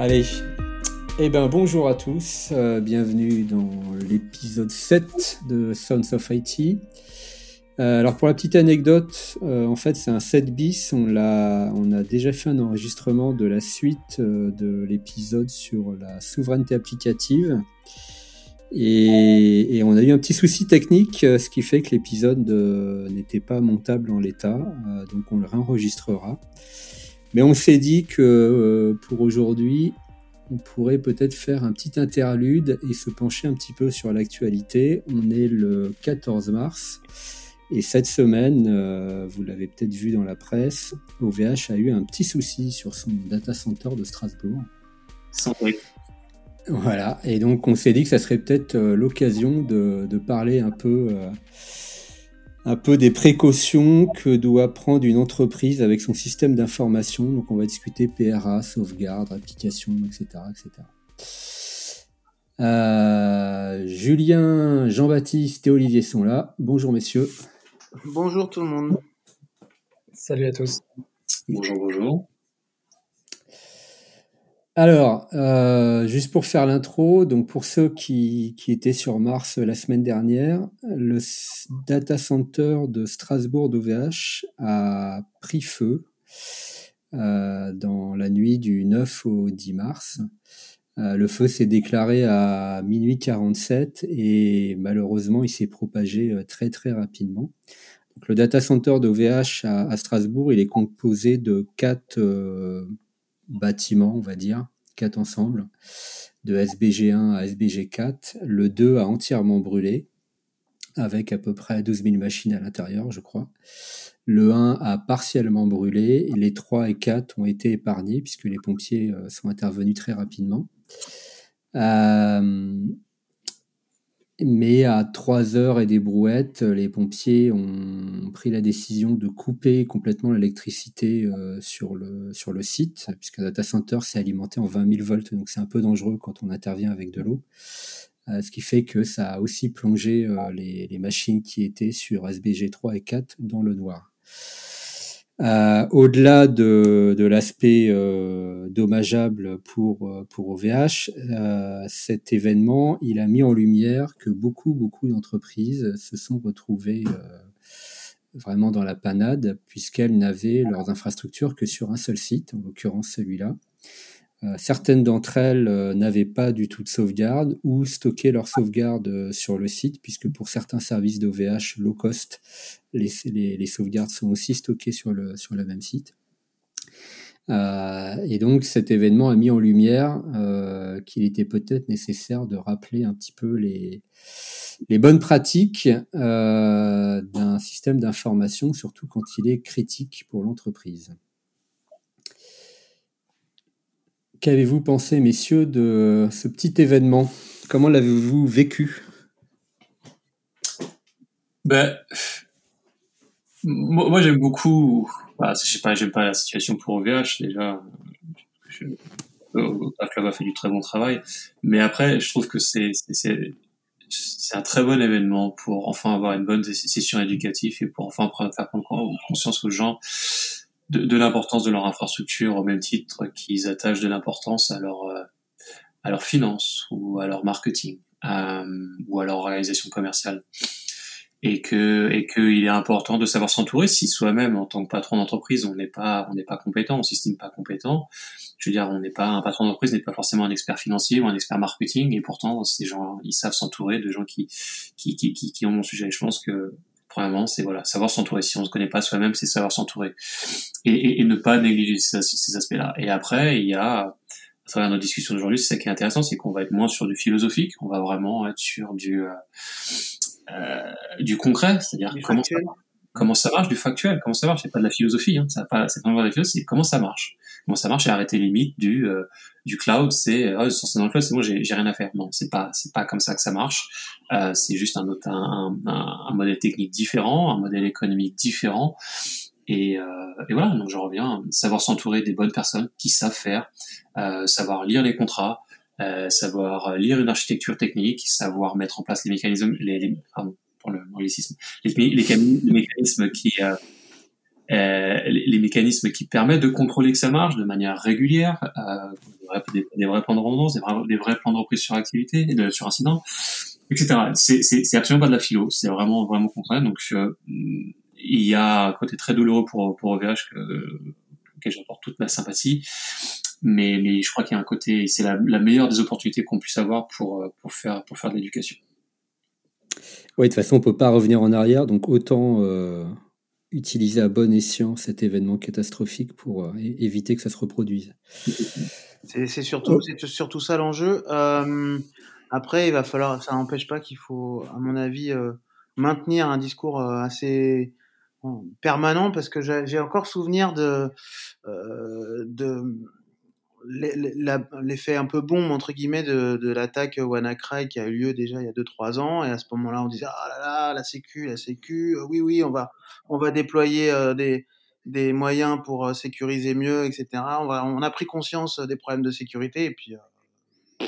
Allez, eh ben bonjour à tous, euh, bienvenue dans l'épisode 7 de Sons of IT. Euh, alors pour la petite anecdote, euh, en fait c'est un 7 bis, on, a, déjà fait un enregistrement de la suite de l'épisode sur la souveraineté applicative. Et, et, on a eu un petit souci technique, ce qui fait que l'épisode n'était pas montable en l'état, donc on le réenregistrera. Mais on s'est dit que euh, pour aujourd'hui, on pourrait peut-être faire un petit interlude et se pencher un petit peu sur l'actualité. On est le 14 mars et cette semaine, euh, vous l'avez peut-être vu dans la presse, OVH a eu un petit souci sur son data center de Strasbourg. Sans Voilà, et donc on s'est dit que ça serait peut-être euh, l'occasion de, de, parler un peu un peu des précautions que doit prendre une entreprise avec son système d'information. Donc on va discuter PRA, sauvegarde, application, etc. etc. Euh, Julien, Jean-Baptiste et Olivier sont là. Bonjour messieurs. Bonjour tout le monde. Salut à tous. Bonjour, bonjour. Alors, euh, juste pour faire l'intro, donc pour ceux qui, étaient sur Mars la semaine dernière, le data center de Strasbourg d'OVH a pris feu euh, dans la nuit du 9 au 10 mars. Euh, le feu s'est déclaré à minuit 47 et malheureusement il s'est propagé euh, très très rapidement. Donc, le data center d'OVH à, Strasbourg, il est composé de quatre euh, bâtiments, on va dire, quatre ensembles, de SBG1 à SBG4. Le 2 a entièrement brûlé, avec à peu près 12 000 machines à l'intérieur, je crois. Le 1 a partiellement brûlé, et les 3 et 4 ont été épargnés, puisque les pompiers euh, sont intervenus très rapidement. Euh, mais à 3 heures et des brouettes, les pompiers ont pris la décision de couper complètement l'électricité euh, sur, le, sur le site, puisqu'un data center s'est alimenté en 20 000 volts, donc c'est un peu dangereux quand on intervient avec de l'eau. Euh, ce qui fait que ça a aussi plongé euh, les, les, machines qui étaient sur SBG 3 et 4 dans le noir. Euh, Au-delà de, l'aspect euh, dommageable pour, euh, pour OVH, cet événement, il a mis en lumière que beaucoup, beaucoup d'entreprises se sont retrouvées vraiment dans la panade, puisqu'elles n'avaient leurs infrastructures que sur un seul site, en l'occurrence celui-là. Euh, certaines d'entre elles euh, n'avaient pas du tout de sauvegarde ou stockaient leur sauvegarde euh, sur le site, puisque pour certains services d'OVH low cost, les, sauvegardes sont aussi stockées sur le, même site. Et donc cet événement a mis en lumière qu'il était peut-être nécessaire de rappeler un petit peu les, bonnes pratiques d'un système d'information, surtout quand il est critique pour l'entreprise. Qu'avez-vous pensé, messieurs, de ce petit événement? Comment l'avez-vous vécu? Ben, Moi, j'aime beaucoup. Bah, je sais pas, j'aime pas la situation pour OVH déjà. Je, le club a fait du très bon travail, mais après, je trouve que c'est c'est un très bon événement pour enfin avoir une bonne session éducative et pour enfin faire prendre conscience aux gens de, de l'importance de leur infrastructure au même titre qu'ils attachent de l'importance à leur euh, à leur finance ou à leur marketing euh, ou à leur organisation commerciale. Et que et qu'il est important de savoir s'entourer si soi-même en tant que patron d'entreprise on n'est pas on n'est pas compétent on s'estime pas compétent. Je veux dire on n'est pas un patron d'entreprise n'est pas forcément un expert financier ou un expert marketing et pourtant ces gens ils savent s'entourer de gens qui qui qui qui, qui ont mon sujet. Je pense que premièrement, c'est voilà, savoir s'entourer. Si on ne se connaît pas soi-même, c'est savoir s'entourer. Et, et, et, ne pas négliger ces, ces aspects-là. Et après, il y a à travers notre discussion d'aujourd'hui, c'est ça qui est intéressant, c'est qu'on va être moins sur du philosophique, on va vraiment être sur du euh, euh, du concret, c'est-à-dire comment ça, comment ça marche, du factuel, comment ça marche? C'est pas de la philosophie, hein, ça pas, c'est pas de la philosophie, c'est comment ça marche? Comment ça marche et arrêter les mythes du euh, du cloud, c'est oh, c'est dans le cloud, c'est moi j'ai, j'ai rien à faire. Non, c'est pas c'est pas comme ça que ça marche. Euh, c'est juste un autre un, un, un, modèle technique différent, un modèle économique différent. Et, euh, et voilà, donc je reviens, savoir s'entourer des bonnes personnes qui savent faire, euh, savoir lire les contrats, euh, savoir lire une architecture technique, savoir mettre en place les mécanismes, les, les pardon, pour le anglicisme, les, les, les mécanismes qui euh, euh, les, mécanismes qui permettent de contrôler que ça marche de manière régulière, euh, des, vrais plans de redondance, des vrais, plans de reprise sur activité, sur incident, etc. C'est, absolument pas de la philo, c'est vraiment, vraiment concret. Donc, il y a un côté très douloureux pour, pour OVH que, auquel j'apporte toute ma sympathie. Mais, je crois qu'il y a un côté, c'est la, meilleure des opportunités qu'on puisse avoir pour faire de l'éducation. Oui, de toute façon, on peut pas revenir en arrière, donc autant euh, utiliser à bon escient cet événement catastrophique pour euh, éviter que ça se reproduise. C'est surtout, ça l'enjeu. Euh, après, il va falloir, ça n'empêche pas qu'il faut, à mon avis, maintenir un discours assez permanent parce que j'ai encore souvenir de, de l'effet un peu bombe entre guillemets de, de l'attaque WannaCry qui a eu lieu déjà il y a 2-3 ans. Et à ce moment-là on disait ah là là la sécu la sécu euh, oui oui on va on va déployer euh, des, des moyens pour euh, sécuriser mieux etc on, va, on a pris conscience des problèmes de sécurité et puis euh,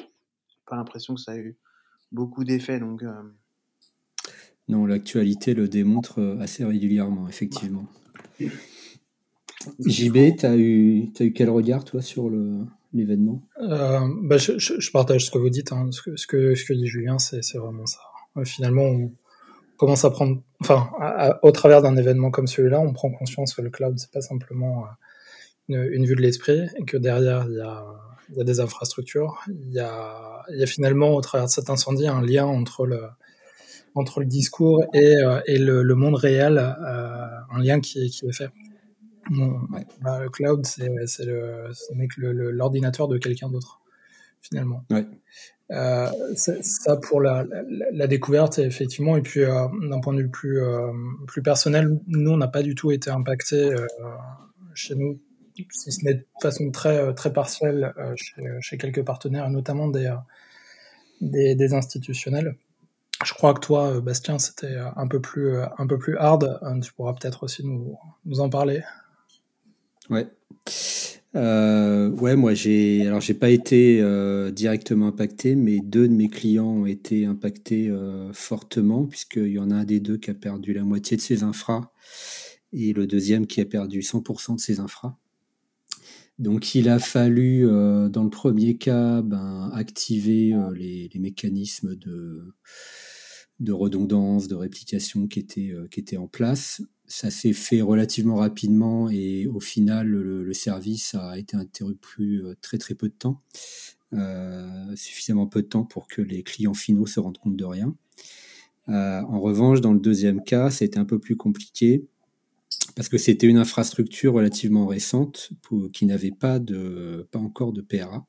pas l'impression que ça a eu beaucoup d'effets donc non l'actualité le démontre assez régulièrement effectivement JB, tu as, eu, as eu quel regard, toi, sur l'événement? Euh, bah, je, je, partage ce que vous dites. Hein. Ce, que, ce, que, ce, que, dit Julien, c'est vraiment ça. Euh, finalement, on commence à prendre. Enfin, au travers d'un événement comme celui-là, on prend conscience que le cloud, c'est pas simplement euh, une, une, vue de l'esprit et que derrière, il y a, y a, des infrastructures. Il y a, y a, finalement, au travers de cet incendie, un lien entre le, entre le discours et, et le, le, monde réel, un lien qui, qui est fait. Bah, le cloud, c'est l'ordinateur de quelqu'un d'autre, finalement. Euh, ça pour la, la, découverte, effectivement. Et puis, euh, d'un point de vue plus, euh, plus personnel, nous, on n'a pas du tout été impacté chez nous, si ce n'est de façon très, très partielle chez, chez, quelques partenaires, notamment des, des, des, institutionnels. Je crois que toi, Bastien, c'était un peu plus, un peu plus hard. Tu pourras peut-être aussi nous, nous en parler. Ouais. Euh, ouais, moi j'ai alors j'ai pas été euh, directement impacté, mais deux de mes clients ont été impactés euh, fortement puisqu'il y en a un des deux qui a perdu la moitié de ses infras et le deuxième qui a perdu 100% de ses infras. Donc il a fallu dans le premier cas ben, activer les, les, mécanismes de de redondance, de réplication qui étaient qui étaient en place ça s'est fait relativement rapidement et au final, le, service a été interrompu euh, très très peu de temps, euh, suffisamment peu de temps pour que les clients finaux se rendent compte de rien. Euh, en revanche, dans le deuxième cas, c'était un peu plus compliqué parce que c'était une infrastructure relativement récente qui n'avait pas, pas encore de PRA.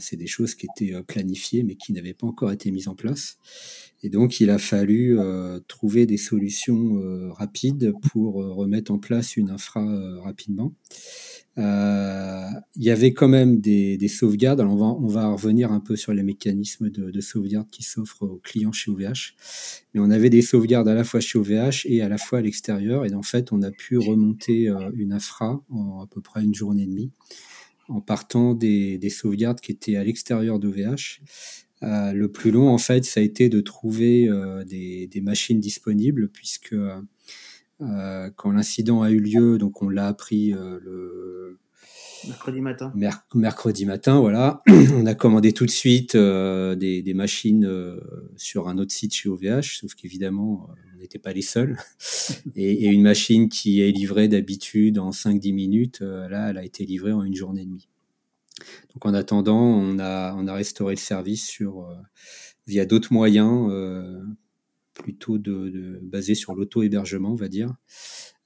C'est des choses qui étaient planifiées mais qui n'avaient pas encore été mises en place. Et donc, il a fallu euh, trouver des solutions euh, rapides pour euh, remettre en place une infra rapidement. Il y avait quand même des, des sauvegardes. Alors, on va, on va revenir un peu sur les mécanismes de, de sauvegarde qui s'offrent aux clients chez OVH. Mais on avait des sauvegardes à la fois chez OVH et à la fois à l'extérieur. Et en fait, on a pu remonter une infra en à peu près une journée et demie en partant des, des sauvegardes qui étaient à l'extérieur d'OVH euh, le plus long, en fait, ça a été de trouver euh, des, des, machines disponibles, puisque euh, quand l'incident a eu lieu, donc on l'a appris le mercredi matin. mercredi matin, voilà. on a commandé tout de suite des, des, machines sur un autre site chez OVH, sauf qu'évidemment, n'était pas les seuls. et, une machine qui est livrée d'habitude en 5-10 minutes, là, elle a été livrée en une journée et demie. Donc en attendant, on a, on a restauré le service sur, euh, via d'autres moyens, euh, plutôt de, de basés sur l'auto-hébergement, on va dire.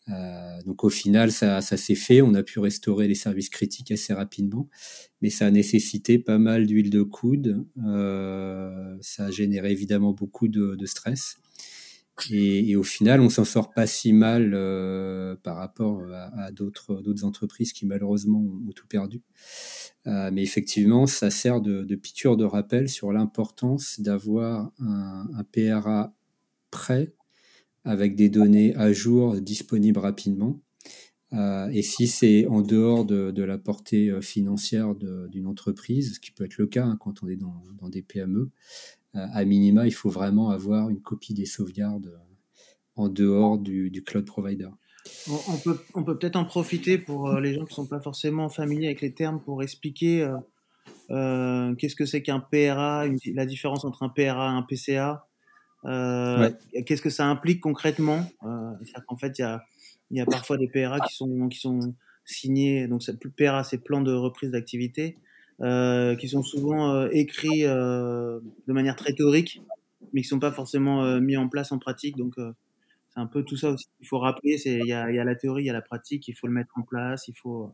Euh, donc au final, ça, ça s'est fait. On a pu restaurer les services critiques assez rapidement, mais ça a nécessité pas mal d'huile de coude. Euh, ça a généré évidemment beaucoup de stress. Et, au final, on s'en sort pas si mal euh, par rapport à, d'autres entreprises qui malheureusement ont tout perdu. Euh, mais effectivement, ça sert de, de de rappel sur l'importance d'avoir un, PRA prêt avec des données à jour disponibles rapidement. Euh, et si c'est en dehors de, la portée financière d'une entreprise, ce qui peut être le cas hein, quand on est dans, des PME, à minima, il faut vraiment avoir une copie des sauvegardes euh, en dehors du, du cloud provider. On peut on peut peut-être en profiter pour euh, les gens qui ne sont pas forcément familiers avec les termes pour expliquer euh, qu'est-ce que c'est qu'un PRA, la différence entre un PRA et un PCA, euh, qu'est-ce que ça implique concrètement? Euh, en fait, il y a, y a, parfois des PRA qui sont, qui sont signés, donc le PRA, c'est plan de reprise d'activité, euh, qui sont souvent euh, écrits de manière très théorique, mais qui sont pas forcément mis en place en pratique. Donc, c'est un peu tout ça aussi qu'il faut rappeler. Il y a, y a, la théorie, il y a la pratique, il faut le mettre en place, il faut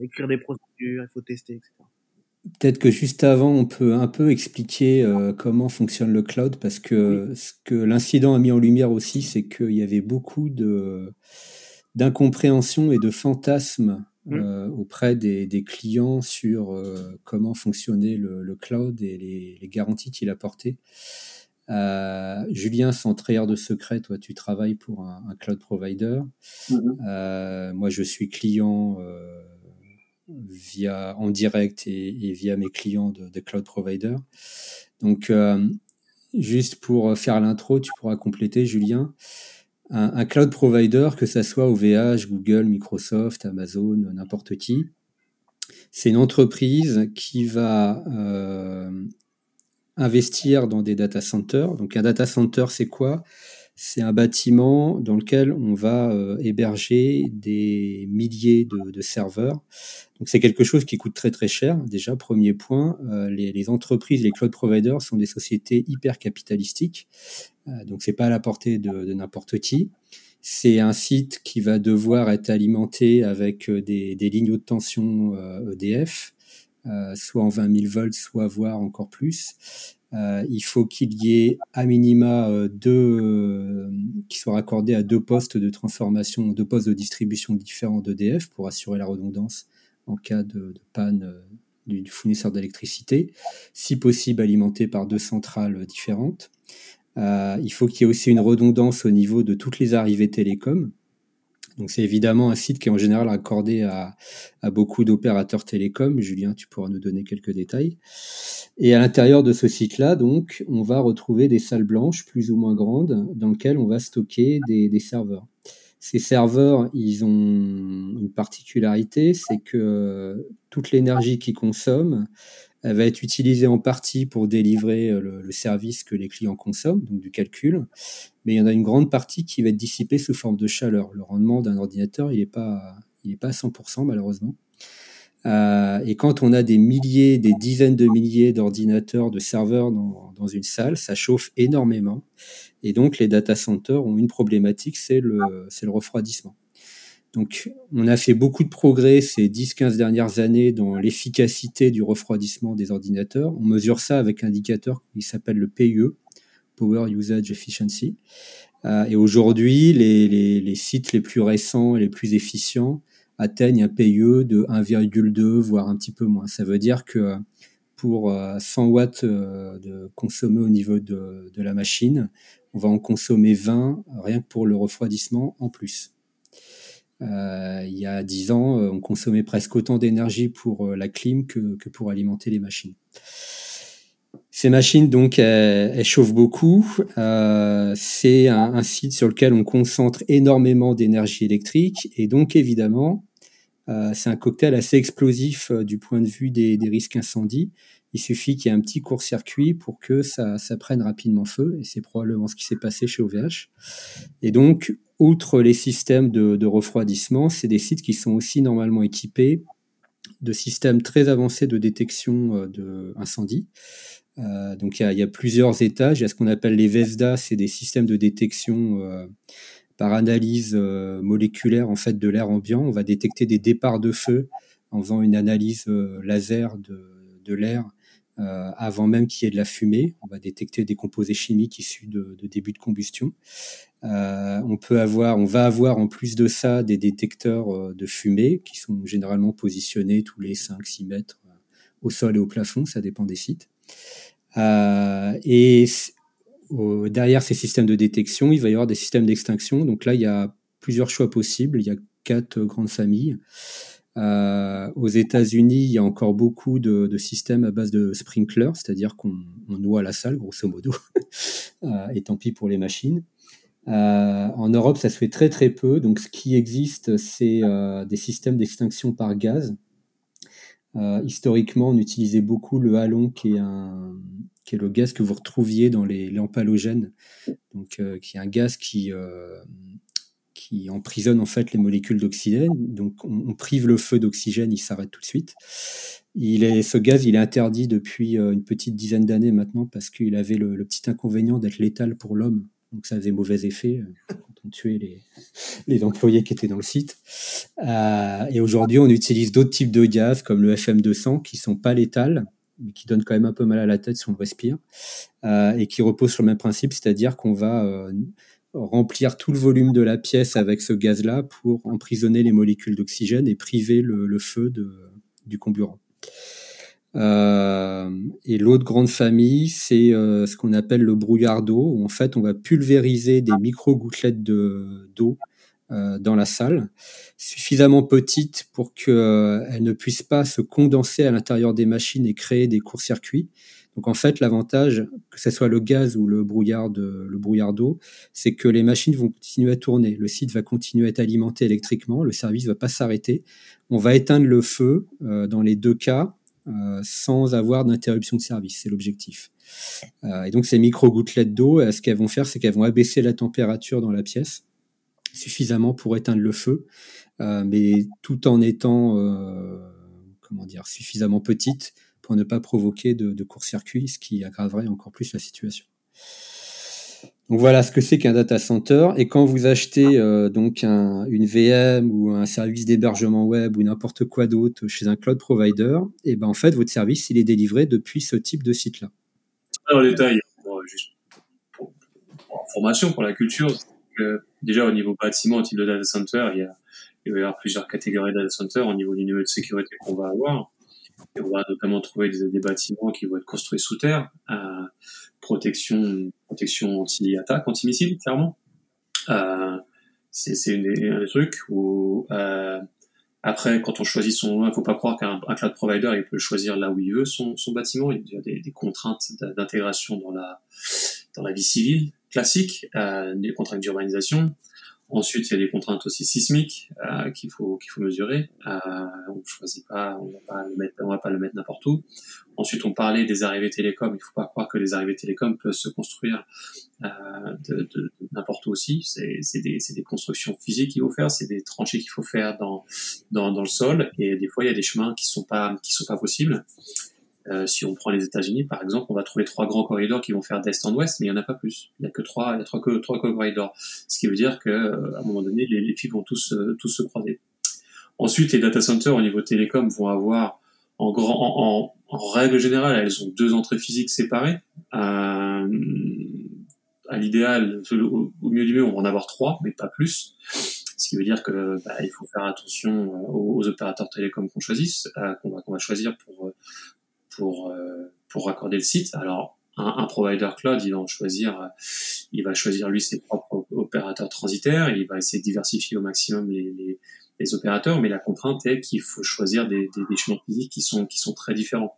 écrire des procédures, il faut tester, etc. Peut-être que juste avant, on peut un peu expliquer euh, comment fonctionne le cloud, parce que ce que l'incident a mis en lumière aussi, c'est qu'il y avait beaucoup de d'incompréhension et de fantasmes mmh. euh, auprès des, clients sur euh, comment fonctionnait le, cloud et les, garanties qu'il apportait. Julien, sans trahir de secret, toi, tu travailles pour un, cloud provider. Mmh. moi, je suis client via en direct et, via mes clients de, cloud provider. Donc, euh, juste pour faire l'intro, tu pourras compléter, Julien. Un, cloud provider, que ça soit OVH, Google, Microsoft, Amazon, n'importe qui, c'est une entreprise qui va euh, investir dans des data centers. Donc, un data center, c'est quoi? C'est un bâtiment dans lequel on va euh, héberger des milliers de, serveurs. Donc c'est quelque chose qui coûte très très cher. Déjà, premier point, euh, les, entreprises, les cloud providers sont des sociétés hyper capitalistiques. Euh, donc c'est pas à la portée de, n'importe qui. C'est un site qui va devoir être alimenté avec des, des lignes haute tension EDF, e soit en 20 000 volts, soit voire encore plus. Euh, il faut qu'il y ait à minima euh, deux euh, qui soient raccordés à deux postes de transformation, deux postes de distribution différents d'EDF pour assurer la redondance en cas de, panne du, fournisseur d'électricité, si possible alimenté par deux centrales différentes. il faut qu'il y ait aussi une redondance au niveau de toutes les arrivées télécom, donc c'est évidemment un site qui est en général accordé à, beaucoup d'opérateurs télécoms. Julien, tu pourras nous donner quelques détails. Et à l'intérieur de ce site-là, donc, on va retrouver des salles blanches plus ou moins grandes dans lesquelles on va stocker des, serveurs. Ces serveurs, ils ont une particularité, c'est que toute l'énergie qu'ils consomment, elle va être utilisée en partie pour délivrer euh, le, service que les clients consomment, donc du calcul, mais il y en a une grande partie qui va être dissipée sous forme de chaleur. Le rendement d'un ordinateur, il n'est pas, il pas à 100% malheureusement. Euh, et quand on a des milliers, des dizaines de milliers d'ordinateurs, de serveurs dans, dans, une salle, ça chauffe énormément. Et donc les data centers ont une problématique, c'est le, c'est le refroidissement. Donc, on a fait beaucoup de progrès ces 10-15 dernières années dans l'efficacité du refroidissement des ordinateurs. On mesure ça avec un indicateur qui s'appelle le PUE, Power Usage Efficiency. Euh, et aujourd'hui, les, sites les plus récents et les plus efficients atteignent un PUE de 1,2, voire un petit peu moins. Ça veut dire que pour 100 euh, watts euh, de consommer au niveau de la machine, on va en consommer 20 rien que pour le refroidissement en plus. Euh, il y a 10 ans, euh, on consommait presque autant d'énergie pour euh, la clim que, que, pour alimenter les machines. Ces machines, donc, elles, chauffent beaucoup. Euh, c'est un, site sur lequel on concentre énormément d'énergie électrique. Et donc, évidemment, euh, c'est un cocktail assez explosif du point de vue des, des risques incendies. Il suffit qu'il y ait un petit court-circuit pour que ça, ça, prenne rapidement feu. Et c'est probablement ce qui s'est passé chez OVH. Et donc, outre les systèmes de, refroidissement, c'est des sites qui sont aussi normalement équipés de systèmes très avancés de détection euh, d'incendie. Euh, donc il y, a, plusieurs étages. Il y a ce qu'on appelle les VESDA, c'est des systèmes de détection euh, par analyse moléculaire en fait de l'air ambiant. On va détecter des départs de feu en faisant une analyse laser de, l'air avant même qu'il y ait de la fumée. On va détecter des composés chimiques issus de, de début de combustion. Euh, on peut avoir, on va avoir en plus de ça des détecteurs euh, de fumée qui sont généralement positionnés tous les 5-6 mètres euh, au sol et au plafond, ça dépend des sites. et derrière ces systèmes de détection, il va y avoir des systèmes d'extinction. Donc là, il y a plusieurs choix possibles. Il y a quatre grandes familles. Aux États-Unis, il y a encore beaucoup de, systèmes à base de sprinklers, c'est-à-dire qu'on noie la salle, grosso modo, et tant pis pour les machines. Euh, en Europe, ça se fait très très peu. Donc, ce qui existe, c'est euh, des systèmes d'extinction par gaz. historiquement, on utilisait beaucoup le halon, qui est, un, qui est le gaz que vous retrouviez dans les lampes halogènes, donc, qui est un gaz qui, qui emprisonne en fait les molécules d'oxygène. Donc on, prive le feu d'oxygène, il s'arrête tout de suite. Il est, ce gaz, il est interdit depuis euh, une petite dizaine d'années maintenant parce qu'il avait le, petit inconvénient d'être létal pour l'homme. Donc ça faisait mauvais effet euh, quand on tuait les, les employés qui étaient dans le site. Euh, et aujourd'hui, on utilise d'autres types de gaz comme le FM200 qui sont pas létals, mais qui donnent quand même un peu mal à la tête si on le respire, et qui reposent sur le même principe, c'est-à-dire qu'on va remplir tout le volume de la pièce avec ce gaz-là pour emprisonner les molécules d'oxygène et priver le, feu du comburant. Euh, et l'autre grande famille, c'est euh, ce qu'on appelle le brouillard d'eau, en fait on va pulvériser des micro-gouttelettes d'eau euh, dans la salle, suffisamment petites pour qu'elles ne puissent pas se condenser à l'intérieur des machines et créer des courts-circuits, donc en fait, l'avantage, que ce soit le gaz ou le brouillard d'eau, c'est que les machines vont continuer à tourner. Le site va continuer à être alimenté électriquement. Le service ne va pas s'arrêter. On va éteindre le feu euh, dans les deux cas euh, sans avoir d'interruption de service. C'est l'objectif. Euh, et donc ces micro gouttelettes d'eau, ce qu'elles vont faire, c'est qu'elles vont abaisser la température dans la pièce suffisamment pour éteindre le feu, mais tout en étant comment dire suffisamment petite pour ne pas provoquer de, court-circuit, ce qui aggraverait encore plus la situation. Donc voilà ce que c'est qu'un data center. Et quand vous achetez euh, donc une VM ou un service d'hébergement web ou n'importe quoi d'autre chez un cloud provider, et eh ben en fait votre service il est délivré depuis ce type de site-là. Alors détail, juste pour, formation pour la culture, déjà au niveau bâtiment, au type de data center, il, y a, il va y avoir plusieurs catégories de data center au niveau du niveau de sécurité qu'on va avoir. On va notamment trouver des, bâtiments qui vont être construits sous terre, euh, protection, protection anti-attaque, anti-missile, clairement. Euh, c'est un des trucs où euh, après, quand on choisit son, il faut pas croire qu'un cloud provider il peut choisir là où il veut son, son bâtiment. Il y a des, des contraintes d'intégration dans la dans la vie civile classique, euh, des contraintes d'urbanisation. Ensuite, il y a des contraintes aussi sismiques euh, qu'il faut qu'il faut mesurer. Euh, on choisit pas, on va pas le mettre, on va pas le mettre n'importe où. Ensuite, on parlait des arrivées télécom. Il faut pas croire que les arrivées télécom peuvent se construire euh, de, de, n'importe où aussi. C'est c'est des c'est des constructions physiques qu'il faut faire, c'est des tranchées qu'il faut faire dans dans dans le sol. Et des fois, il y a des chemins qui sont pas qui sont pas possibles. Euh, si on prend les États-Unis, par exemple, on va trouver trois grands corridors qui vont faire d'est en ouest, mais il n'y en a pas plus. Il n'y a que trois, il y a trois, trois corridors. Ce qui veut dire qu'à un moment donné, les, les fils vont tous, euh, tous se croiser. Ensuite, les data centers au niveau télécom vont avoir, en, règle générale, elles ont deux entrées physiques séparées. Euh, à l'idéal, au, mieux du mieux, on va en avoir trois, mais pas plus. Ce qui veut dire que bah, il faut faire attention aux, opérateurs télécoms qu'on choisisse, qu'on va choisir pour pour euh, pour raccorder le site. Alors un, un, provider cloud, il va choisir, euh, il va choisir lui ses propres opérateurs transitaires, il va essayer de diversifier au maximum les, les, les opérateurs, mais la contrainte est qu'il faut choisir des, des, des, chemins physiques qui sont qui sont très différents.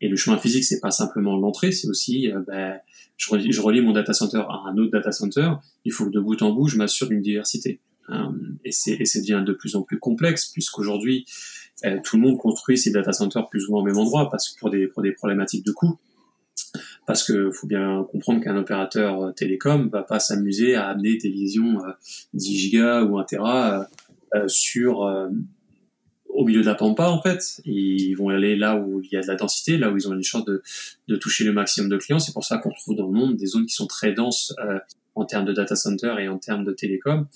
Et le chemin physique, c'est pas simplement l'entrée, c'est aussi, euh, ben, je, relie, je relie mon data center à un autre data center. Il faut que de bout en bout, je m'assure d'une diversité. Euh, et c'est devient de plus en plus complexe puisqu'aujourd'hui tout le monde construit ses data centers plus ou moins au même endroit parce que pour des, pour des problématiques de coût. Parce que faut bien comprendre qu'un opérateur euh, télécom va pas s'amuser à amener des liaisons 10 euh, gigas ou 1 tera sur au milieu de la pampa en fait. Ils vont aller là où il y a de la densité, là où ils ont une chance de, de toucher le maximum de clients. C'est pour ça qu'on trouve dans le monde des zones qui sont très denses en termes de data center et en termes de télécom,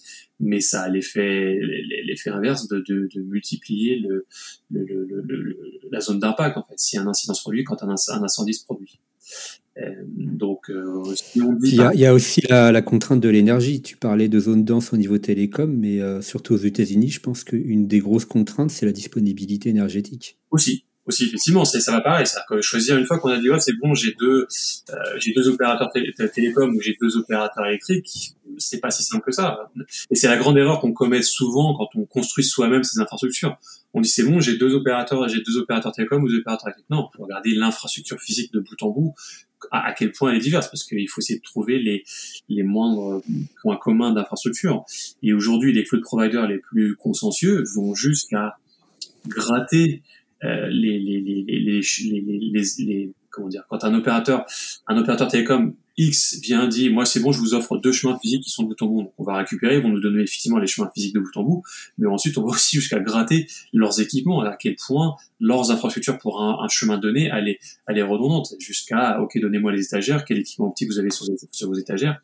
mais ça a l'effet l'effet inverse de, de, de multiplier le, le, le, la zone d'impact en fait si un incident se produit quand un, un incendie se produit. Euh, donc, euh, il, y a, il, y a, aussi la, la contrainte de l'énergie. Tu parlais de zone dense au niveau télécom, mais euh, surtout aux États-Unis, je pense qu'une des grosses contraintes, c'est la disponibilité énergétique. Aussi, aussi effectivement ça va pareil ça que choisir une fois qu'on a dit ouais c'est bon j'ai deux euh, j'ai deux opérateurs télé télécom ou j'ai deux opérateurs électriques c'est pas si simple que ça. Et c'est la grande erreur qu'on commet souvent quand on construit soi-même ces infrastructures. On dit c'est bon j'ai deux opérateurs j'ai deux opérateurs télécom ou deux opérateurs électriques. Non faut regarder l'infrastructure physique de bout en bout à, à, quel point elle est diverse parce qu'il faut essayer de trouver les les moindres points communs d'infrastructure. Et aujourd'hui les cloud providers les plus consensueux vont jusqu'à gratter les, les, comment dire, quand un opérateur, un opérateur télécom X vient dit, moi c'est bon, je vous offre deux chemins physiques qui sont de bout en bout. Donc on va récupérer, ils vont nous donner effectivement les chemins physiques de bout en bout, mais ensuite on va aussi jusqu'à gratter leurs équipements, à quel point leurs infrastructures pour un, un chemin donné, elle est, elle est redondante, jusqu'à, ok, donnez-moi les étagères, quel équipement optique vous avez sur, vos étagères.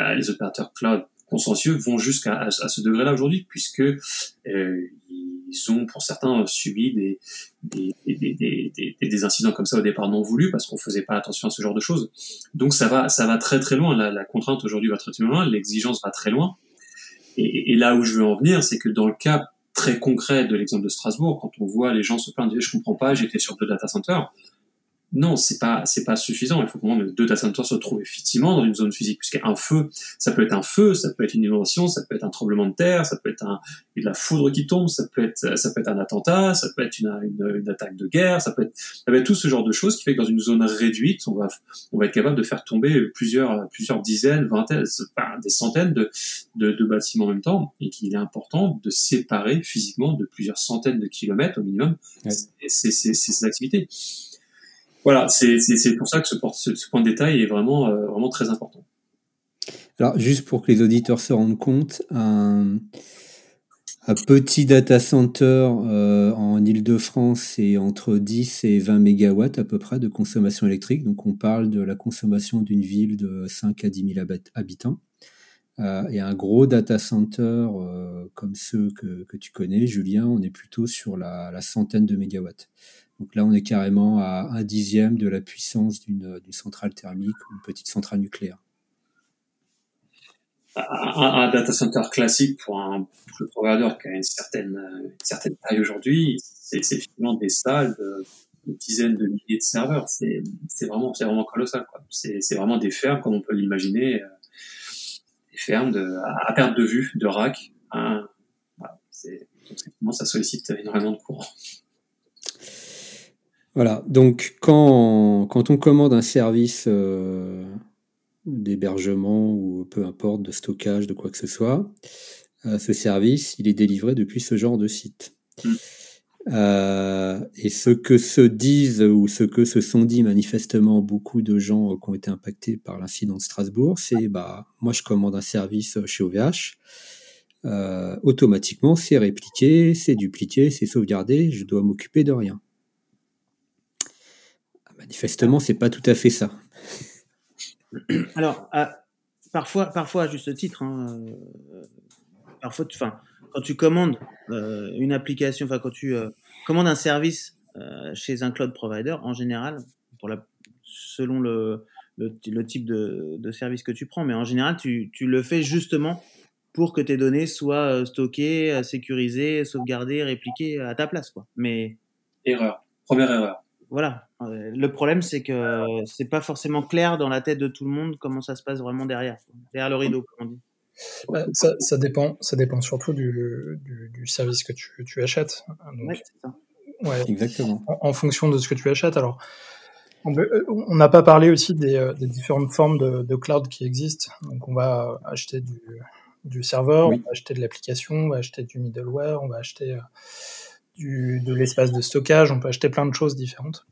Euh, les opérateurs cloud consciencieux vont jusqu'à ce degré-là aujourd'hui, puisque euh, ils ont pour certains subi des des, incidents comme ça au départ non voulus parce qu'on faisait pas attention à ce genre de choses. Donc ça va ça va très très loin. La, contrainte aujourd'hui va très très loin, l'exigence va très loin. Et, là où je veux en venir, c'est que dans le cas très concret de l'exemple de Strasbourg, quand on voit les gens se plaindre, je comprends pas, j'étais sur deux data centers non, c'est pas c'est pas suffisant. Il faut que deux data centers se trouvent effectivement dans une zone physique, puisqu'un feu, ça peut être un feu, ça peut être une inondation, ça peut être un tremblement de terre, ça peut être un, de la foudre qui tombe, ça peut être ça peut être un attentat, ça peut être une, une, attaque de guerre, ça peut être ça peut être tout ce genre de choses qui fait que dans une zone réduite, on va on va être capable de faire tomber plusieurs plusieurs dizaines, vingtaines, des centaines de, de, de bâtiments en même temps, et qu'il est important de séparer physiquement de plusieurs centaines de kilomètres au minimum. Ces, ces, ces activités voilà, c'est pour ça que ce, ce, point de détail est vraiment, euh, vraiment très important. Alors, juste pour que les auditeurs se rendent compte, un, petit data center euh, en Ile-de-France, c'est entre 10 et 20 mégawatts à peu près de consommation électrique. Donc, on parle de la consommation d'une ville de 5 à 10 000 habitants. Euh, et un gros data center comme ceux que, que, tu connais, Julien, on est plutôt sur la, la centaine de mégawatts. Donc là, on est carrément à un dixième de la puissance d'une centrale thermique ou une petite centrale nucléaire. Un, data center classique pour un provider qui a une certaine, certaine taille aujourd'hui, c'est effectivement des salles de, dizaines de milliers de serveurs. C'est vraiment, vraiment colossal. C'est vraiment des fermes, comme on peut l'imaginer, euh, des fermes de, à, perte de vue, de rack. Hein. Voilà, ça sollicite énormément de courant. Voilà, donc quand, quand on commande un service euh, d'hébergement ou peu importe, de stockage, de quoi que ce soit, euh, ce service, il est délivré depuis ce genre de site. Mm. Euh, et ce que se disent ou ce que se sont dit manifestement beaucoup de gens qui ont été impactés par l'incident de Strasbourg, c'est bah moi je commande un service chez OVH, automatiquement c'est répliqué, c'est dupliqué, c'est sauvegardé, je dois m'occuper de rien. Manifestement, c'est pas tout à fait ça. Alors, parfois, parfois à juste titre, hein, euh, parfois, enfin, quand tu commandes euh, une application, enfin quand tu euh, commandes un service chez un cloud provider, en général, pour la, selon le, le, type de, de, service que tu prends, mais en général, tu, tu le fais justement pour que tes données soient stockées, sécurisées, sauvegardées, répliquées à ta place, quoi. Mais erreur, première erreur voilà. Euh, le problème, c'est que c'est pas forcément clair dans la tête de tout le monde comment ça se passe vraiment derrière, derrière le rideau, comme on dit. Bah, ça, dépend, ça dépend surtout du, service que tu, achètes. Oui, c'est ça. Ouais, exactement. En, fonction de ce que tu achètes. Alors, on n'a pas parlé aussi des, euh, différentes formes de, cloud qui existent. Donc, on va acheter du, serveur, on va acheter de l'application, on va acheter du middleware, on va acheter euh, du, de l'espace de stockage, on peut acheter plein de choses différentes.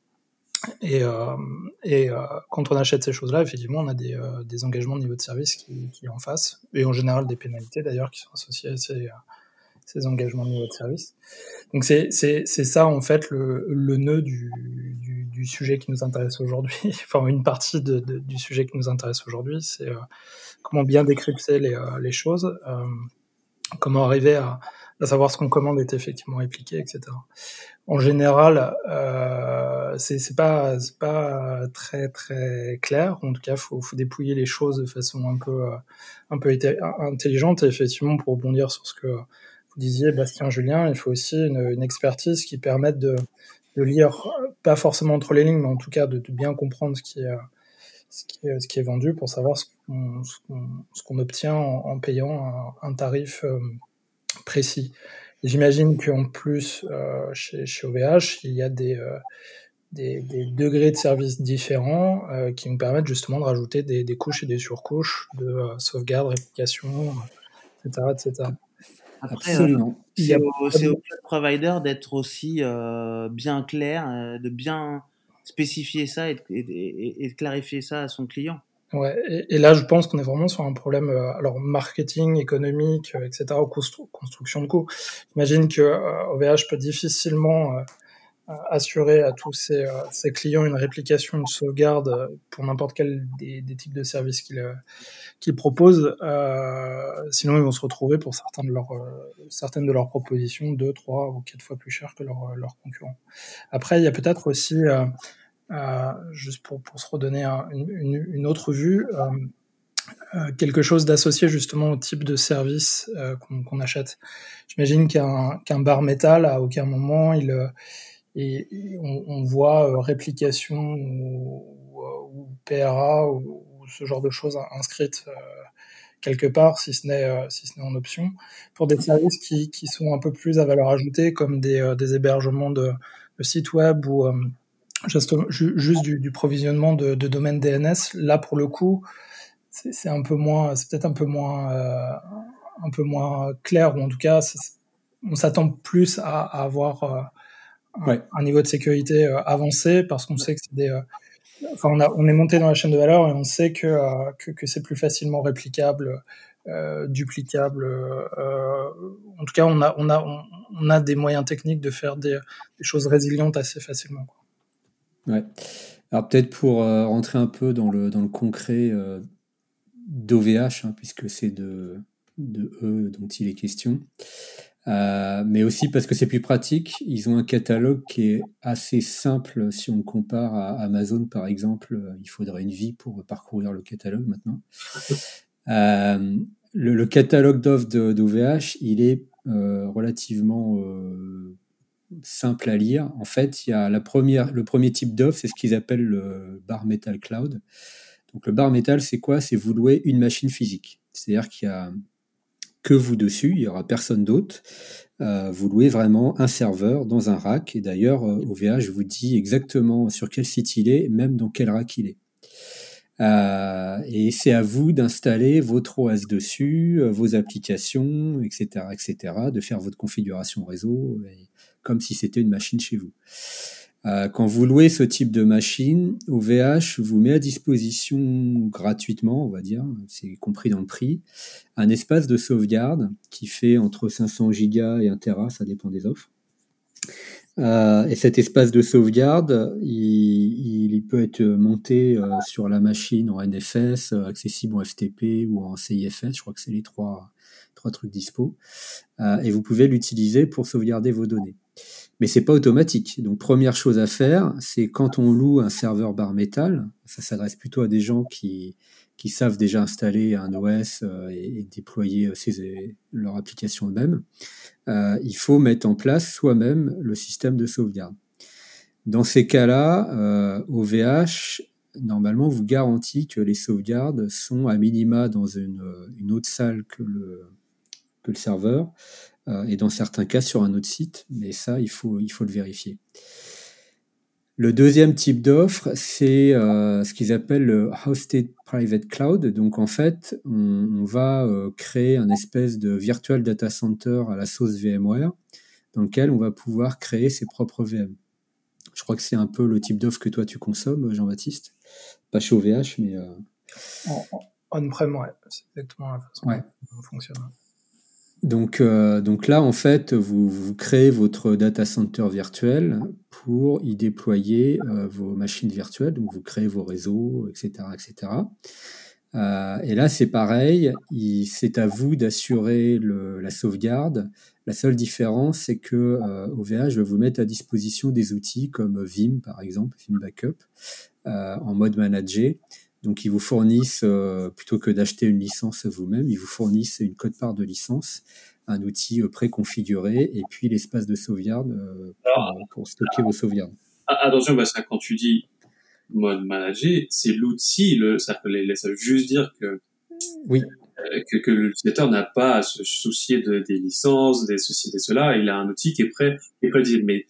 Et, euh, et euh, quand on achète ces choses-là, effectivement, on a des, euh, des, engagements de niveau de service qui, qui en face, et en général des pénalités d'ailleurs qui sont associées à ces, ces, engagements de niveau de service. Donc c'est ça en fait le, le nœud du, du, du, sujet qui nous intéresse aujourd'hui, enfin une partie de, du sujet qui nous intéresse aujourd'hui, c'est comment bien décrypter les, les choses, comment arriver à, à savoir ce qu'on commande est effectivement répliqué, etc. En général, euh, c'est pas pas très très clair. En tout cas, faut faut dépouiller les choses de façon un peu un peu intelligente. Et effectivement, pour rebondir sur ce que vous disiez, Bastien, Julien, il faut aussi une, une expertise qui permette de, de lire, pas forcément entre les lignes, mais en tout cas de, bien comprendre ce qui est ce qui est, ce qui est vendu pour savoir ce qu'on obtient en, payant un, un tarif euh, précis. J'imagine qu'en plus, euh, chez, chez, OVH, il y a des, euh, des, des, degrés de service différents euh, qui nous permettent justement de rajouter des, des couches et des surcouches de sauvegarde, réplication, etc., etc. Absolument. c'est au, cloud provider d'être aussi bien clair, de bien spécifier ça et de, clarifier ça à son client. Ouais, et, là, je pense qu'on est vraiment sur un problème, alors marketing, économique, etc., construction de coûts. J'imagine que OVH peut difficilement assurer à tous ses, euh, ses, clients une réplication, une sauvegarde euh, pour n'importe quel des, des, types de services qu'ils euh, qu'ils proposent. Euh, sinon, ils vont se retrouver pour certains de leurs, certaines de leurs propositions deux, trois ou quatre fois plus chères que leurs leurs concurrents. Après, il y a peut-être aussi, euh, juste pour, pour se redonner une, une, autre vue, quelque chose d'associé justement au type de service qu'on achète. J'imagine qu'un qu'un bar métal, à aucun moment, il et, on, voit euh, réplication ou, ou PRA ou, ce genre de choses inscrites euh, quelque part, si ce n'est euh, si ce n'est en option, pour des services qui, qui, sont un peu plus à valeur ajoutée, comme des, des hébergements de, de, sites web ou juste, juste du, du, provisionnement de, de, domaines DNS. Là, pour le coup, c'est un peu moins, c'est peut-être un peu moins, un peu moins clair, ou en tout cas, on s'attend plus à, à avoir un, niveau de sécurité euh, avancé parce qu'on sait que c'est des euh, enfin on, a, on est monté dans la chaîne de valeur et on sait que, euh, que, que c'est plus facilement réplicable, euh, duplicable. Euh, en tout cas, on a, on, a, on, a des moyens techniques de faire des, des choses résilientes assez facilement. Quoi. Ouais. Alors peut-être pour rentrer un peu dans le, dans le concret d'OVH, hein, puisque c'est de, de eux dont il est question. Euh, mais aussi parce que c'est plus pratique. Ils ont un catalogue qui est assez simple si on compare à Amazon par exemple. Il faudrait une vie pour parcourir le catalogue maintenant. Euh, le, le, catalogue d'offres d'OVH, il est euh, relativement euh, simple à lire. En fait, il y a la première, le premier type d'offre, c'est ce qu'ils appellent le bar metal cloud. Donc le bar metal, c'est quoi? C'est vous louer une machine physique. C'est-à-dire qu'il y a que vous dessus, il y aura personne d'autre. Euh, vous louez vraiment un serveur dans un rack. Et d'ailleurs, OVH euh, vous dit exactement sur quel site il est, même dans quel rack il est. Euh, et c'est à vous d'installer votre OS dessus, vos applications, etc., etc., de faire votre configuration réseau, comme si c'était une machine chez vous. Euh, quand vous louez ce type de machine, OVH vous met à disposition gratuitement, on va dire, c'est compris dans le prix, un espace de sauvegarde qui fait entre 500 gigas et 1 Tera, ça dépend des offres. Euh, et cet espace de sauvegarde, il, peut être monté euh, sur la machine en NFS, accessible en FTP ou en CIFS, je crois que c'est les trois, trois trucs dispo. Et vous pouvez l'utiliser pour sauvegarder vos données mais c'est pas automatique. Donc première chose à faire, c'est quand on loue un serveur bar metal, ça s'adresse plutôt à des gens qui, savent déjà installer un OS euh, et, déployer euh, leur application eux-mêmes, euh, il faut mettre en place soi-même le système de sauvegarde. Dans ces cas-là, OVH normalement vous garantit que les sauvegardes sont à minima dans une, autre salle que le, serveur, euh, et dans certains cas sur un autre site, mais ça, il faut, il faut le vérifier. Le deuxième type d'offre, c'est euh, ce qu'ils appellent le Hosted Private Cloud. Donc en fait, on, va euh, créer un espèce de virtual data center à la sauce VMware, dans lequel on va pouvoir créer ses propres VM. Je crois que c'est un peu le type d'offre que toi tu consommes, Jean-Baptiste. Pas chez OVH, mais... On-prem, ouais. C'est exactement la façon ouais. dont ça fonctionne. Donc, euh, donc là, en fait, vous, vous, créez votre data center virtuel pour y déployer euh, vos machines virtuelles. Donc, vous créez vos réseaux, etc., etc. Euh, et là, c'est pareil. C'est à vous d'assurer la sauvegarde. La seule différence, c'est que OVH va vous mettre à disposition des outils comme Vim, par exemple, Vim Backup, en mode manager. Donc, ils vous fournissent, euh, plutôt que d'acheter une licence vous-même, ils vous fournissent une code-part de licence, un outil euh, préconfiguré, et puis l'espace de sauvegarde euh, pour, stocker vos sauvegardes. Attention, parce que quand tu dis mode manager, c'est l'outil, le, ça laisse juste dire que oui. que, que l'utilisateur n'a pas à se soucier de, des licences, des ceci, des cela. Il a un outil qui est prêt, qui est prêt Mais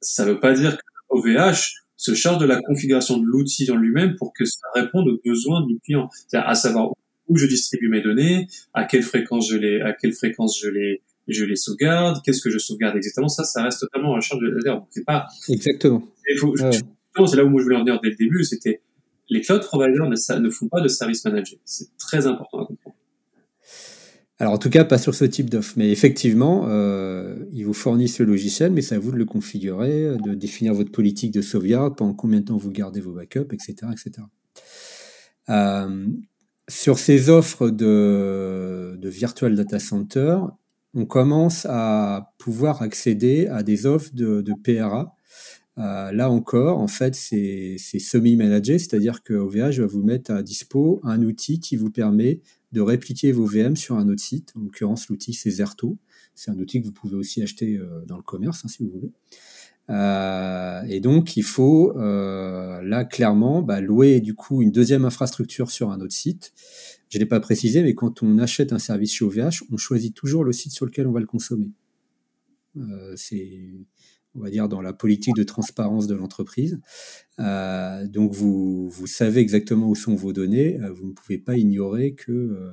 ça veut pas dire que OVH se charge de la configuration de l'outil en lui-même pour que ça réponde aux besoins du client. C'est-à-dire à savoir où je distribue mes données, à quelle fréquence je les, à quelle fréquence je les, je les sauvegarde, qu'est-ce que je sauvegarde exactement, ça, ça reste totalement à la charge de l'adhérent. C'est pas. Exactement. C'est là où moi je voulais en venir dès le début, c'était les cloud providers ne, ne font pas de service manager. C'est très important à comprendre. Alors en tout cas, pas sur ce type d'offre. Mais effectivement, euh, ils vous fournissent le logiciel, mais c'est à vous de le configurer, de définir votre politique de sauvegarde, pendant combien de temps vous gardez vos backups, etc. etc. Euh, sur ces offres de, Virtual Data Center, on commence à pouvoir accéder à des offres de PRA. Euh, là encore, en fait, c'est semi-managé, c'est-à-dire que OVH va vous mettre à dispo un outil qui vous permet de répliquer vos VM sur un autre site. En l'occurrence, l'outil, c'est Zerto. C'est un outil que vous pouvez aussi acheter euh, dans le commerce, hein, si vous voulez. Euh, et donc, il faut là clairement bah, louer du coup une deuxième infrastructure sur un autre site. Je l'ai pas précisé, mais quand on achète un service chez OVH, on choisit toujours le site sur lequel on va le consommer. C'est, on va dire, dans la politique de transparence de l'entreprise. Euh, donc, vous, vous savez exactement où sont vos données. Euh, vous ne pouvez pas ignorer que euh,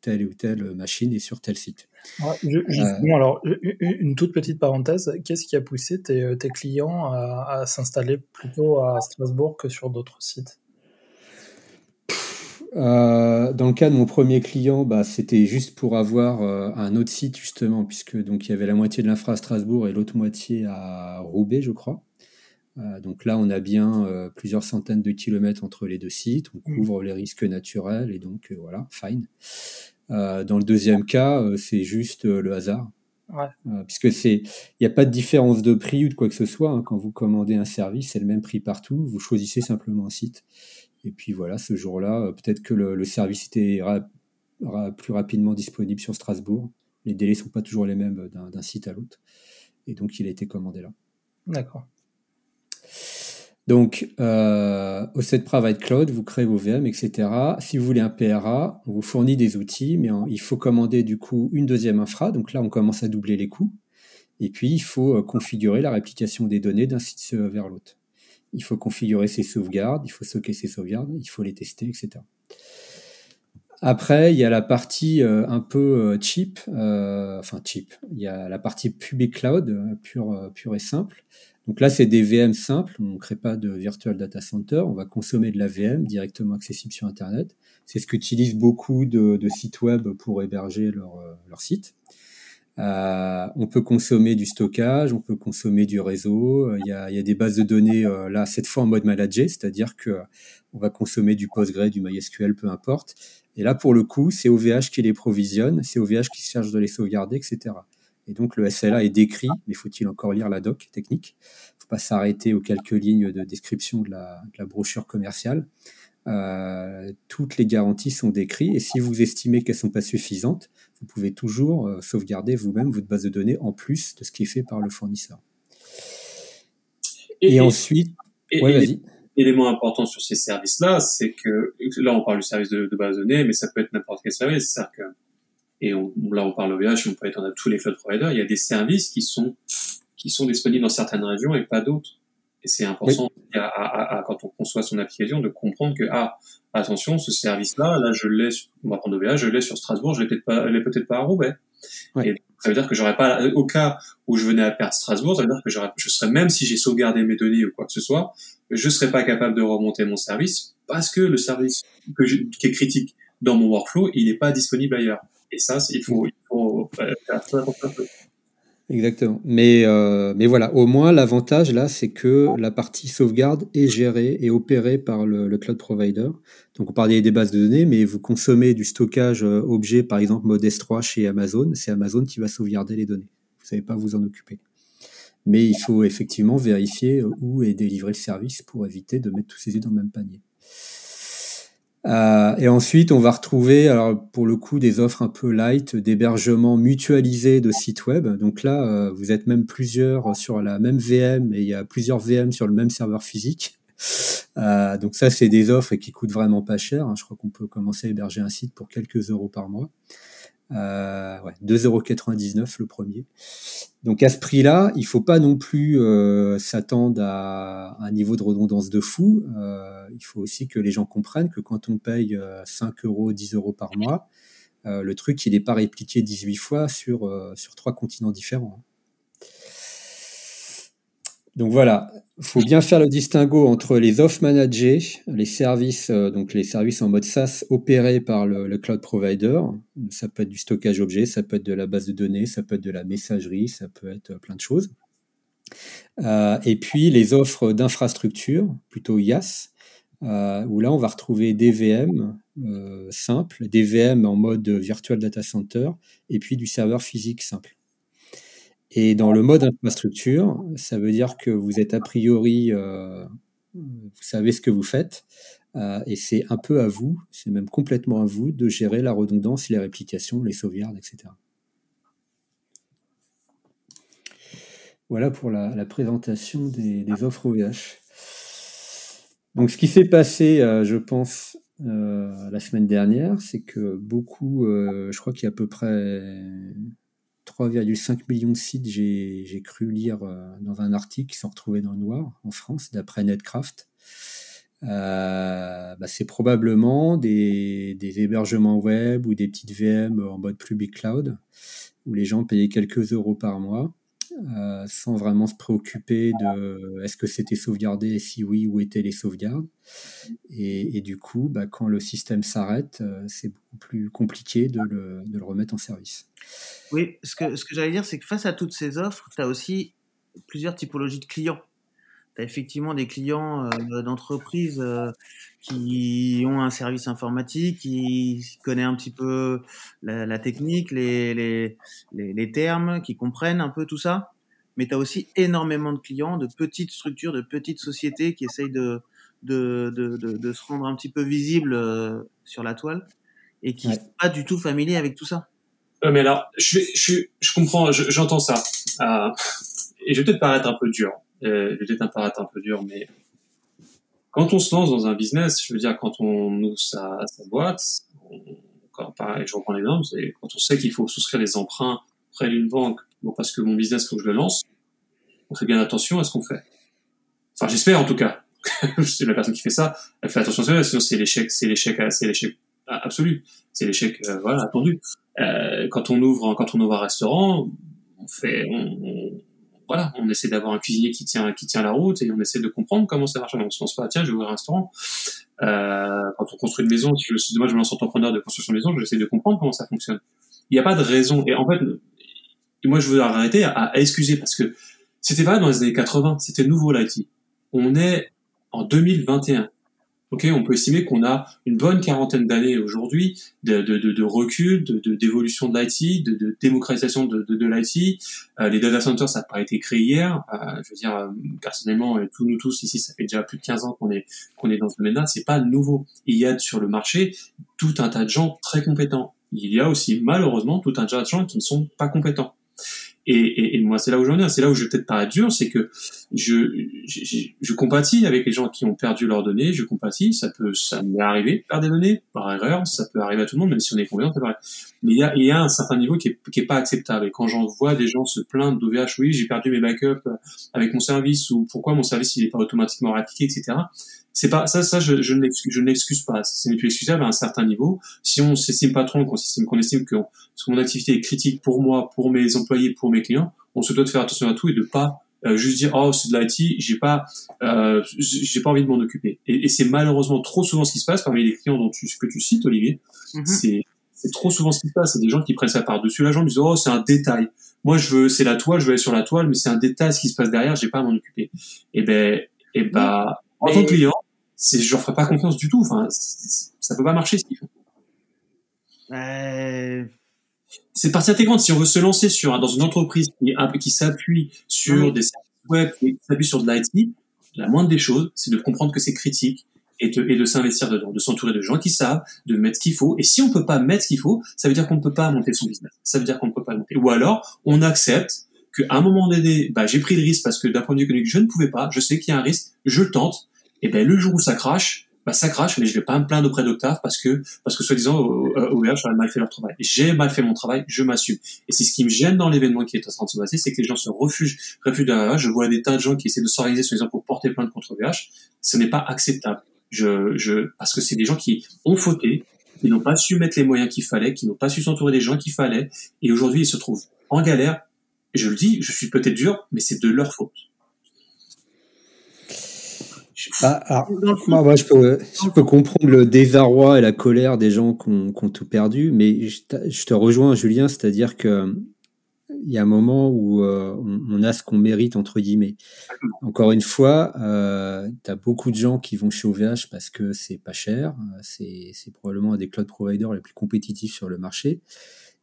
telle ou telle machine est sur tel site. justement, alors, une toute petite parenthèse, qu'est-ce qui a poussé tes, tes clients à, à s'installer plutôt à Strasbourg que sur d'autres sites? Euh, dans le cas de mon premier client, bah, c'était juste pour avoir euh, un autre site justement, puisque donc il y avait la moitié de l'infra à Strasbourg et l'autre moitié à Roubaix, je crois. Euh, donc là, on a bien plusieurs centaines de kilomètres entre les deux sites. On mmh. couvre les risques naturels et donc voilà, fine. dans le deuxième cas, c'est juste le hasard. Ouais. puisque c'est, il n'y a pas de différence de prix ou de quoi que ce soit. Hein. Quand vous commandez un service, c'est le même prix partout. Vous choisissez simplement un site. Et puis voilà, ce jour-là, euh, peut-être que le, service était plus rapidement disponible sur Strasbourg. Les délais sont pas toujours les mêmes d'un site à l'autre. Et donc, il a été commandé là. D'accord. Donc, euh, au set Private Cloud, vous créez vos VM, etc. Si vous voulez un PRA, on vous fournit des outils, mais il faut commander du coup une deuxième infra. Donc là, on commence à doubler les coûts. Et puis, il faut euh, configurer la réplication des données d'un site vers l'autre il faut configurer ses sauvegardes, il faut stocker ses sauvegardes, il faut les tester, etc. Après, il y a la partie euh, un peu euh, cheap, euh, enfin cheap. Il y a la partie public cloud, pure, pure et simple. Donc là, c'est des VM simples. On ne crée pas de virtual data center. On va consommer de la VM directement accessible sur Internet. C'est ce qu'utilisent beaucoup de, sites web pour héberger leur site. Euh, on peut consommer du stockage, on peut consommer du réseau. Il y a, des bases de données euh, là cette fois en mode manager, c'est-à-dire que on va consommer du PostgreSQL, du MySQL, peu importe. Et là pour le coup, c'est OVH qui les provisionne, c'est OVH qui se charge de les sauvegarder, etc. Et donc le SLA est décrit, mais faut-il encore lire la doc technique? Faut pas s'arrêter aux quelques lignes de description de la, de la brochure commerciale. Euh, toutes les garanties sont décrites et si vous estimez qu'elles sont pas suffisantes, vous pouvez toujours euh, sauvegarder vous-même votre base de données en plus de ce qui est fait par le fournisseur. Et, ensuite, ouais, L'élément important sur ces services-là, c'est que là on parle du service de, base de données, mais ça peut être n'importe quel service. Que, et on, là on parle OVH, on peut étendre à tous les cloud providers. Il y a des services qui sont qui sont disponibles dans certaines régions et pas d'autres. Et c'est important à, quand on conçoit son application de comprendre que ah attention ce service-là, là je l'ai, on va prendre OVH, je l'ai sur Strasbourg, je l'ai peut-être pas, l'ai peut-être pas à Roubaix. Et ça veut dire que j'aurais pas, au cas où je venais à perdre Strasbourg, ça veut dire que j'aurais, je serais même si j'ai sauvegardé mes données ou quoi que ce soit, je serais pas capable de remonter mon service parce que le service que qui est critique dans mon workflow, il n'est pas disponible ailleurs. Et ça, il faut, il faut faire très attention. Exactement. Mais, euh, mais voilà, au moins l'avantage là, c'est que la partie sauvegarde est gérée et opérée par le, cloud provider. Donc on parlait des bases de données, mais vous consommez du stockage euh, objet, par exemple mode S3 chez Amazon, c'est Amazon qui va sauvegarder les données. Vous savez pas vous en occuper. Mais il faut effectivement vérifier où est délivré le service pour éviter de mettre tous ces œufs dans le même panier. Euh, et ensuite, on va retrouver, alors pour le coup, des offres un peu light d'hébergement mutualisé de sites web. Donc là, euh, vous êtes même plusieurs sur la même VM et il y a plusieurs VM sur le même serveur physique. Euh, donc ça, c'est des offres qui coûtent vraiment pas cher. Je crois qu'on peut commencer à héberger un site pour quelques euros par mois. Euh, ouais, 2,99€ le premier. Donc à ce prix-là, il faut pas non plus euh, s'attendre à un niveau de redondance de fou. Euh, il faut aussi que les gens comprennent que quand on paye 5 euros, 10 euros par mois, le truc, il n'est pas répliqué 18 fois sur, sur trois continents différents. Donc voilà, il faut bien faire le distinguo entre les off managés, les services, euh, donc les services en mode SaaS opérés par le, cloud provider. Ça peut être du stockage objet, ça peut être de la base de données, ça peut être de la messagerie, ça peut être plein de choses. Euh, et puis les offres d'infrastructure, plutôt IaaS, euh, où là on va retrouver des VM simples, des VM en mode virtual data center, et puis du serveur physique simple. Et dans le mode infrastructure, ça veut dire que vous êtes a priori, euh, vous savez ce que vous faites, euh, et c'est un peu à vous, c'est même complètement à vous de gérer la redondance, les réplications, les sauvegardes, etc. Voilà pour la, présentation des, offres OVH. Donc ce qui s'est passé, euh, je pense, la semaine dernière, c'est que beaucoup, je crois qu'il y a à peu près 3,5 millions de sites, j'ai cru lire euh, dans un article qui sont retrouvés dans le noir en France, d'après Netcraft. Euh, bah, c'est probablement des, hébergements web ou des petites VM en mode public cloud, où les gens payaient quelques euros par mois, euh, sans vraiment se préoccuper de est-ce que c'était sauvegardé si oui, où étaient les sauvegardes. Et, du coup, bah, quand le système s'arrête, c'est beaucoup plus compliqué de le remettre en service. Oui, ce que, ce que j'allais dire, c'est que face à toutes ces offres, tu as aussi plusieurs typologies de clients. Tu as effectivement des clients euh, d'entreprises euh, qui ont un service informatique, qui connaissent un petit peu la, technique, les, les, les, termes, qui comprennent un peu tout ça. Mais tu as aussi énormément de clients, de petites structures, de petites sociétés qui essayent de, de, de, de, se rendre un petit peu visibles euh, sur la toile et qui ne sont pas du tout familiers avec tout ça. Euh, mais alors, je, je, je comprends, j'entends ça. Euh, et je vais peut-être paraître un peu dur. Euh, je vais peut-être paraître un peu dur, mais quand on se lance dans un business, je veux dire, quand on ouvre sa, sa boîte, on, quand, pareil, je reprends l'exemple, c'est quand on sait qu'il faut souscrire des emprunts près d'une banque, bon, parce que mon business, faut que je le lance, on fait bien attention à ce qu'on fait. Enfin, j'espère en tout cas. c'est la personne qui fait ça, elle fait attention à ça, sinon c'est l'échec, c'est l'échec, c'est l'échec absolu, c'est l'échec, euh, voilà, attendu. Euh, quand on ouvre quand on ouvre un restaurant, on fait on, voilà, on essaie d'avoir un cuisinier qui tient qui tient la route et on essaie de comprendre comment ça marche. On se lance pas tiens, je vais ouvrir un restaurant. Euh, quand on construit une maison, si je, moi je me lance entrepreneur de construction de maison, j'essaie de comprendre comment ça fonctionne. Il n'y a pas de raison. Et en fait, moi je veux arrêter à, excuser parce que c'était pas dans les années 80, c'était nouveau l'IT. On est en 2021. Ok, on peut estimer qu'on a une bonne quarantaine d'années aujourd'hui de, de, de, de, recul, d'évolution de, l'IT, de, démocratisation de, l'IT. Euh, les data centers, ça n'a pas été créé hier. Euh, je veux dire, euh, personnellement, tous nous tous ici, ça fait déjà plus de 15 ans qu'on est qu'on est dans ce domaine-là. C'est pas nouveau. Il y a sur le marché tout un tas de gens très compétents. Il y a aussi malheureusement tout un tas de gens qui ne sont pas compétents. Et, moi, c'est là où j'en viens, c'est là où je vais peut-être paraître dur, c'est que je, je, je, compatis avec les gens qui ont perdu leurs données, je compatis, ça peut, ça m'est arrivé de perdre des données par erreur, ça peut arriver à tout le monde, même si on est convaincant. Mais il y a, il y a un certain niveau qui est, pas acceptable. Et quand j'en vois des gens se plaindre d'OVH, oui, j'ai perdu mes backups avec mon service, ou pourquoi mon service il est pas automatiquement répliqué, etc c'est pas ça ça je, je ne l'excuse pas. C'est plus excusable à un certain niveau. Si on s'estime patron qu'on estime qu'on estime que, mon activité est critique pour moi pour mes employés pour mes clients on se doit de faire attention à tout et de pas euh, juste dire oh c'est de l'IT j'ai pas euh, j'ai pas envie de m'en occuper. Et, et c'est malheureusement trop souvent ce qui se passe parmi les clients dont tu que tu cites Olivier. Mm-hmm. c'est c'est trop souvent ce qui se passe. C'est des gens qui prennent ça par dessus la jambe ils disent oh c'est un détail. Moi je veux c'est la toile je veux aller sur la toile mais c'est un détail ce qui se passe derrière j'ai pas à m'en occuper. Et ben et bah en tant que client, c'est, je leur ferai pas confiance du tout. Enfin, ça peut pas marcher ce qu'ils font. Euh... C'est partie intégrante. Si on veut se lancer sur dans une entreprise qui, qui s'appuie sur des services web, qui s'appuie sur de l'IT, la moindre des choses, c'est de comprendre que c'est critique et de, et de s'investir dedans, de s'entourer de gens qui savent, de mettre ce qu'il faut. Et si on peut pas mettre ce qu'il faut, ça veut dire qu'on ne peut pas monter son business. Ça veut dire qu'on ne peut pas monter. Ou alors, on accepte qu'à un moment donné, bah, j'ai pris le risque parce que d'un point de vue économique, je ne pouvais pas, je sais qu'il y a un risque, je le tente, et ben le jour où ça crache, bah ça crache, mais je vais pas me plaindre auprès d'Octave parce que parce que soi-disant OVH a mal fait leur travail. J'ai mal fait mon travail, je m'assume. Et c'est ce qui me gêne dans l'événement qui est en train de se passer, c'est que les gens se refugent. Je vois des tas de gens qui essaient de s'organiser soi-disant pour porter plainte contre OVH. Ce n'est pas acceptable. Je, je, parce que c'est des gens qui ont fauté, qui n'ont pas su mettre les moyens qu'il fallait, qui n'ont pas su s'entourer des gens qu'il fallait, et aujourd'hui ils se trouvent en galère. je le dis, je suis peut-être dur, mais c'est de leur faute. Ah, moi, je, peux, je, peux, comprendre le désarroi et la colère des gens qui ont, tout perdu, mais je, te rejoins, Julien, c'est-à-dire que il y a un moment où euh, on, a ce qu'on mérite entre guillemets. Encore une fois, euh, tu as beaucoup de gens qui vont chez OVH parce que c'est pas cher, c'est probablement un des cloud providers les plus compétitifs sur le marché.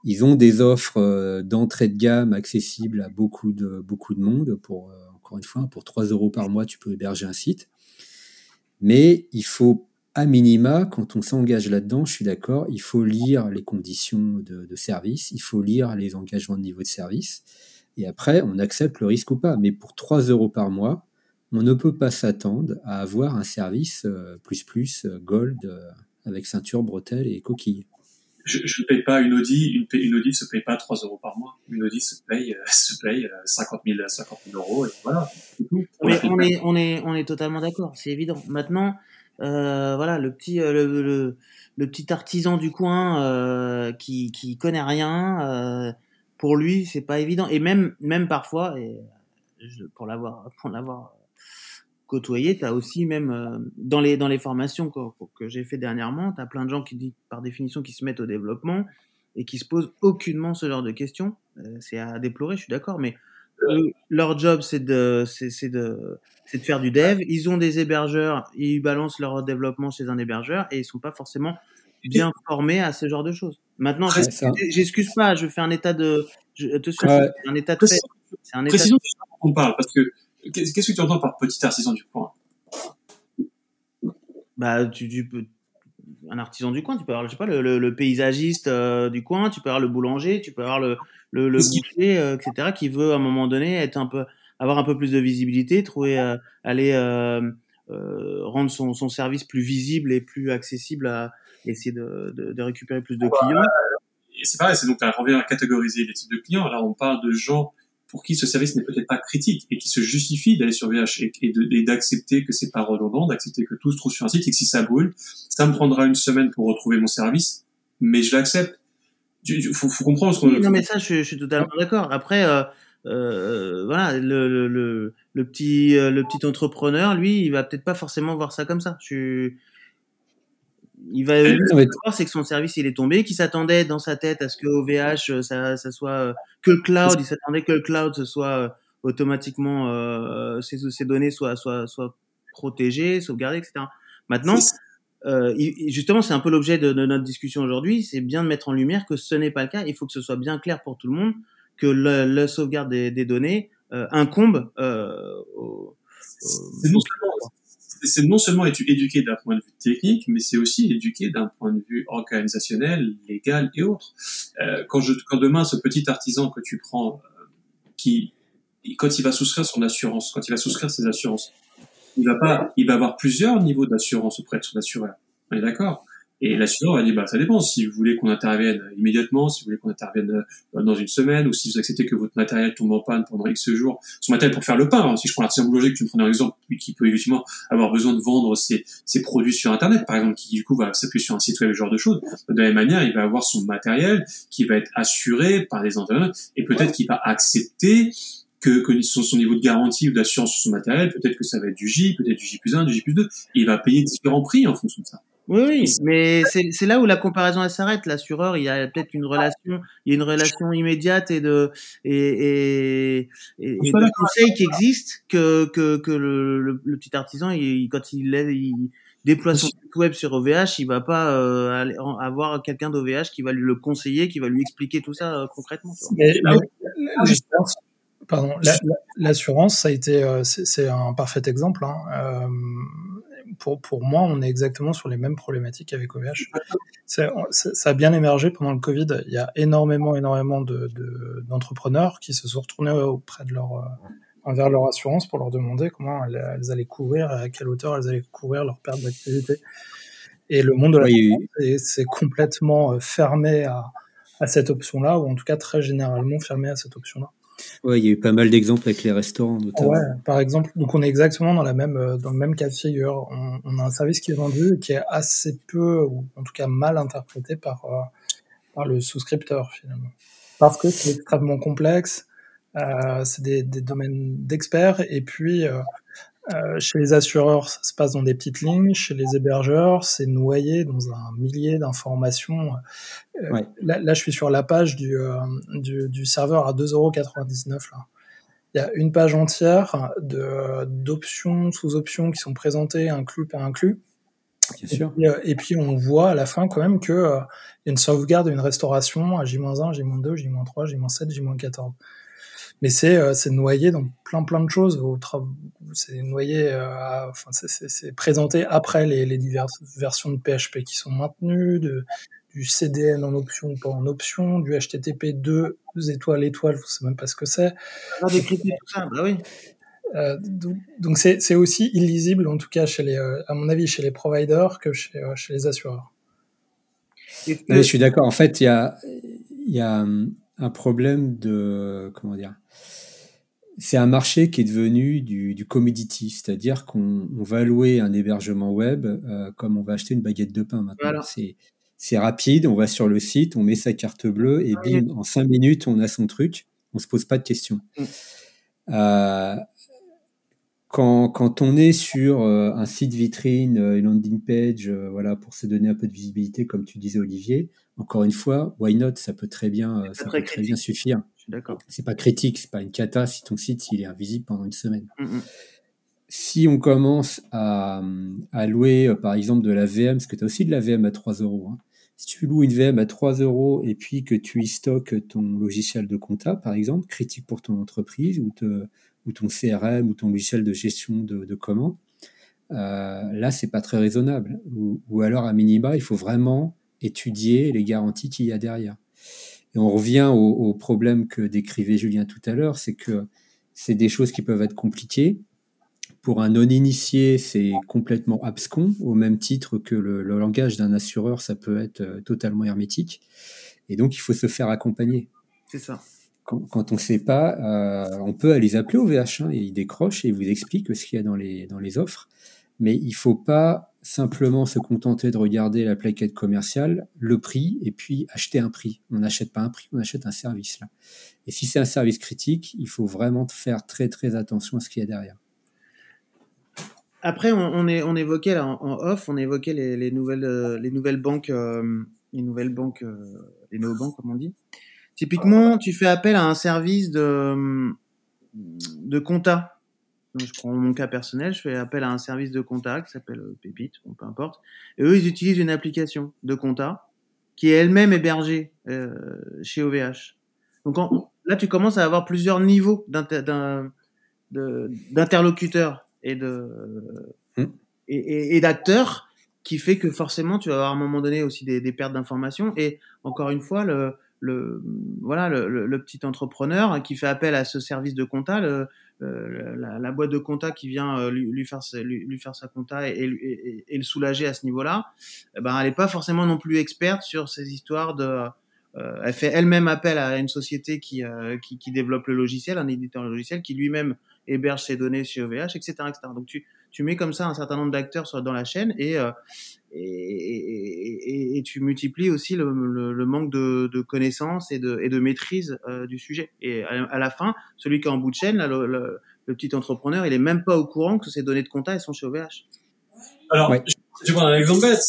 Ils ont des offres euh, d'entrée de gamme accessibles à beaucoup de beaucoup de monde. Pour encore une fois, pour 3 euros par mois, tu peux héberger un site. Mais il faut, à minima, quand on s'engage là-dedans, je suis d'accord, il faut lire les conditions de, service, il faut lire les engagements de niveau de service, et après, on accepte le risque ou pas. Mais pour 3 euros par mois, on ne peut pas s'attendre à avoir un service euh, plus plus euh, gold euh, avec ceinture, bretelles et coquille je ne paye pas une Audi, une, une Audi se paye pas 3 euros par mois. Une Audi se paye, se paye 50 000, 50 000 euros et voilà. on, est, on, est, on est totalement d'accord, c'est évident. Maintenant, euh, voilà, le petit, euh, le, le, petit artisan du coin euh, qui, qui connaît rien, euh, pour lui, c'est pas évident. Et même, même parfois, et je, pour l'avoir, pour l'avoir côtoyer, tu as aussi même euh, dans les dans les formations que, que j'ai fait dernièrement, tu as plein de gens qui disent par définition qui se mettent au développement et qui se posent aucunement ce genre de questions. Euh, c'est à déplorer, je suis d'accord, mais leur job c'est de c'est de c'est de faire du dev. Ils ont des hébergeurs, ils balancent leur développement chez un hébergeur et ils sont pas forcément bien formés à ce genre de choses. Maintenant, j'excuse pas, je fais un état de je, un état de fait. C'est un état de... on parle parce que Qu'est-ce que tu entends par petit artisan du coin? Bah, tu, peux un artisan du coin, tu peux avoir, je sais pas, le, paysagiste euh, du coin, tu peux avoir le boulanger, tu peux avoir le, le, boucher, euh, etc., qui veut à un moment donné être un peu, avoir un peu plus de visibilité, trouver, euh, aller rendre son, son, service plus visible et plus accessible à essayer de, de, récupérer plus de clients. c'est pareil, c'est donc à revient à catégoriser les types de clients. Là, on parle de gens pour qui ce service n'est peut-être pas critique et qui se justifie d'aller sur VH et, d'accepter que c'est pas redondant, d'accepter que tout se trouve sur un site et que si ça brûle, ça me prendra une semaine pour retrouver mon service, mais je l'accepte. Il faut, faut, comprendre ce qu'on. non, mais ça, je, suis totalement d'accord. Après, euh, euh, voilà, le, le, le, petit, euh, le petit entrepreneur, lui, il va peut-être pas forcément voir ça comme ça. Je il va voir c'est que son service il est tombé, qu'il s'attendait dans sa tête à ce que OVH euh, ça, ça soit euh, que le cloud, il s'attendait que le cloud ce soit euh, automatiquement euh, ces, ces, données soient soient soient protégées, sauvegardées, etc. Maintenant, euh, justement, c'est un peu l'objet de, de, notre discussion aujourd'hui, c'est bien de mettre en lumière que ce n'est pas le cas. Il faut que ce soit bien clair pour tout le monde que le, le sauvegarde des, des données euh, incombe euh, au, c'est non seulement éduqué d'un point de vue technique, mais c'est aussi éduqué d'un point de vue organisationnel, légal et autres. Euh, quand, quand demain, ce petit artisan que tu prends, euh, qui, quand il va souscrire son assurance, quand il va souscrire ses assurances, il va pas, il va avoir plusieurs niveaux d'assurance auprès de son assureur. On est d'accord? Et l'assureur a dit, bah, ça dépend. Si vous voulez qu'on intervienne immédiatement, si vous voulez qu'on intervienne euh, dans une semaine, ou si vous acceptez que votre matériel tombe en panne pendant X jours, son matériel pour faire le pain. Hein. Si je prends l'artisan boulanger que tu me prenais un exemple, qui peut effectivement avoir besoin de vendre ses, ses, produits sur Internet, par exemple, qui du coup va s'appuyer sur un site web, ce genre de choses. De la même manière, il va avoir son matériel qui va être assuré par des internet et peut-être qu'il va accepter que, que son, son, niveau de garantie ou d'assurance sur son matériel, peut-être que ça va être du J, peut-être du J plus 1, du J plus 2, et il va payer différents prix en fonction de ça. Oui, oui, mais c'est là où la comparaison elle s'arrête. L'assureur, il y a peut-être une relation, il y a une relation immédiate et de et et, et, de conseil qui existe que que que le, le, petit artisan, il, quand il, il déploie son site web sur OVH, il va pas euh, avoir quelqu'un d'OVH qui va lui le conseiller, qui va lui expliquer tout ça euh, concrètement. Mais, pardon, l'assurance, ça a été, euh, c'est un parfait exemple. Hein. Euh, pour, pour moi, on est exactement sur les mêmes problématiques avec OVH. ça a bien émergé pendant le Covid. Il y a énormément, énormément d'entrepreneurs de, qui se sont retournés auprès de leur, euh, vers leur assurance pour leur demander comment elles, allaient couvrir, à quelle hauteur elles allaient couvrir leur perte d'activité. Et le monde de la c'est complètement fermé à, à cette option-là, ou en tout cas très généralement fermé à cette option-là. Ouais, il y a eu pas mal d'exemples avec les restaurants notamment. Ouais, par exemple, donc on est exactement dans la même euh, dans le même cas de figure. On, a un service qui est vendu et qui est assez peu ou en tout cas mal interprété par euh, par le souscripteur finalement, parce que c'est extrêmement complexe. Euh, c'est des, domaines d'experts et puis euh, chez les assureurs, ça se passe dans des petites lignes. Chez les hébergeurs, c'est noyé dans un millier d'informations. Euh, Ouais. là, là, je suis sur la page du, euh, du, du serveur à 2,99€. Là. Il y a une page entière de- d'options, sous-options qui sont présentées, inclus par inclus. Bien Et puis, et puis, on voit à la fin quand même que euh, il y a une sauvegarde et une restauration à J-1, J-2, J-3, J-7, J-14. Mais c'est euh, c'est noyé dans plein plein de choses. C'est noyé, euh, à- enfin c'est- c'est c'est présenté après les, les diverses versions de PHP qui sont maintenues, de, du CDN en option ou pas en option, du HTTP 2 étoiles étoiles, je sais même pas ce que c'est. On a décrypté tout ça, bah oui. Euh, donc c'est c'est aussi illisible en tout cas chez les, euh, à mon avis chez les providers que chez, euh, chez les assureurs. Que- je suis d'accord. En fait, il y a, il y a un problème de comment dire. C'est un marché qui est devenu du, du commodity, c'est-à-dire qu'on on va louer un hébergement web euh, comme on va acheter une baguette de pain maintenant. Voilà. C'est rapide, on va sur le site, on met sa carte bleue et bim, en cinq minutes, on a son truc. On se pose pas de questions. Mm. Euh, quand, quand on est sur euh, un site vitrine, euh, une landing page, euh, voilà, pour se donner un peu de visibilité, comme tu disais Olivier, encore une fois, why not? Ça peut très bien, euh, ça très peut très bien suffire. Je suis d'accord. C'est pas critique, c'est pas une cata si ton site il est invisible pendant une semaine. Mm, mm. Si on commence à, à louer, euh, par exemple, de la VM, parce que tu as aussi de la VM à 3 euros. hein. Si tu loues une VM à 3 euros et puis que tu y stockes ton logiciel de compta, par exemple, critique pour ton entreprise ou, te- ou ton CRM ou ton logiciel de gestion de, de commandes, euh, là, c'est pas très raisonnable. Ou, alors, à minima, il faut vraiment étudier les garanties qu'il y a derrière. Et on revient au, problème que décrivait Julien tout à l'heure, c'est que c'est des choses qui peuvent être compliquées. Pour un non-initié, c'est complètement abscon, au même titre que le, le langage d'un assureur, ça peut être euh, totalement hermétique. Et donc, il faut se faire accompagner. C'est ça. Quand, quand on ne sait pas, euh, on peut aller appeler au VH, hein, et ils décrochent et ils vous expliquent ce qu'il y a dans les, dans les offres. Mais il faut pas simplement se contenter de regarder la plaquette commerciale, le prix, et puis acheter un prix. On n'achète pas un prix, on achète un service. Là. Et si c'est un service critique, il faut vraiment faire très très attention à ce qu'il y a derrière. Après, on, on, est, on évoquait là, en, en off, on évoquait les, les nouvelles, euh, les nouvelles banques, euh, les nouvelles banques, euh, les néobanques, comme on dit. Typiquement, tu fais appel à un service de, de compta. Donc, je prends mon cas personnel, je fais appel à un service de compta qui s'appelle euh, Pépite, bon, peu importe. Et eux, ils utilisent une application de compta qui est elle-même hébergée euh, chez OVH. Donc en, là, tu commences à avoir plusieurs niveaux d'interlocuteurs et de Mm. et, et, et d'acteurs qui fait que forcément tu vas avoir à un moment donné aussi des, des pertes d'informations et encore une fois le le voilà le, le, le petit entrepreneur qui fait appel à ce service de compta le, la, la boîte de compta qui vient euh, lui, lui faire lui, lui faire sa compta et, et, et- le soulager à ce niveau-là eh ben elle est pas forcément non plus experte sur ces histoires de euh, elle fait elle-même appel à une société qui, euh, qui, qui développe le logiciel, un éditeur de logiciel qui lui-même héberge ses données chez OVH, etc., etc. Donc tu, tu mets comme ça un certain nombre d'acteurs dans la chaîne et, euh, et, et, et- et tu multiplies aussi le, le, le manque de, de connaissances et de, et de maîtrise euh, du sujet. Et à, à la fin, celui qui est en bout de chaîne, là, le, le, le petit entrepreneur, il est même pas au courant que ses données de compta elles sont chez OVH. Alors, Ouais. je je vais prendre un exemple bête.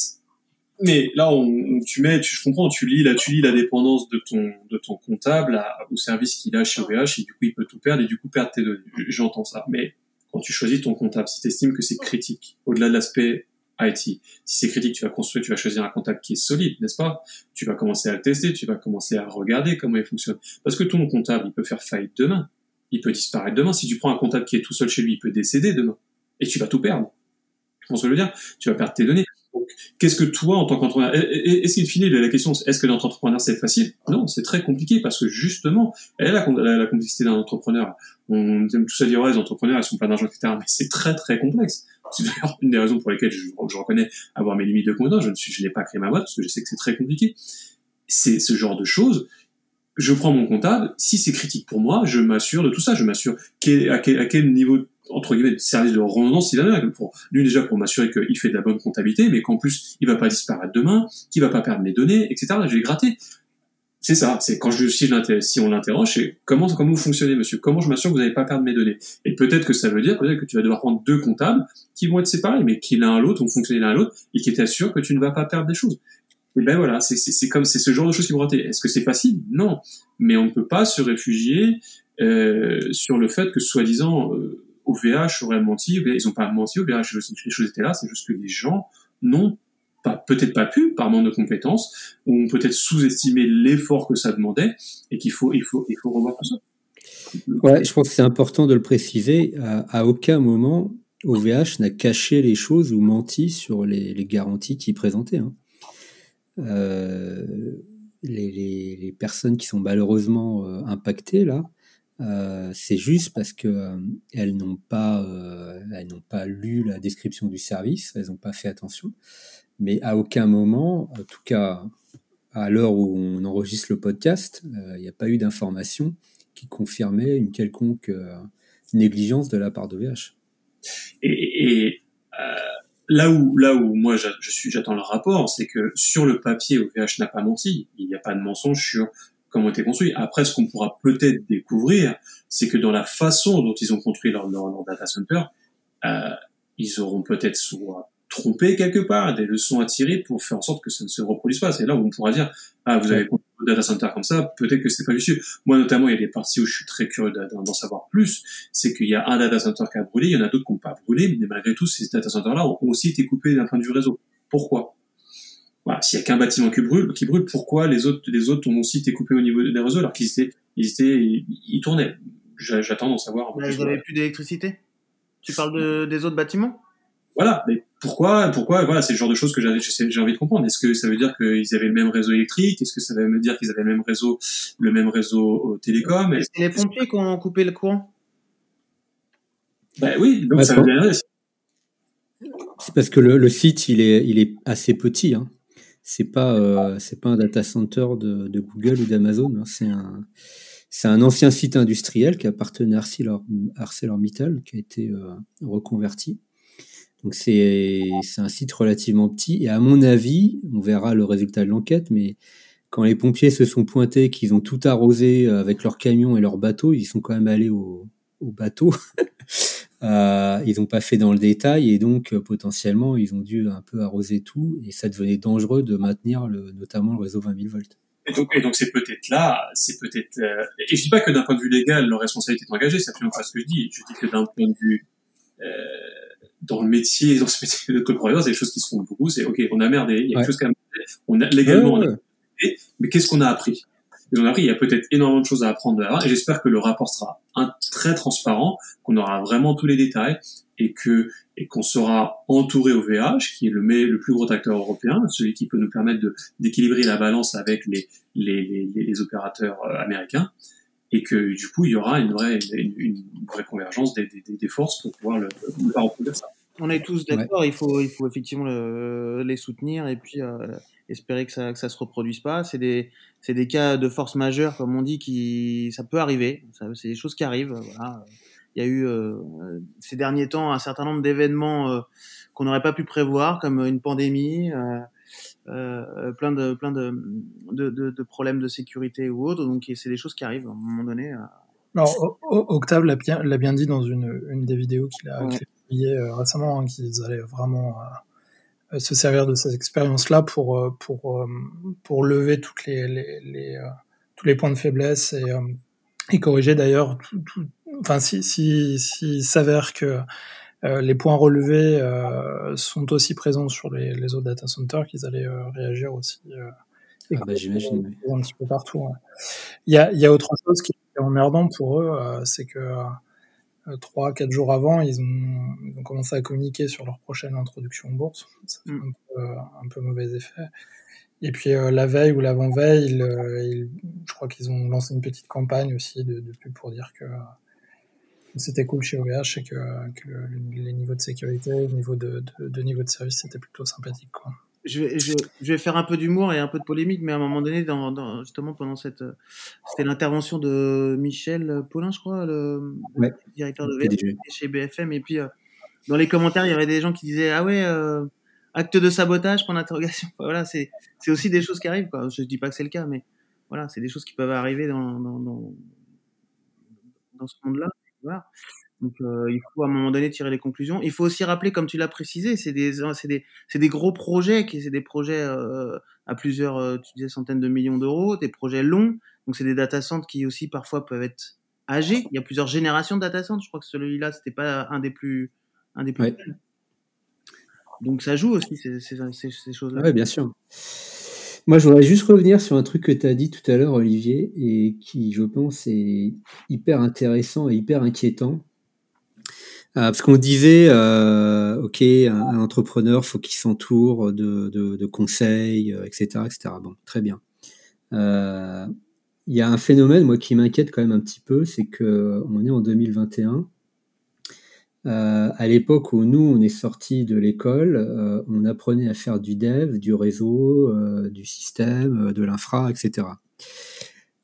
Mais là, on, on- tu mets, tu, je comprends, tu lis, là, tu lis la dépendance de ton, de ton comptable à- au service qu'il a chez OVH et du coup, il peut tout perdre et du coup, perdre tes données. J'entends ça. Mais quand tu choisis ton comptable, si tu estimes que c'est critique, au-delà de l'aspect IT, si c'est critique, tu vas construire, tu vas choisir un comptable qui est solide, n'est-ce pas? Tu vas commencer à le tester, tu vas commencer à regarder comment il fonctionne. Parce que ton comptable, il peut faire faillite demain. Il peut disparaître demain. Si tu prends un comptable qui est tout seul chez lui, il peut décéder demain. Et tu vas tout perdre. Tu comprends ce que je veux dire? Tu vas perdre tes données. Donc, qu'est-ce que toi, en tant qu'entrepreneur, est-ce qu'il finit la question, est-ce que d'être entrepreneur c'est facile? Non, c'est très compliqué parce que justement, elle a la, la, la complexité d'un entrepreneur. On aime tous à dire ouais, les entrepreneurs, ils sont plein d'argent, etc. Mais c'est très très complexe. C'est d'ailleurs une des raisons pour lesquelles je, reconnais avoir mes limites de compétence. Je ne suis, n'ai pas créé ma boîte parce que je sais que c'est très compliqué. C'est ce genre de choses. je prends mon comptable. Si c'est critique pour moi, je m'assure de tout ça. Je m'assure à quel, niveau entre guillemets de service de redondance il a pour lui déjà pour m'assurer qu'il fait de la bonne comptabilité mais qu'en plus il va pas disparaître demain qu'il va pas perdre mes données etc je vais gratter c'est ça, c'est quand je si, si on l'interroge, c'est comment comment vous fonctionnez, monsieur? Comment je m'assure que vous n'allez pas perdre mes données? Et peut-être que ça veut dire que tu vas devoir prendre deux comptables qui vont être séparés, mais qui l'un à l'autre vont fonctionner l'un à l'autre et qui t'assurent que tu ne vas pas perdre des choses. Et ben voilà, c'est comme c'est ce genre de choses qui vont rater. Est-ce que c'est facile? Non, mais on ne peut pas se réfugier euh, sur le fait que soi-disant euh, OVH aurait menti. Ils n'ont pas menti. OVH, les choses étaient là. C'est juste que les gens n'ont peut-être pas pu par manque de compétences, ou ont peut-être sous-estimé l'effort que ça demandait, et qu'il faut, il faut, il faut revoir tout ça. Ouais, je pense que c'est important de le préciser. À, aucun moment, OVH n'a caché les choses ou menti sur les, garanties qu'il présentait. Hein. Euh, les, personnes qui sont malheureusement euh, impactées là, euh, c'est juste parce que elles n'ont pas, elles n'ont pas lu la description du service, elles n'ont pas fait attention mais à aucun moment, en tout cas à l'heure où on enregistre le podcast, euh, il n'y a pas eu d'information qui confirmait une quelconque euh, négligence de la part d'OVH. Et, euh, là où là où moi je suis j'attends le rapport, c'est que sur le papier OVH n'a pas menti, il n'y a pas de mensonge sur comment était construit. Après, ce qu'on pourra peut-être découvrir, c'est que dans la façon dont ils ont construit leur, leur, leur data center, ils auront peut-être soit tromper quelque part, des leçons à tirer pour faire en sorte que ça ne se reproduise pas. C'est là où on pourra dire, ah, vous avez un data center comme ça, peut-être que c'est pas juste. Moi, notamment, il y a des parties où je suis très curieux d'en savoir plus. C'est qu'il y a un data center qui a brûlé, il y en a d'autres qui n'ont pas brûlé, mais malgré tout, ces data centers-là ont aussi été coupés d'un point de vue réseau. Pourquoi? Voilà, s'il y a qu'un bâtiment qui brûle, qui brûle, pourquoi les autres, les autres ont aussi été coupés au niveau des réseaux alors qu'ils étaient, ils étaient, ils tournaient? J'attends d'en savoir. Peu Ils n'avaient plus d'électricité? Tu parles de, des autres bâtiments? Voilà, mais pourquoi, pourquoi, voilà, c'est le genre de choses que j'ai envie de comprendre. Est-ce que ça veut dire qu'ils avaient le même réseau électrique? Est-ce que ça veut dire qu'ils avaient le même réseau, le même réseau euh, télécom? C'est les pompiers qui ont coupé le courant? Ben oui, donc ça veut dire. C'est parce que le, site, il est, il est assez petit. Hein. C'est pas, euh, c'est pas un data center de, de Google ou d'Amazon. Hein. C'est un, c'est un ancien site industriel qui appartenait à ArcelorMittal, qui a été euh, reconverti. Donc c'est un site relativement petit. Et à mon avis, on verra le résultat de l'enquête, mais quand les pompiers se sont pointés, qu'ils ont tout arrosé avec leurs camions et leurs bateaux, ils sont quand même allés au, au bateau. euh, ils n'ont pas fait dans le détail et donc potentiellement ils ont dû un peu arroser tout et ça devenait dangereux de maintenir le, notamment le réseau 20 000 volts. Et donc, c'est peut-être là, c'est peut-être. Euh, et je dis pas que d'un point de vue légal, leur responsabilité est engagée, c'est absolument pas ce que je dis. Je dis que d'un point de vue euh, dans le métier, dans ce métier de code c'est des choses qui se font beaucoup. C'est ok, on a merdé, il y a quelque chose qui a merdé. On a légalement, on a merdé, mais qu'est-ce qu'on a appris? On a appris, il y a peut-être énormément de choses à apprendre de là, et j'espère que le rapport sera un, très transparent, qu'on aura vraiment tous les détails, et que et qu'on sera entouré au VH, qui est le, le plus gros acteur européen, celui qui peut nous permettre d'équilibrer la balance avec les, les, les, les opérateurs euh, américains, et que du coup il y aura une vraie, une, vraie convergence des, des, des, forces pour pouvoir le, le reproduire ça. On est tous d'accord, il, faut, il faut effectivement le, les soutenir et puis euh, espérer que ça, que ça se reproduise pas. C'est des, c'est des cas de force majeure, comme on dit, qui ça peut arriver. C'est des choses qui arrivent. Voilà. Il y a eu euh, ces derniers temps un certain nombre d'événements euh, qu'on n'aurait pas pu prévoir, comme une pandémie. Euh, euh, plein de plein de, de, de, problèmes de sécurité ou autres. Donc c'est des choses qui arrivent à un moment donné. Euh. Alors Octave l'a bien, l'a bien dit dans une, une des vidéos qu'il a, publiées euh, récemment, hein, qu'ils allaient vraiment se servir de cette expérience-là pour pour pour lever toutes les, les, les tous les points de faiblesse et, et corriger d'ailleurs tout, enfin si si s'il s'avère que les points relevés euh, sont aussi présents sur les, les, autres data centers, qu'ils allaient euh, réagir aussi. ah bah, j'imagine. Un petit peu partout. Il, y a, il y a autre chose qui est emmerdant pour eux, c'est que trois, quatre jours avant, ils ont, ils ont, commencé à communiquer sur leur prochaine introduction en bourse. Ça fait mm. un, peu, un, peu, mauvais effet. Et puis la veille ou l'avant-veille, je crois qu'ils ont lancé une petite campagne aussi de, de pub pour dire que c'était cool chez OVH, c'est que, que, les niveaux de sécurité, le niveau de, de, niveau de service, c'était plutôt sympathique. Quoi. je, vais, je, je, vais faire un peu d'humour et un peu de polémique, mais à un moment donné, dans, dans justement pendant cette, c'était l'intervention de Michel Paulin, je crois, le, ouais. directeur de VF, chez BFM, et puis euh, dans les commentaires, il y avait des gens qui disaient ah ouais, euh, acte de sabotage, point d'interrogation. Voilà, c'est c'est aussi des choses qui arrivent. Quoi. Je dis pas que c'est le cas, mais voilà, c'est des choses qui peuvent arriver dans dans, dans, dans ce monde-là. Donc euh, il faut à un moment donné tirer les conclusions. Il faut aussi rappeler, comme tu l'as précisé, c'est des, c'est des, c'est des gros projets, qui c'est des projets euh, à plusieurs, euh, tu disais centaines de millions d'euros, des projets longs. Donc c'est des data centers qui aussi parfois peuvent être âgés. Il y a plusieurs générations de data centers. Je crois que celui-là c'était pas un des plus, un des plus. Ouais. Donc ça joue aussi ces, ces, ces, ces choses-là. Oui, bien sûr. Moi, je voudrais juste revenir sur un truc que tu as dit tout à l'heure, Olivier, et qui, je pense, est hyper intéressant et hyper inquiétant euh, parce qu'on disait, euh, ok, un, un, entrepreneur, faut qu'il s'entoure de, de, de, conseils, etc., euh, etc. Bon, très bien. Euh, il y a un phénomène, moi, qui m'inquiète quand même un petit peu, c'est que on est en 2021. Euh, à l'époque où nous, on est sorti de l'école, euh, on apprenait à faire du dev, du réseau, du système, de l'infra, etc.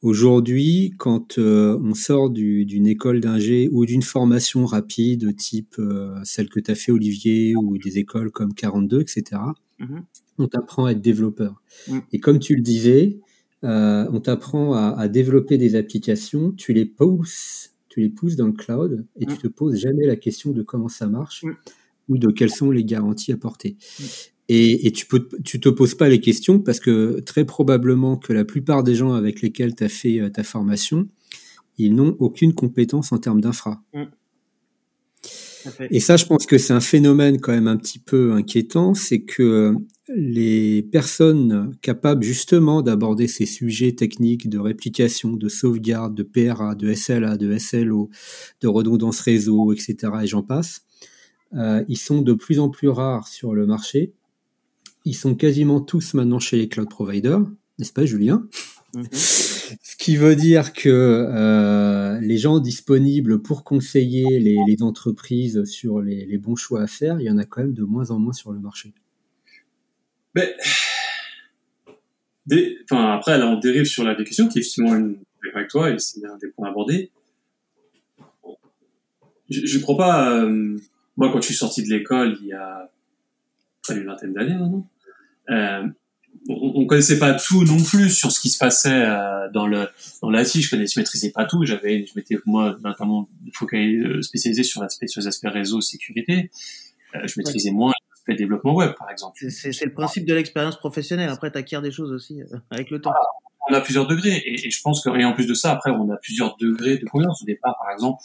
Aujourd'hui, quand euh, on sort d'une école d'ingé ou d'une formation rapide type euh, celle que tu as fait Olivier ou des écoles comme 42, etc., mmh. on t'apprend à être développeur. Mmh. Et comme tu le disais, euh, on t'apprend à, à, développer des applications, tu les pousses, tu les pousses dans le cloud et tu te poses jamais la question de comment ça marche ou de quelles sont les garanties apportées. Et, et, tu peux, tu te poses pas les questions parce que très probablement que la plupart des gens avec lesquels tu as fait euh, ta formation, ils n'ont aucune compétence en termes d'infra. Et ça, je pense que c'est un phénomène quand même un petit peu inquiétant, c'est que les personnes capables justement d'aborder ces sujets techniques de réplication, de sauvegarde, de PRA, de SLA, de SLO, de redondance réseau, etc. et j'en passe, euh, ils sont de plus en plus rares sur le marché ils sont quasiment tous maintenant chez les cloud providers, n'est-ce pas, Julien? Mhm. Ce qui veut dire que euh, les gens disponibles pour conseiller les, les entreprises sur les, les, bons choix à faire, il y en a quand même de moins en moins sur le marché. Mais, des, enfin, après, là, on dérive sur la question qui est effectivement une, avec toi, et c'est un des points abordés. Je ne crois pas. Euh, moi, quand je suis sorti de l'école, il y a d'une vingtaine d'années maintenant, euh, on, on connaissait pas tout non plus sur ce qui se passait euh, dans le dans l'IT. Je connaissais, je maîtrisais pas tout. J'avais, je m'étais moi notamment focalisé, euh, spécialisé sur l'aspect sur les aspects réseau, sécurité. Euh, je maîtrisais ouais. moins l'aspect développement web, par exemple. C'est le principe de l'expérience professionnelle. Après, tu acquiers des choses aussi euh, avec le temps. On a plusieurs degrés, et, et, je pense que et en plus de ça, après, on a plusieurs degrés de confiance. Au départ, par exemple,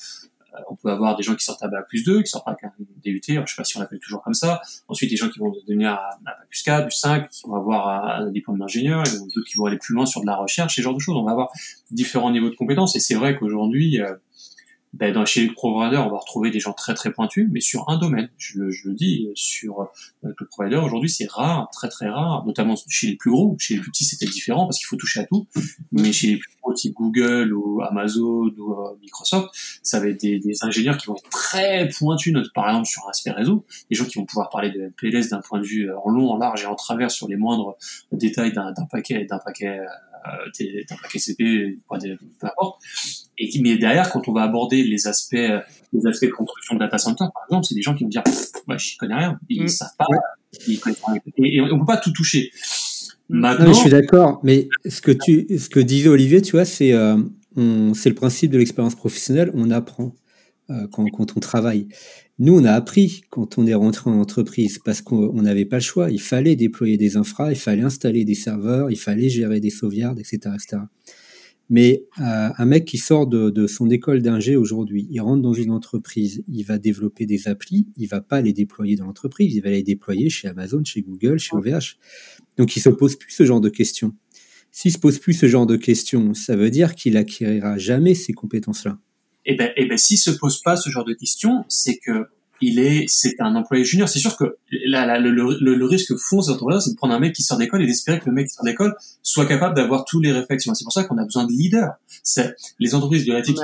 on peut avoir des gens qui sortent à Bac plus 2, qui sortent avec un DUT, je sais pas si on l'appelle toujours comme ça. Ensuite, des gens qui vont devenir à, à Bac plus 4, plus 5, qui vont avoir un diplôme d'ingénieur, et d'autres qui vont aller plus loin sur de la recherche, ce genre de choses. On va avoir différents niveaux de compétences, et c'est vrai qu'aujourd'hui, euh, ben, dans, chez les providers, on va retrouver des gens très très pointus, mais sur un domaine. Je le, je le dis, sur euh, le provider, aujourd'hui, c'est rare, très très rare, notamment chez les plus gros. Chez les plus petits, c'était différent parce qu'il faut toucher à tout. Mais chez les plus gros, type Google ou Amazon ou euh, Microsoft, ça va être des, des, ingénieurs qui vont être très pointus, par exemple sur un aspect réseau, des gens qui vont pouvoir parler de MPLS d'un point de vue euh, en long, en large et en travers sur les moindres détails d'un paquet, d'un paquet euh, d'un paquet CP, peu importe. Et mais derrière, quand on va aborder les aspects, les aspects de construction de data center, par exemple, c'est des gens qui vont dire, ouais, je connais rien, ils mm. savent pas, ils connaissent rien. Et, et, on peut pas tout toucher. Maintenant, non, je suis d'accord, mais ce que tu, ce que disait Olivier, tu vois, c'est, euh, c'est le principe de l'expérience professionnelle, on apprend euh, quand, quand on travaille. Nous, on a appris quand on est rentré en entreprise parce qu'on n'avait pas le choix. Il fallait déployer des infras, il fallait installer des serveurs, il fallait gérer des sauvegardes, etc., etc. Mais euh, un mec qui sort de, de son école d'ingé aujourd'hui, il rentre dans une entreprise, il va développer des applis, il va pas les déployer dans l'entreprise, il va les déployer chez Amazon, chez Google, chez OVH. Donc il se pose plus ce genre de questions. S'il se pose plus ce genre de questions, ça veut dire qu'il acquérira jamais ces compétences-là. Eh ben, eh ben, s'il se pose pas ce genre de questions, c'est que il est, c'est un employé junior. C'est sûr que le, le, le, risque fond c'est de prendre un mec qui sort d'école et d'espérer que le mec qui sort d'école soit capable d'avoir tous les réflexions. C'est pour ça qu'on a besoin de leaders. C'est les entreprises de la tech qui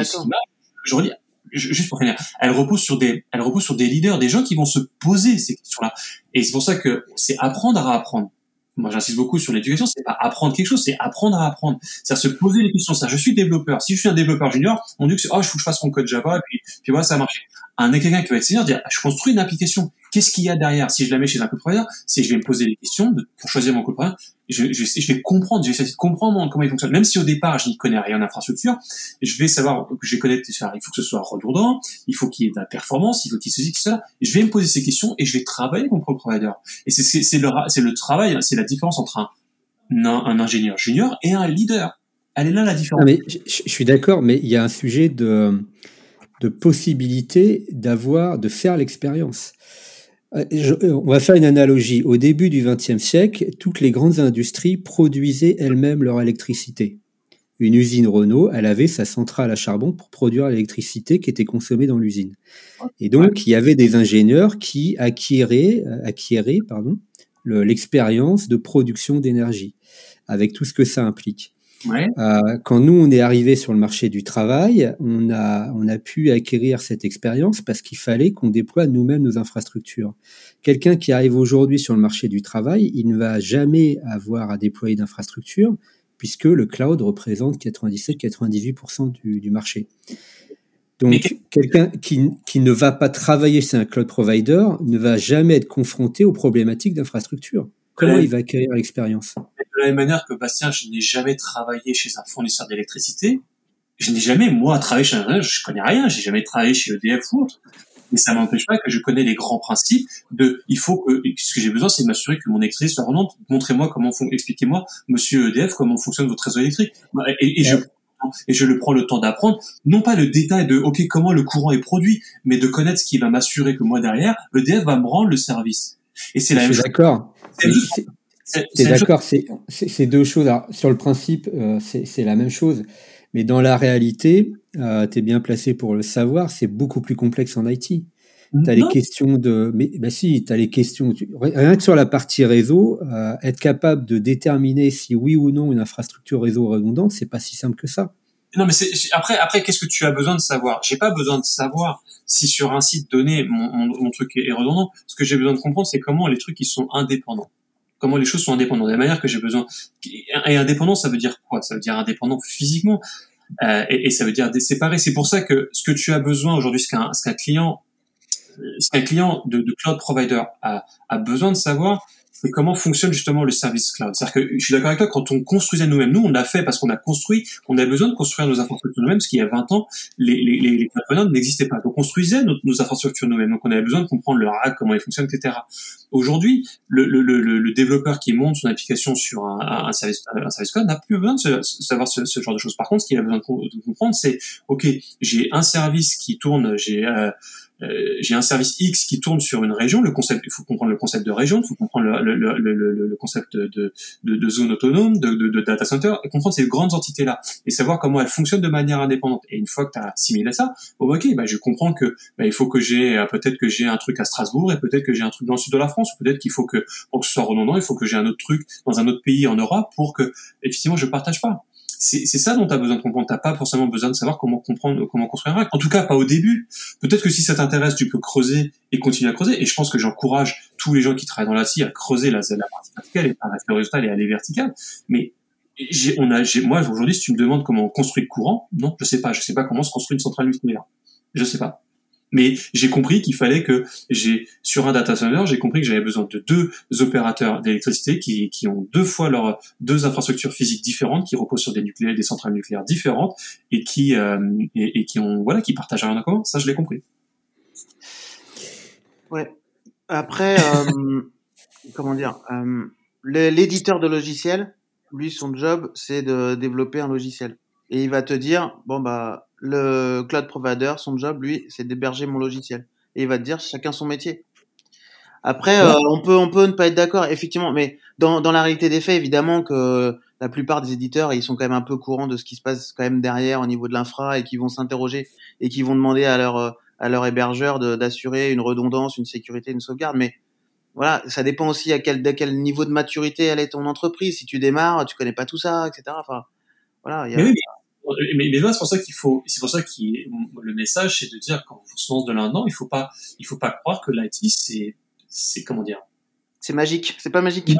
je redis, juste pour finir, elles reposent sur des, elles reposent sur des leaders, des gens qui vont se poser ces questions-là. Et c'est pour ça que c'est apprendre à apprendre. Moi j'insiste beaucoup sur l'éducation, c'est pas apprendre quelque chose, c'est apprendre à apprendre. C'est à se poser les questions. Ça, je suis développeur. Si je suis un développeur junior, on dit que oh, il faut que je fasse mon code Java, et puis, puis voilà, ça marche. Un quelqu'un qui va être senior, dire, je construis une application. Qu'est-ce qu'il y a derrière? Si je la mets chez un provider, c'est je vais me poser les questions pour choisir mon provider. Je, je, je vais comprendre, je vais essayer de comprendre comment il fonctionne. Même si au départ, je n'y connais rien en infrastructure, je vais savoir que je connais, il faut que ce soit redondant, il faut qu'il y ait de la performance, il faut qu'il y ait ceci, cela. Je vais me poser ces questions et je vais travailler mon provider. Et c'est, le, travail, c'est la différence entre un ingénieur junior et un leader. Elle est là la différence. mais je, suis d'accord, mais il y a un sujet de possibilité d'avoir, de faire l'expérience. Euh, on va faire une analogie. Au début du XXe siècle, toutes les grandes industries produisaient elles-mêmes leur électricité. Une usine Renault, elle avait sa centrale à charbon pour produire l'électricité qui était consommée dans l'usine. Et donc, il y avait des ingénieurs qui acquéraient, euh, acquéraient pardon, l'expérience de production d'énergie, avec tout ce que ça implique. Euh, quand nous, on est arrivé sur le marché du travail, on a, on a pu acquérir cette expérience parce qu'il fallait qu'on déploie nous-mêmes nos infrastructures. Quelqu'un qui arrive aujourd'hui sur le marché du travail, il ne va jamais avoir à déployer d'infrastructures puisque le cloud représente 97-98% du, du marché. Donc, quelqu'un qui, qui, ne va pas travailler chez un cloud provider ne va jamais être confronté aux problématiques d'infrastructure. Comment il va acquérir l'expérience De la même manière que Bastien, je n'ai jamais travaillé chez un fournisseur d'électricité. Je n'ai jamais, moi, travaillé chez un je connais rien, j'ai jamais travaillé chez EDF ou autre. Mais ça m'empêche pas que je connais les grands principes de, il faut que, ce que j'ai besoin, c'est de m'assurer que mon électricité soit rendante. Montrez-moi comment, expliquez-moi, monsieur EDF, comment fonctionne votre réseau électrique. Et, et je et je le prends le temps d'apprendre, non pas le détail de ok comment le courant est produit, mais de connaître ce qui va m'assurer que moi derrière, dev va me rendre le service. Et c'est la même chose. D'accord. C'est d'accord, c'est deux choses. sur le principe, euh, c'est la même chose, mais dans la réalité, euh, tu es bien placé pour le savoir, c'est beaucoup plus complexe en IT. Tu as les questions de. Mais bah si, tu as les questions. Rien que sur la partie réseau, euh, être capable de déterminer si oui ou non une infrastructure réseau redondante, c'est pas si simple que ça. Non, mais après, après, qu'est-ce que tu as besoin de savoir? J'ai pas besoin de savoir si sur un site donné mon, truc est redondant. Ce que j'ai besoin de comprendre, c'est comment les trucs ils sont indépendants. Comment les choses sont indépendantes. De la manière que j'ai besoin. Et indépendant, ça veut dire quoi? Ça veut dire indépendant physiquement. Euh, et, ça veut dire séparer. C'est pour ça que ce que tu as besoin aujourd'hui, ce qu'un client ce qu'un client de, cloud provider a besoin de savoir, c'est comment fonctionne justement le service cloud? C'est-à-dire que je suis d'accord avec toi, quand on construisait nous-mêmes, nous on l'a fait parce qu'on a construit, on a besoin de construire nos infrastructures nous-mêmes, parce qu'il y a 20 ans, les, les, n'existaient pas. Donc on construisait nos, infrastructures nous-mêmes, donc on avait besoin de comprendre le rack, comment il fonctionne, etc. Aujourd'hui, le, développeur qui monte son application sur un, un service, un service cloud n'a plus besoin de savoir ce, ce, genre de choses. Par contre, ce qu'il a besoin de, comprendre, c'est, ok, j'ai un service qui tourne, j'ai euh, euh, j'ai un service X qui tourne sur une région, le concept, il faut comprendre le concept de région, il faut comprendre le, le, le, le concept de, de, de, zone autonome, de, de, data center, et comprendre ces grandes entités-là, et savoir comment elles fonctionnent de manière indépendante. Et une fois que tu as assimilé ça, bon, ok, bah, je comprends que bah, il faut que j'ai, euh, peut-être que j'ai un truc à Strasbourg, et peut-être que j'ai un truc dans le sud de la France, ou peut-être qu'il faut que, pour que ce soit redondant, il faut que j'ai un autre truc dans un autre pays en Europe pour que, effectivement, je partage pas c'est ça dont tu as besoin de comprendre. T'as pas forcément besoin de savoir comment comprendre, comment construire un rack. En tout cas, pas au début. Peut-être que si ça t'intéresse, tu peux creuser et continuer à creuser. Et je pense que j'encourage tous les gens qui travaillent dans la à creuser la, la partie verticale et par le résultat et aller vertical. Mais on a, moi aujourd'hui, si tu me demandes comment on construit le courant, non, je sais pas. Je sais pas comment se construit une centrale nucléaire. Je sais pas. Mais j'ai compris qu'il fallait que j'ai sur un data center, j'ai compris que j'avais besoin de deux opérateurs d'électricité qui, qui ont deux fois leurs deux infrastructures physiques différentes, qui reposent sur des nucléaires, des centrales nucléaires différentes et qui euh, et, qui ont voilà qui partagent rien en commun. Ça, je l'ai compris. Ouais. Après, euh, comment dire, euh, l'éditeur de logiciel, lui, son job, c'est de développer un logiciel. Et il va te dire, bon bah le cloud provider, son job, lui, c'est d'héberger mon logiciel. Et il va te dire chacun son métier. Après, euh, on peut on peut ne pas être d'accord, effectivement, mais dans, dans la réalité des faits, évidemment que la plupart des éditeurs, ils sont quand même un peu courants de ce qui se passe quand même derrière au niveau de l'infra et qui vont s'interroger et qui vont demander à leur à leur hébergeur d'assurer une redondance, une sécurité, une sauvegarde. Mais voilà, ça dépend aussi à quel, à quel niveau de maturité elle est ton entreprise. Si tu démarres, tu connais pas tout ça, etc. Enfin, voilà. Y a... Mais, mais c'est pour ça qu'il faut, c'est pour ça que le message, c'est de dire quand on se lance de l'un il faut pas, il faut pas croire que l'IT, c'est, c'est comment dire? C'est magique, c'est pas magique. il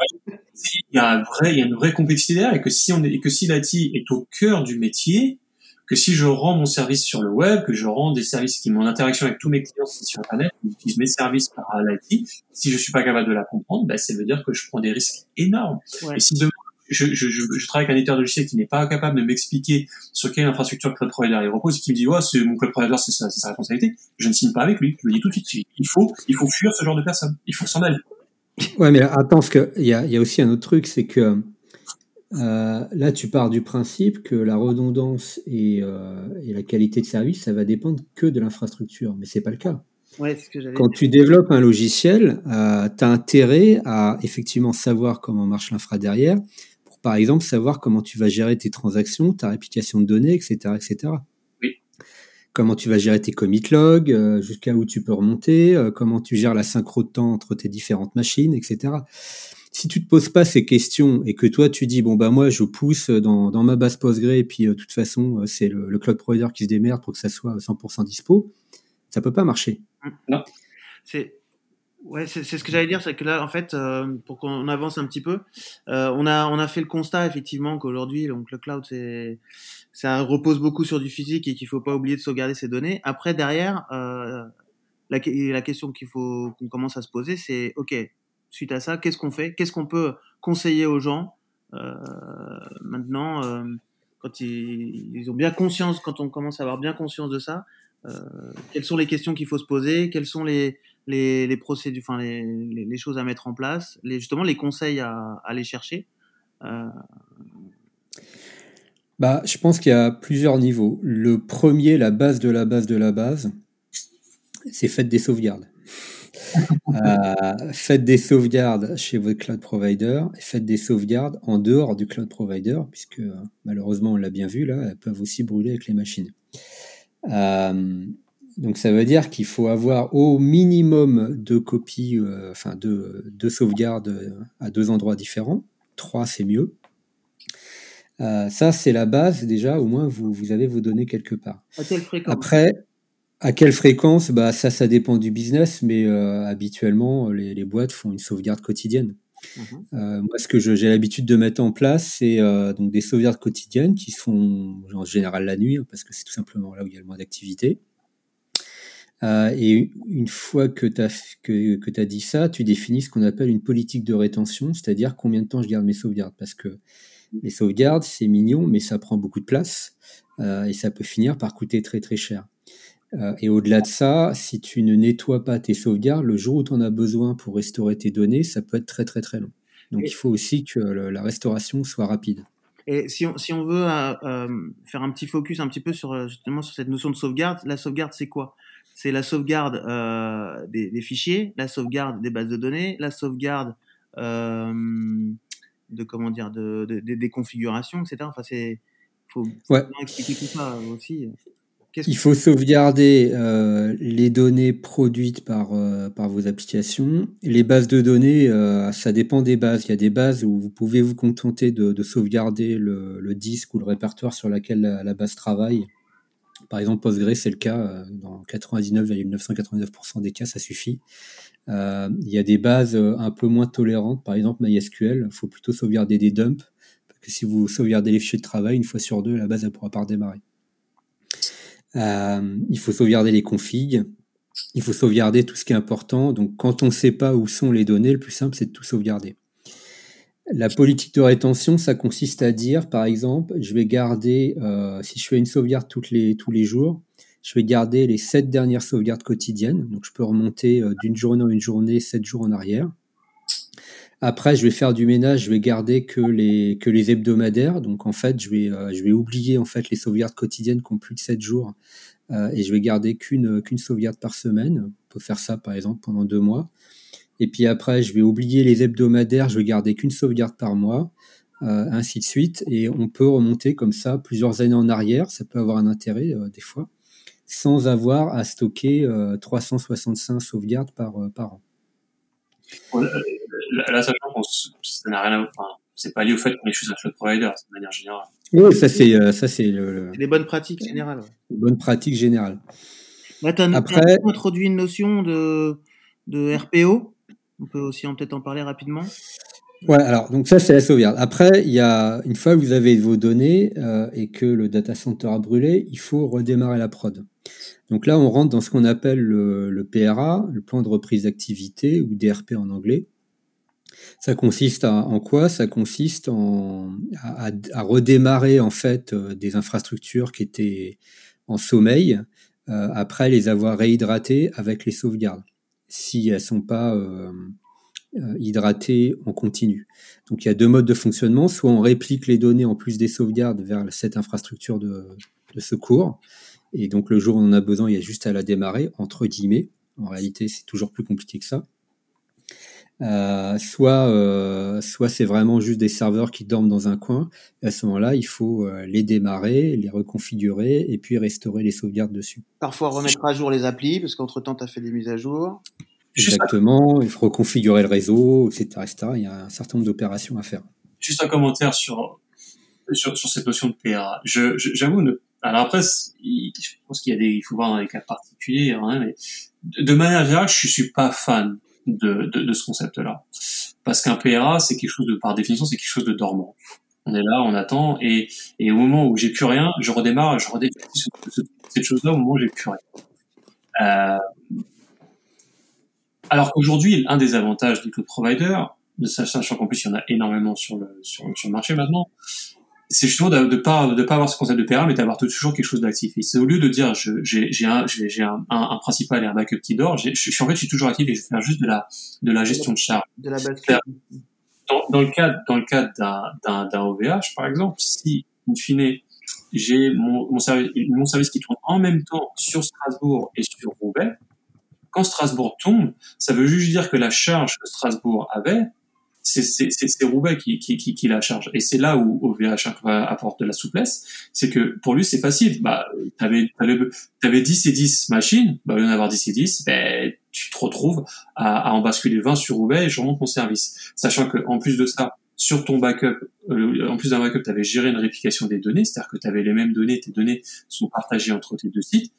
y a un vrai, il y a une vraie complexité derrière et que si on est, et que si l'IT est au cœur du métier, que si je rends mon service sur le web, que je rends des services qui mon interaction avec tous mes clients sur Internet, qui utilisent mes services par l'IT, si je suis pas capable de la comprendre, ben, ça veut dire que je prends des risques énormes. Et si demain, je, je, je, je, travaille avec un éditeur de logiciel qui n'est pas capable de m'expliquer sur quelle infrastructure cloud provider il repose, qui me dit, oh, c'est mon cloud provider, c'est sa, sa, responsabilité, je ne signe pas avec lui. Je me dis tout de suite, il faut, il faut fuir ce genre de personnes. Il faut s'en aller. Ouais, mais attends, parce qu'il y a, y a aussi un autre truc, c'est que euh, là, tu pars du principe que la redondance et, euh, et, la qualité de service, ça va dépendre que de l'infrastructure, mais c'est pas le cas. Ouais, ce que Quand tu développes un logiciel, euh, tu as intérêt à effectivement savoir comment marche l'infra derrière, par exemple savoir comment tu vas gérer tes transactions, ta réplication de données, etc., etc. Oui. Comment tu vas gérer tes commit logs, euh, jusqu'à où tu peux remonter, euh, comment tu gères la synchro de temps entre tes différentes machines, etc si tu te poses pas ces questions et que toi tu dis bon bah moi je pousse dans, dans ma base Postgre et puis euh, de toute façon c'est le, le, cloud provider qui se démerde pour que ça soit 100% dispo, ça peut pas marcher. Mmh. Non. C'est ouais c'est ce que j'allais dire c'est que là en fait euh, pour qu'on avance un petit peu euh, on a on a fait le constat effectivement qu'aujourd'hui donc le cloud c'est ça repose beaucoup sur du physique et qu'il faut pas oublier de sauvegarder ses données. Après derrière euh, la, la question qu'il faut qu'on commence à se poser c'est ok suite à ça Qu'est-ce qu'on fait? Qu'est-ce qu'on peut conseiller aux gens euh, maintenant euh, quand ils, ils, ont bien conscience, quand on commence à avoir bien conscience de ça, euh, quelles sont les questions qu'il faut se poser? Quelles sont les, les, les procédures, enfin les, les, les, choses à mettre en place les, Justement, les conseils à, à aller chercher euh... bah, Je pense qu'il y a plusieurs niveaux. Le premier, la base de la base de la base, c'est faites des sauvegardes euh, faites des sauvegardes chez votre cloud provider et faites des sauvegardes en dehors du cloud provider, puisque malheureusement, on l'a bien vu, là, elles peuvent aussi brûler avec les machines. Euh, donc ça veut dire qu'il faut avoir au minimum deux copies, euh, enfin deux, deux, sauvegardes à deux endroits différents. Trois, c'est mieux. Euh, ça, c'est la base déjà, au moins vous, vous avez vos données quelque part. Après, à quelle fréquence? Bah, Ça, ça dépend du business, mais euh, habituellement, les, les, boîtes font une sauvegarde quotidienne. Mmh. Euh, moi, ce que j'ai l'habitude de mettre en place, c'est euh, donc des sauvegardes quotidiennes qui se font en général la nuit, hein, parce que c'est tout simplement là où il y a le moins d'activité. Euh, et une fois que tu as, que, que as dit ça, tu définis ce qu'on appelle une politique de rétention, c'est-à-dire combien de temps je garde mes sauvegardes. Parce que les sauvegardes, c'est mignon, mais ça prend beaucoup de place euh, et ça peut finir par coûter très très cher. Euh, et au-delà de ça, si tu ne nettoies pas tes sauvegardes, le jour où tu en as besoin pour restaurer tes données, ça peut être très très très long. Donc et il faut aussi que le, la restauration soit rapide. Et si on, si on veut euh, faire un petit focus un petit peu sur justement sur cette notion de sauvegarde, la sauvegarde c'est quoi? C'est la sauvegarde euh, des, des, fichiers, la sauvegarde des bases de données, la sauvegarde euh, de comment dire de, de, de, des configurations, etc. Enfin c'est faut ouais. expliquer tout ça aussi. Il faut sauvegarder euh, les données produites par, euh, par vos applications. Les bases de données, euh, ça dépend des bases. Il y a des bases où vous pouvez vous contenter de, de sauvegarder le, le, disque ou le répertoire sur lequel la, la base travaille. Par exemple, Postgre, c'est le cas. Euh, dans 99,999% des cas, ça suffit. Euh, il y a des bases un peu moins tolérantes. Par exemple, MySQL, il faut plutôt sauvegarder des dumps. Parce que si vous sauvegardez les fichiers de travail, une fois sur deux, la base ne pourra pas redémarrer. Euh, il faut sauvegarder les configs. Il faut sauvegarder tout ce qui est important. Donc, quand on ne sait pas où sont les données, le plus simple, c'est de tout sauvegarder. La politique de rétention, ça consiste à dire, par exemple, je vais garder, euh, si je fais une sauvegarde toutes les, tous les jours, je vais garder les sept dernières sauvegardes quotidiennes. Donc, je peux remonter euh, d'une journée en une journée, sept jours en arrière. Après, je vais faire du ménage, je vais garder que les, que les hebdomadaires. Donc, en fait, je vais, euh, je vais oublier en fait les sauvegardes quotidiennes qui ont plus de 7 jours et je vais garder qu'une qu'une sauvegarde par semaine. On peut faire ça, par exemple, pendant deux mois. Et puis après, je vais oublier les hebdomadaires, je vais garder qu'une sauvegarde par mois, euh, ainsi de suite. Et on peut remonter comme ça plusieurs années en arrière. Ça peut avoir un intérêt euh, des fois, sans avoir à stocker 365 sauvegardes par, par an là, sachant qu'on ça n'a rien à voir. c'est pas lié au fait qu'on est chez un cloud provider, de manière générale. Oui, ça c'est euh, ça c'est le, les bonnes pratiques générales. Ouais. Les bonnes pratiques générales. Là, tu as, Après... as introduit une notion de de RPO. On peut aussi peut-être en parler rapidement? Ouais, alors donc ça c'est la sauvegarde. Après, il y a une fois que vous avez vos données euh, et que le data center a brûlé, il faut redémarrer la prod. Donc là, on rentre dans ce qu'on appelle le, PRA, le plan de reprise d'activité ou DRP en anglais. Ça consiste en quoi? Ça consiste à, redémarrer en fait euh, des infrastructures qui étaient en sommeil euh, après les avoir réhydratées avec les sauvegardes, si elles sont pas euh, hydratées en continu. Donc il y a deux modes de fonctionnement soit on réplique les données en plus des sauvegardes vers cette infrastructure de, de secours, et donc le jour où on en a besoin, il y a juste à la démarrer, entre guillemets. En réalité, c'est toujours plus compliqué que ça. Euh, soit euh, soit c'est vraiment juste des serveurs qui dorment dans un coin. Et à ce moment-là, il faut euh, les démarrer, les reconfigurer et puis restaurer les sauvegardes dessus. Parfois remettre à jour les applis parce qu'entre temps tu as fait des mises à jour. Exactement, il faut reconfigurer le réseau, etc., etc. Il y a un certain nombre d'opérations à faire. Juste un commentaire sur sur, sur cette notion de PRA. Je, j'avoue ne alors après, je pense qu'il y a des, il faut voir dans les cas particuliers, hein, mais de manière générale, je suis pas fan de, de, de ce concept-là. Parce qu'un PRA, c'est quelque chose de, par définition, c'est quelque chose de dormant. On est là, on attend, et, et au moment où j'ai plus rien, je redémarre je redémarre cette chose-là au moment où j'ai plus rien. Euh, alors qu'aujourd'hui, un des avantages des cloud providers, de sachant qu'en plus il y en a énormément sur le, sur le marché maintenant, c'est justement de, de pas de pas avoir ce concept de PRA mais d'avoir toujours quelque chose d'actif. Et c'est au lieu de dire j'ai j'ai un j'ai un, un, principal et un backup qui dort je suis en fait je suis toujours actif et je vais faire juste de la de la gestion de charge. De la dans, dans le cadre dans le cadre d'un d'un d'un OVH par exemple si in fine j'ai mon, mon service mon service qui tourne en même temps sur Strasbourg et sur Roubaix quand Strasbourg tombe ça veut juste dire que la charge que Strasbourg avait c'est Roubaix qui, qui, qui, qui, la charge. Et c'est là où OVH apporte de la souplesse. C'est que pour lui, c'est facile. Bah, t'avais, avais 10 et 10 machines. Bah, au lieu d'en avoir 10 et 10, ben, tu te retrouves à, à en basculer 20 sur Roubaix et je remonte mon service. Sachant que, en plus de ça, sur ton backup, euh, en plus d'un backup, tu avais géré une réplication des données, c'est-à-dire que tu avais les mêmes données, tes données sont partagées entre tes deux sites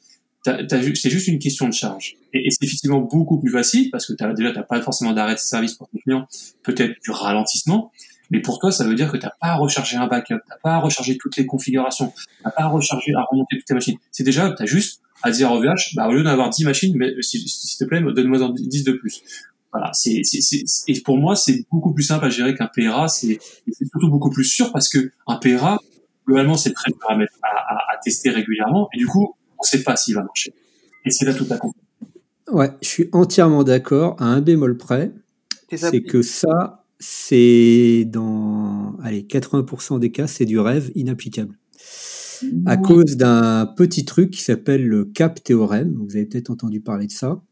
c'est juste une question de charge. Et, c'est effectivement beaucoup plus facile parce que déjà, tu n'as pas forcément d'arrêt de service pour tes clients, peut-être du ralentissement, mais pour toi, ça veut dire que tu n'as pas à recharger un backup, tu n'as pas à recharger toutes les configurations, tu n'as pas à recharger, à remonter toutes tes machines. C'est déjà, tu as juste à dire au VH, bah, au lieu d'avoir 10 machines, mais s'il te plaît, donne-moi 10 de plus. Voilà, c'est, et pour moi, c'est beaucoup plus simple à gérer qu'un PRA, c'est, surtout beaucoup plus sûr parce que un PRA, globalement, c'est très dur à, à, à, tester régulièrement, et du coup, on ne sait pas s'il va marcher. Et c'est là tout à coup. Ouais, je suis entièrement d'accord, à un bémol près. C'est que ça, c'est dans allez, 80% des cas, c'est du rêve inapplicable. À cause d'un petit truc qui s'appelle le CAP théorème, vous avez peut-être entendu parler de ça.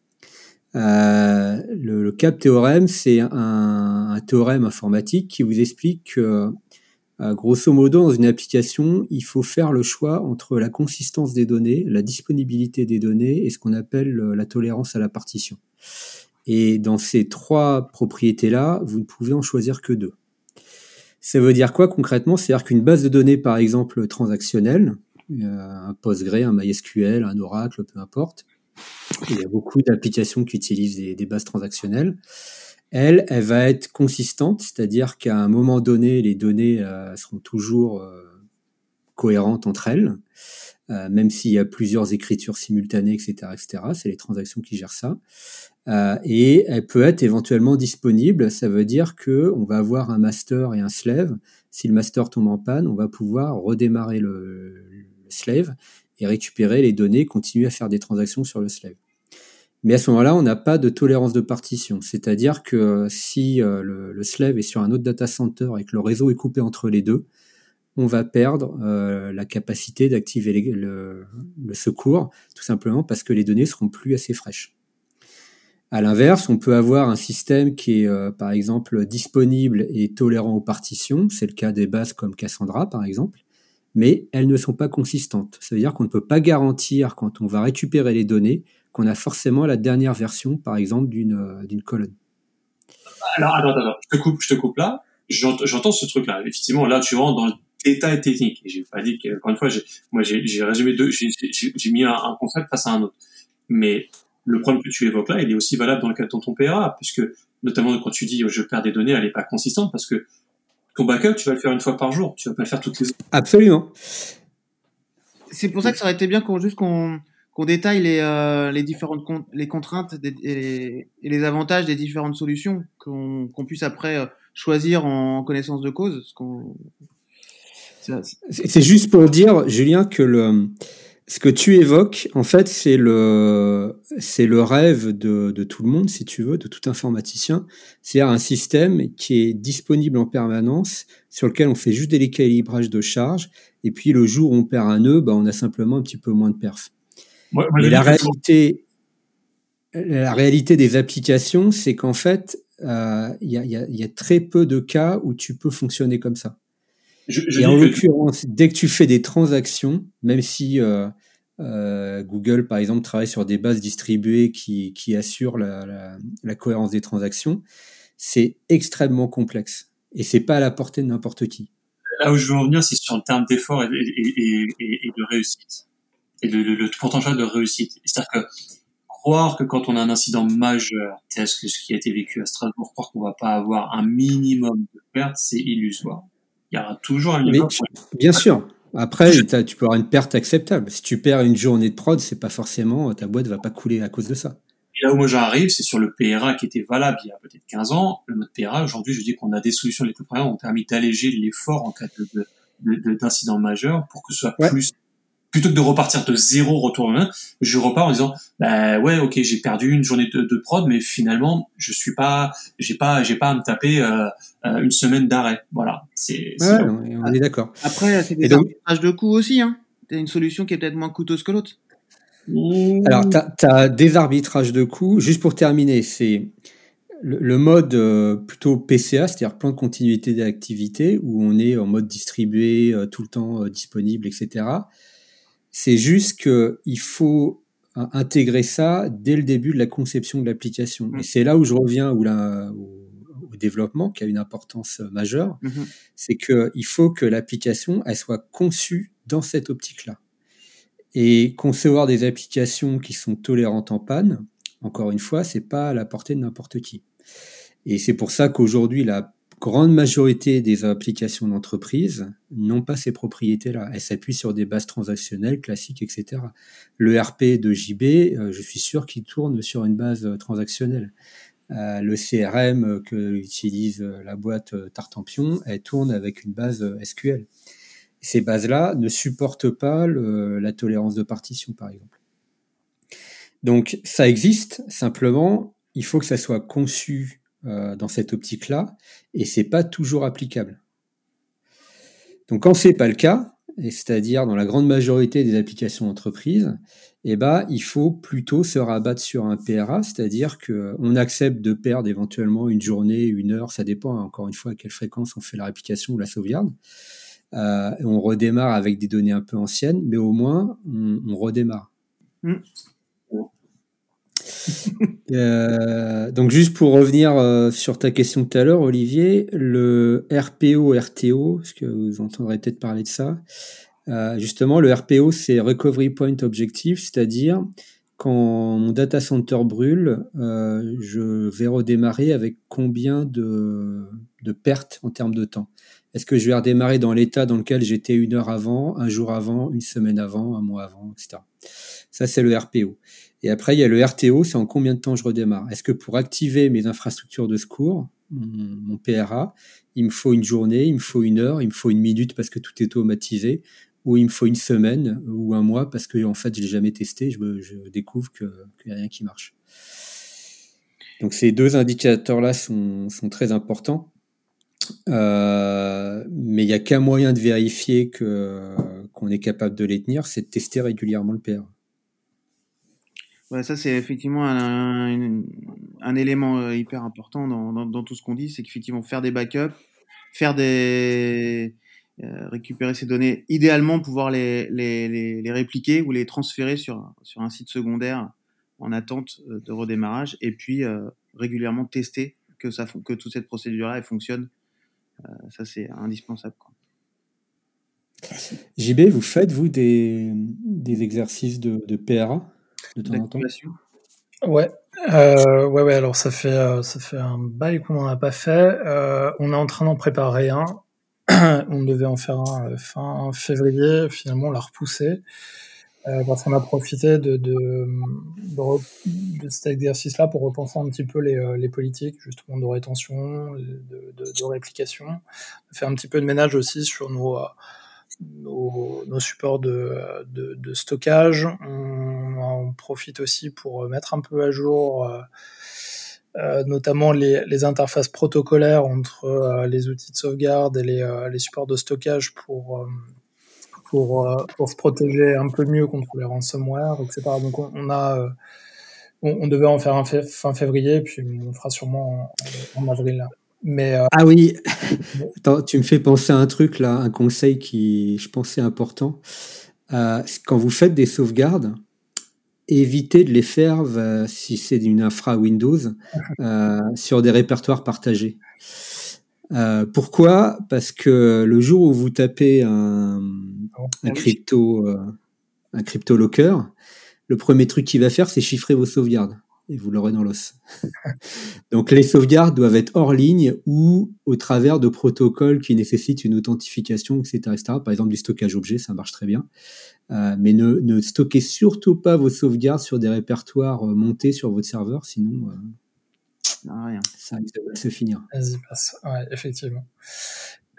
Euh, le, CAP théorème, c'est un, un, théorème informatique qui vous explique que euh, grosso modo, dans une application, il faut faire le choix entre la consistance des données, la disponibilité des données et ce qu'on appelle euh, la tolérance à la partition. Et dans ces trois propriétés-là, vous ne pouvez en choisir que deux. Ça veut dire quoi concrètement? C'est-à-dire qu'une base de données, par exemple, transactionnelle, euh, un Postgre, un MySQL, un Oracle, peu importe, il y a beaucoup d'applications qui utilisent des bases transactionnelles. Elle, elle va être consistante, c'est-à-dire qu'à un moment donné, les données euh, seront toujours euh, cohérentes entre elles, euh, même s'il y a plusieurs écritures simultanées, etc., etc. C'est les transactions qui gèrent ça. et elle peut être éventuellement disponible. Ça veut dire que on va avoir un master et un slave. Si le master tombe en panne, on va pouvoir redémarrer le slave et récupérer les données, continuer à faire des transactions sur le slave. Mais à ce moment-là, on n'a pas de tolérance de partition. C'est-à-dire que si euh, le, slave est sur un autre data center et que le réseau est coupé entre les deux, on va perdre euh, la capacité d'activer le, secours, tout simplement parce que les données seront plus assez fraîches. À l'inverse, on peut avoir un système qui est, euh, par exemple, disponible et tolérant aux partitions. C'est le cas des bases comme Cassandra, par exemple. Mais elles ne sont pas consistantes. Ça veut dire qu'on ne peut pas garantir, quand on va récupérer les données, qu'on a forcément la dernière version, par exemple, d'une euh, d'une colonne. Alors, attends, attends, je te coupe, je te coupe là. J'entends ce truc-là. Effectivement, là, tu rentres dans le détail technique. J'ai pas dit que, encore une fois, moi, j'ai résumé deux, j'ai mis un, concept face à un autre. Mais le problème que tu évoques là, il est aussi valable dans le cas de ton PRA, puisque notamment quand tu dis je perds des données, elle n'est pas consistante parce que ton backup, tu vas le faire une fois par jour, tu vas pas le faire toutes les heures. Absolument. C'est pour ça que ça aurait été bien qu'on juste qu'on qu'on détaille les, euh, les différentes les contraintes et, les, avantages des différentes solutions, qu'on puisse après euh, choisir en connaissance de cause. C'est juste pour dire, Julien, que le, ce que tu évoques, en fait, c'est le, c'est le rêve de, de, tout le monde, si tu veux, de tout informaticien. C'est un système qui est disponible en permanence, sur lequel on fait juste des calibrages de charge, et puis le jour où on perd un nœud, bah, on a simplement un petit peu moins de perf. La réalité, la réalité des applications, c'est qu'en fait, il euh, y, a, y, a, y, a, très peu de cas où tu peux fonctionner comme ça. Je, je et en l'occurrence, dès que tu fais des transactions, même si euh, euh, Google, par exemple, travaille sur des bases distribuées qui, qui assurent la, la, la, cohérence des transactions, c'est extrêmement complexe. Et c'est pas à la portée de n'importe qui. Là où je veux en venir, c'est sur le terme d'effort et, et, et, de réussite. Et le, le, le potentiel de réussite. C'est-à-dire que croire que quand on a un incident majeur, tel que ce qui a été vécu à Strasbourg, croire qu'on va pas avoir un minimum de pertes, c'est illusoire il y aura toujours un Mais, Bien sûr. Après, tu peux avoir une perte acceptable. Si tu perds une journée de prod, c'est pas forcément ta boîte va pas couler à cause de ça. Et là où moi j'arrive, c'est sur le PRA qui était valable il y a peut-être 15 ans. Le mode PRA, aujourd'hui, je dis qu'on a des solutions les plus qui ont permis d'alléger l'effort en cas d'incident de, majeur pour que ce soit plus plutôt que de repartir de zéro retour humain, je repars en disant bah ouais ok j'ai perdu une journée de, de, prod mais finalement je suis pas j'ai pas j'ai pas à me taper euh, euh une semaine d'arrêt. Voilà. C'est ouais, on est d'accord. Après c'est des arbitrages de coûts aussi hein. T'as une solution qui est peut-être moins coûteuse que l'autre. Alors tu as, des arbitrages de coûts juste pour terminer c'est le, le, mode euh, plutôt PCA, c'est-à-dire plan de continuité d'activité, où on est en mode distribué, euh, tout le temps disponible, etc c'est juste qu'il faut intégrer ça dès le début de la conception de l'application. Et mm. c'est là où je reviens où la, au, développement, qui a une importance majeure, mm-hmm. c'est qu'il faut que l'application elle soit conçue dans cette optique-là. Et concevoir des applications qui sont tolérantes en panne, encore une fois, c'est pas à la portée de n'importe qui. Et c'est pour ça qu'aujourd'hui, la grande majorité des applications d'entreprise n'ont pas ces propriétés-là. Elles s'appuient sur des bases transactionnelles classiques, etc. Le RP de JB, euh, je suis sûr qu'il tourne sur une base euh, transactionnelle. Euh, le CRM que utilise la boîte Tartampion, elle tourne avec une base SQL. Ces bases-là ne supportent pas la tolérance de partition, par exemple. Donc ça existe, simplement, il faut que ça soit conçu euh, dans cette optique-là, et c'est pas toujours applicable. Donc quand c'est pas le cas, c'est-à-dire dans la grande majorité des applications d'entreprise, eh ben, il faut plutôt se rabattre sur un PRA, c'est-à-dire qu'on accepte de perdre éventuellement une journée, une heure, ça dépend encore une fois à quelle fréquence on fait la réplication ou la sauvegarde. Euh, on redémarre avec des données un peu anciennes, mais au moins on, redémarre. Mmh. Euh, donc juste pour revenir euh, sur ta question tout à l'heure, Olivier, le RPO, RTO, parce que vous entendrez peut-être parler de ça. Euh, justement, le RPO, c'est Recovery Point Objective, c'est-à-dire quand mon data center brûle, je vais redémarrer avec combien de pertes en termes de temps? Est-ce que je vais redémarrer dans l'état dans lequel j'étais une heure avant, un jour avant, une semaine avant, un mois avant, etc. Ça, c'est le RPO. Et après, il y a le RTO, c'est en combien de temps je redémarre? Est-ce que pour activer mes infrastructures de secours, mon, PRA, il me faut une journée, il me faut une heure, il me faut une minute parce que tout est automatisé, ou il me faut une semaine ou un mois parce que en fait je l'ai jamais testé, je, découvre qu'il n'y a rien qui marche. Donc ces deux indicateurs-là sont, très importants, euh, mais il n'y a qu'un moyen de vérifier qu'on est capable de les tenir, c'est de tester régulièrement le PRA. Ouais, ça, c'est effectivement un, élément euh, hyper important dans, tout ce qu'on dit, c'est qu'effectivement, faire des backups, faire. Euh, récupérer ces données, idéalement pouvoir les, répliquer ou les transférer sur, sur un site secondaire en attente euh, de redémarrage, et puis régulièrement tester que, ça, que toute cette procédure-là fonctionne. ça, c'est indispensable. JB, vous faites, vous, des, des exercices de, de PRA de temps en temps Ouais. euh, ouais, ouais, alors ça fait, euh, ça fait un bail qu'on n'en a pas fait. Euh, on est en train d'en préparer un. on devait en faire un fin février. Finalement, on l'a repoussé. Parce qu'on a profité de, de, de, de cet exercice-là pour repenser un petit peu les, les politiques, justement, de rétention, de, de, de, réplication. Faire un petit peu de ménage aussi sur nos, nos, nos supports de, de, de stockage. On, on, profite aussi pour mettre un peu à jour euh, euh, notamment les, les, interfaces protocolaires entre euh, les outils de sauvegarde et les, euh, les supports de stockage pour, euh, pour, pour, se protéger un peu mieux contre les ransomware, etc. Donc on, a on, on, devait en faire un fin février, puis on fera sûrement en, avril. Mais euh... Ah oui, Attends, tu me fais penser à un truc là, un conseil qui je pensais important. Euh, quand vous faites des sauvegardes, évitez de les faire euh, si c'est d'une infra Windows sur des répertoires partagés. Pourquoi? Parce que le jour où vous tapez un, un crypto, un crypto locker, le premier truc qu'il va faire, c'est chiffrer vos sauvegardes et vous l'aurez dans l'os. Donc les sauvegardes doivent être hors ligne ou au travers de protocoles qui nécessitent une authentification, etc. etc. Par exemple du stockage objet, ça marche très bien. Euh, mais ne, ne, stockez surtout pas vos sauvegardes sur des répertoires euh, montés sur votre serveur, sinon euh, ah, rien. ça risque de se finir. Vas-y, passe. Ouais, effectivement.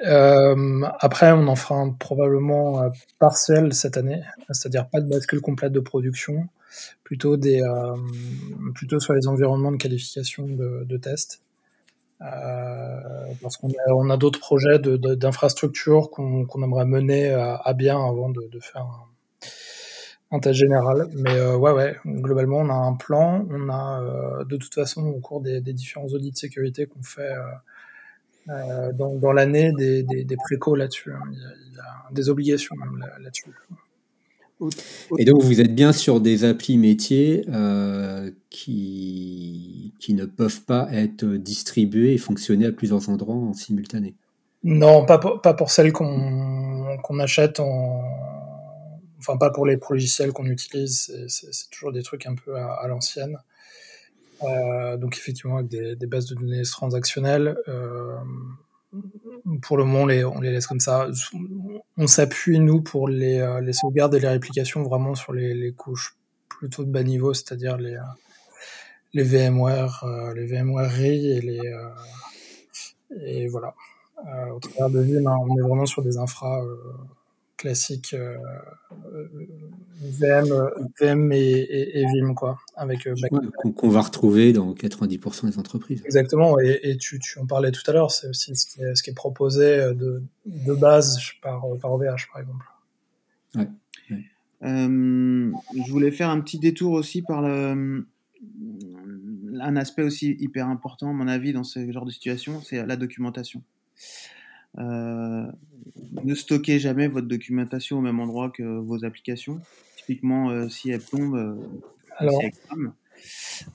Euh, après, on en fera un probablement euh, partiel cette année, c'est-à-dire pas de bascule complète de production, plutôt des, euh, plutôt sur les environnements de qualification de, de test. Euh, parce qu'on a, d'autres projets d'infrastructure qu'on qu aimerait mener à, à, bien avant de, faire un, un, test général. Mais euh, ouais, ouais, globalement, on a un plan. On a euh, de toute façon, au cours des, des différents audits de sécurité qu'on fait euh, dans, dans l'année des, des, des précaux là-dessus. Hein. Il, il, y a des obligations même là-dessus. Et donc vous êtes bien sur des applis métiers euh, qui, qui ne peuvent pas être distribuées et fonctionner à plusieurs endroits en simultané. Non, pas pour, pas pour celles qu'on qu achète en... Enfin, pas pour les logiciels qu'on utilise, c'est toujours des trucs un peu à, à l'ancienne. Euh, donc effectivement avec des, des, bases de données transactionnelles. Euh, pour le moment, on les, on les laisse comme ça. On s'appuie nous pour les, euh, les sauvegardes et les réplications vraiment sur les, les couches plutôt de bas niveau, c'est-à-dire les, les VMware, euh, les VMware et les et voilà. Euh, au travers de Vim, hein, on est vraiment sur des infras classique euh, VM, VM et, et, et, Vim, quoi, avec euh, qu'on va retrouver dans 90% des entreprises. Exactement, et, et tu, tu, en parlais tout à l'heure, c'est aussi ce qui, est, ce qui est proposé de, de base par, par OVH, par exemple. Ouais. ouais. Euh, je voulais faire un petit détour aussi par le, un aspect aussi hyper important, à mon avis, dans ce genre de situation, c'est la documentation. Euh, ne stockez jamais votre documentation au même endroit que vos applications. Typiquement, euh, si elle tombe, euh, Alors...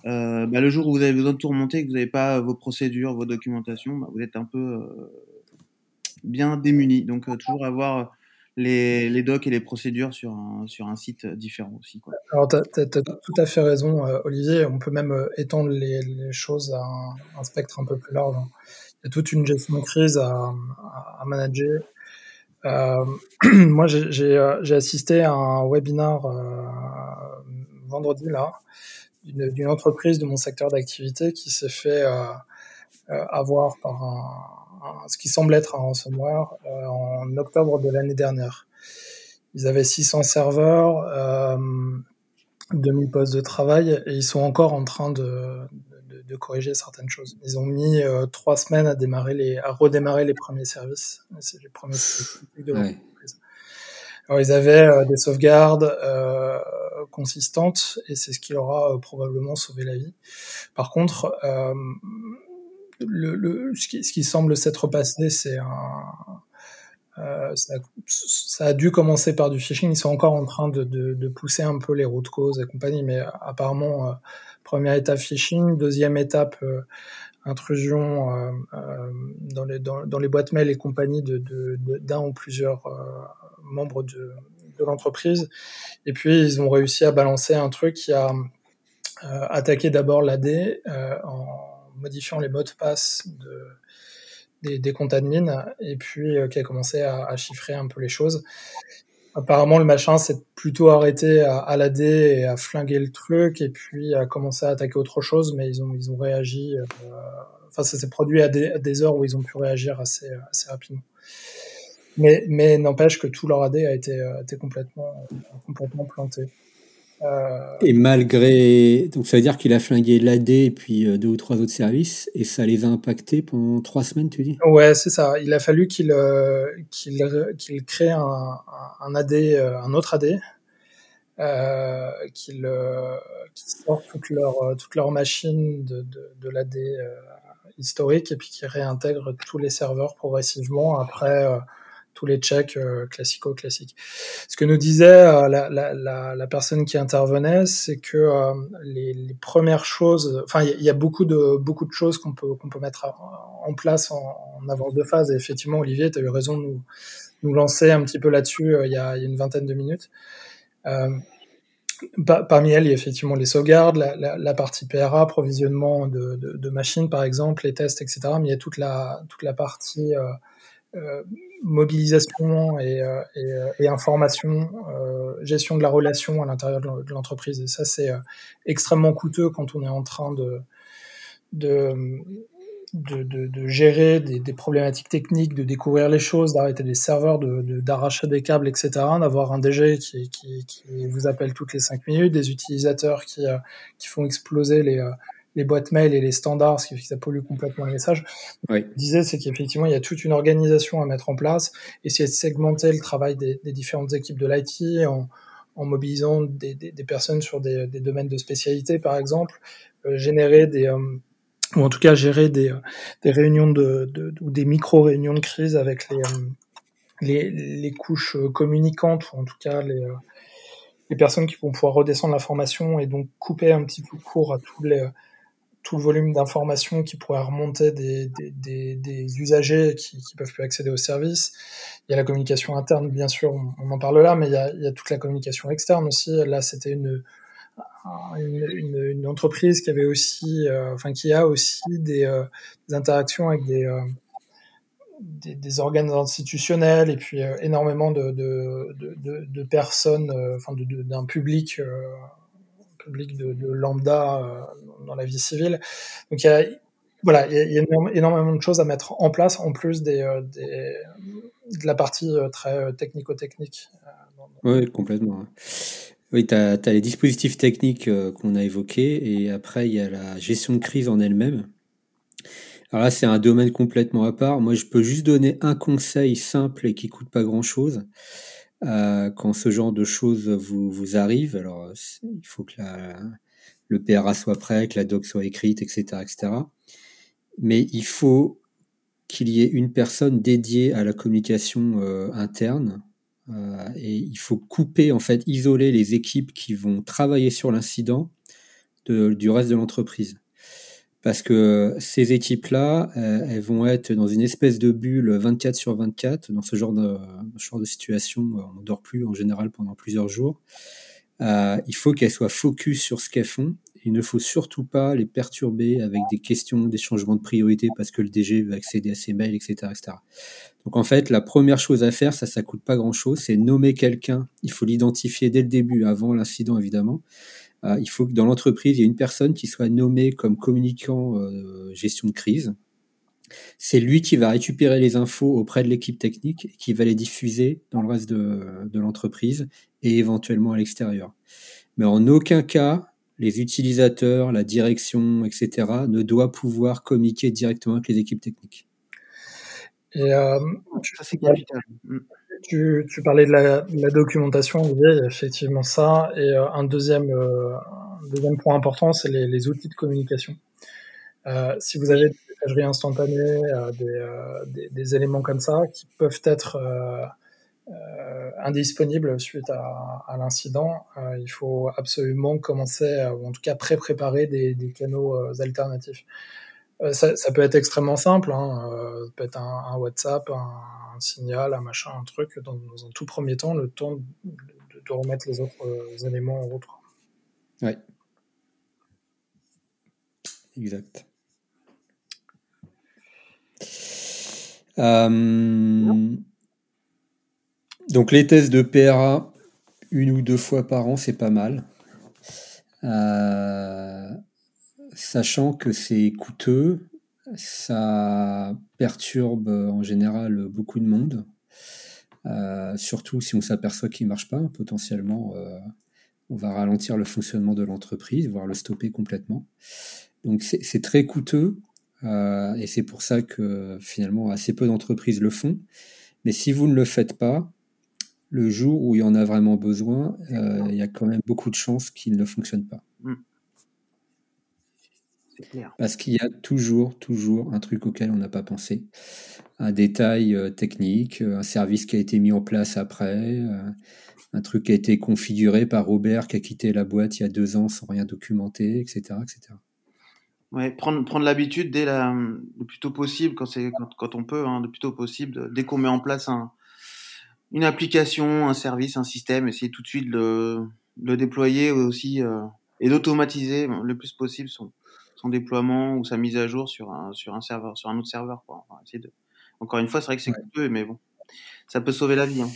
euh, bah, le jour où vous avez besoin de tout remonter, que vous n'avez pas vos procédures, vos documentations, bah, vous êtes un peu euh, bien démuni. Donc, euh, toujours avoir les, les, docs et les procédures sur un, sur un site différent aussi. Quoi. Alors, tu as, as, tout à fait raison, Olivier. On peut même étendre les, les choses à un, un, spectre un peu plus large. Toute une gestion de crise à, à, manager. Euh, moi, j'ai assisté à un webinar euh, vendredi là d'une entreprise de mon secteur d'activité qui s'est fait euh, avoir par un, ce qui semble être un ransomware euh, en octobre de l'année dernière. Ils avaient 600 serveurs, euh, 2000 postes de travail et ils sont encore en train de, de, de corriger certaines choses. Ils ont mis euh, trois semaines à démarrer les, à redémarrer les premiers services. C'est les premiers services de l'entreprise. Ouais. Alors ils avaient euh, des sauvegardes euh, consistantes et c'est ce qui leur a probablement sauvé la vie. Par contre, le, le, ce, qui, ce qui semble s'être passé, c'est un euh, ça, ça, a dû commencer par du phishing. Ils sont encore en train de, de, de pousser un peu les routes causes et compagnie, mais apparemment, euh, première étape phishing, deuxième étape euh, intrusion euh, euh, dans, les, boîtes mail et compagnie de, d'un ou plusieurs membres de, de l'entreprise. Et puis, ils ont réussi à balancer un truc qui a attaqué d'abord l'AD en modifiant les mots de passe de, des, comptes admin et puis qui a commencé à, chiffrer un peu les choses. Apparemment, le machin s'est plutôt arrêté à, à et à flinguer le truc et puis a commencé à attaquer autre chose, mais ils ont, ils ont réagi. Euh, enfin, ça s'est produit à des, à des, heures où ils ont pu réagir assez, assez rapidement. Mais, mais n'empêche que tout leur AD a été, a été complètement, complètement planté. Euh... Et malgré. Donc ça veut dire qu'il a flingué l'AD et puis euh, deux ou trois autres services, et ça les a impactés pendant trois semaines, tu dis? Ouais, c'est ça. Il a fallu qu'il euh, qu'il qu'il crée un, un AD, euh, un autre AD, euh, qu'il qu sorte toute leur, toute leur machine de, de, de l'AD historique et puis qu'il réintègre tous les serveurs progressivement après tous les checks euh, classico-classiques. Ce que nous disait euh, la, personne qui intervenait, c'est que euh, les, premières choses, enfin il y, a beaucoup de beaucoup de choses qu'on peut qu'on peut mettre en place en, en, avance de phase. Et effectivement, Olivier, tu as eu raison de nous, nous lancer un petit peu là-dessus il, y a, une vingtaine de minutes. Parmi elles, il y a effectivement les sauvegardes, la, partie PRA, provisionnement de, machines par exemple, les tests, etc. Mais il y a toute la, toute la partie mobilisation et, euh, euh, information, gestion de la relation à l'intérieur de l'entreprise. Et ça, c'est extrêmement coûteux quand on est en train de, de, de, gérer des, problématiques techniques, de découvrir les choses, d'arrêter des serveurs, d'arracher de, des câbles, etc. D'avoir un DG qui, qui, qui, vous appelle toutes les cinq minutes, des utilisateurs qui, qui font exploser les, les boîtes mail et les standards, ce qui que ça pollue complètement les messages. Oui. Je disais, c'est qu'effectivement, il y a toute une organisation à mettre en place, essayer de segmenter le travail des, des différentes équipes de l'IT en, en, mobilisant des, des, des, personnes sur des, domaines de spécialité, par exemple, euh, générer des... Euh, ou en tout cas gérer des, des réunions de, de, ou des micro-réunions de crise avec les, euh, les, les, couches communicantes, ou en tout cas les, les personnes qui vont pouvoir redescendre l'information et donc couper un petit peu court à tous les tout le volume d'informations qui pourrait remonter des, des, des, des usagers qui ne peuvent plus accéder au service. Il y a la communication interne, bien sûr, on, en parle là, mais il y, a, il y, a, toute la communication externe aussi. Là, c'était une, une, une, entreprise qui avait aussi, euh, enfin qui a aussi des, euh, interactions avec des, euh, des, des, organes institutionnels et puis énormément de, de, de, de personnes, enfin d'un public public de, lambda euh, dans la vie civile. Donc il y a, voilà, il y a énormément de choses à mettre en place en plus des, euh, de la partie euh, très technico-technique. Oui, complètement. Oui, tu as, as, les dispositifs techniques qu'on a évoqués et après il y a la gestion de crise en elle-même. Alors là, c'est un domaine complètement à part. Moi, je peux juste donner un conseil simple et qui coûte pas grand-chose. Euh, quand ce genre de choses vous, vous arrive. Alors, il faut que la, le PRA soit prêt, que la doc soit écrite, etc., etc. Mais il faut qu'il y ait une personne dédiée à la communication euh, interne. Euh, et il faut couper, en fait, isoler les équipes qui vont travailler sur l'incident du reste de l'entreprise parce que ces équipes-là, euh, elles vont être dans une espèce de bulle 24 sur 24. Dans ce genre de, ce genre de situation, on ne dort plus en général pendant plusieurs jours. Euh, il faut qu'elles soient focus sur ce qu'elles font. Il ne faut surtout pas les perturber avec des questions, des changements de priorité parce que le DG veut accéder à ses mails, etc., etc. Donc en fait, la première chose à faire, ça, ça coûte pas grand-chose, c'est nommer quelqu'un. Il faut l'identifier dès le début, avant l'incident évidemment. Euh, il faut que dans l'entreprise, il y ait une personne qui soit nommée comme communicant euh, gestion de crise. C'est lui qui va récupérer les infos auprès de l'équipe technique et qui va les diffuser dans le reste de, de l'entreprise et éventuellement à l'extérieur. Mais en aucun cas, les utilisateurs, la direction, etc., ne doivent pouvoir communiquer directement avec les équipes techniques. Et euh, ça, c'est capital. Tu, parlais de la, documentation, il y a effectivement ça. Et euh, un, deuxième, euh, un deuxième point important, c'est les, outils de communication. Euh, si vous avez des messageries instantanées, des, éléments comme ça qui peuvent être indisponibles suite à, l'incident, il faut absolument commencer, ou en tout cas pré-préparer des canaux alternatifs. Ça, ça, peut être extrêmement simple, hein. ça peut être un, WhatsApp, un, signal, un machin, un truc, dans, un tout premier temps, le temps de, remettre les autres euh, éléments en route. Ouais. exact. Euh, donc les tests de PRA, une ou deux fois par an, c'est pas mal. Euh, sachant que c'est coûteux, ça perturbe en général beaucoup de monde. Euh, surtout si on s'aperçoit qu'il ne marche pas, potentiellement, on va ralentir le fonctionnement de l'entreprise, voire le stopper complètement. Donc c'est très coûteux. Euh, et c'est pour ça que finalement assez peu d'entreprises le font. Mais si vous ne le faites pas, le jour où il y en a vraiment besoin, euh, il y a quand même beaucoup de chances qu'il ne fonctionne pas. Parce qu'il y a toujours, toujours un truc auquel on n'a pas pensé. Un détail euh, technique, un service qui a été mis en place après, un truc qui a été configuré par Robert qui a quitté la boîte il y a deux ans sans rien documenter, etc. etc. Ouais, prendre, prendre l'habitude dès la, le plus tôt possible, quand, c'est, quand, quand on peut, hein, le plus tôt possible, dès qu'on met en place un, une application, un service, un système, essayer tout de suite de le, le déployer aussi euh, et d'automatiser le plus possible son, son déploiement ou sa mise à jour sur un, sur un serveur, sur un autre serveur. Quoi. de... Encore une fois, c'est vrai que c'est coûteux, mais bon, ça peut sauver la vie. Hein.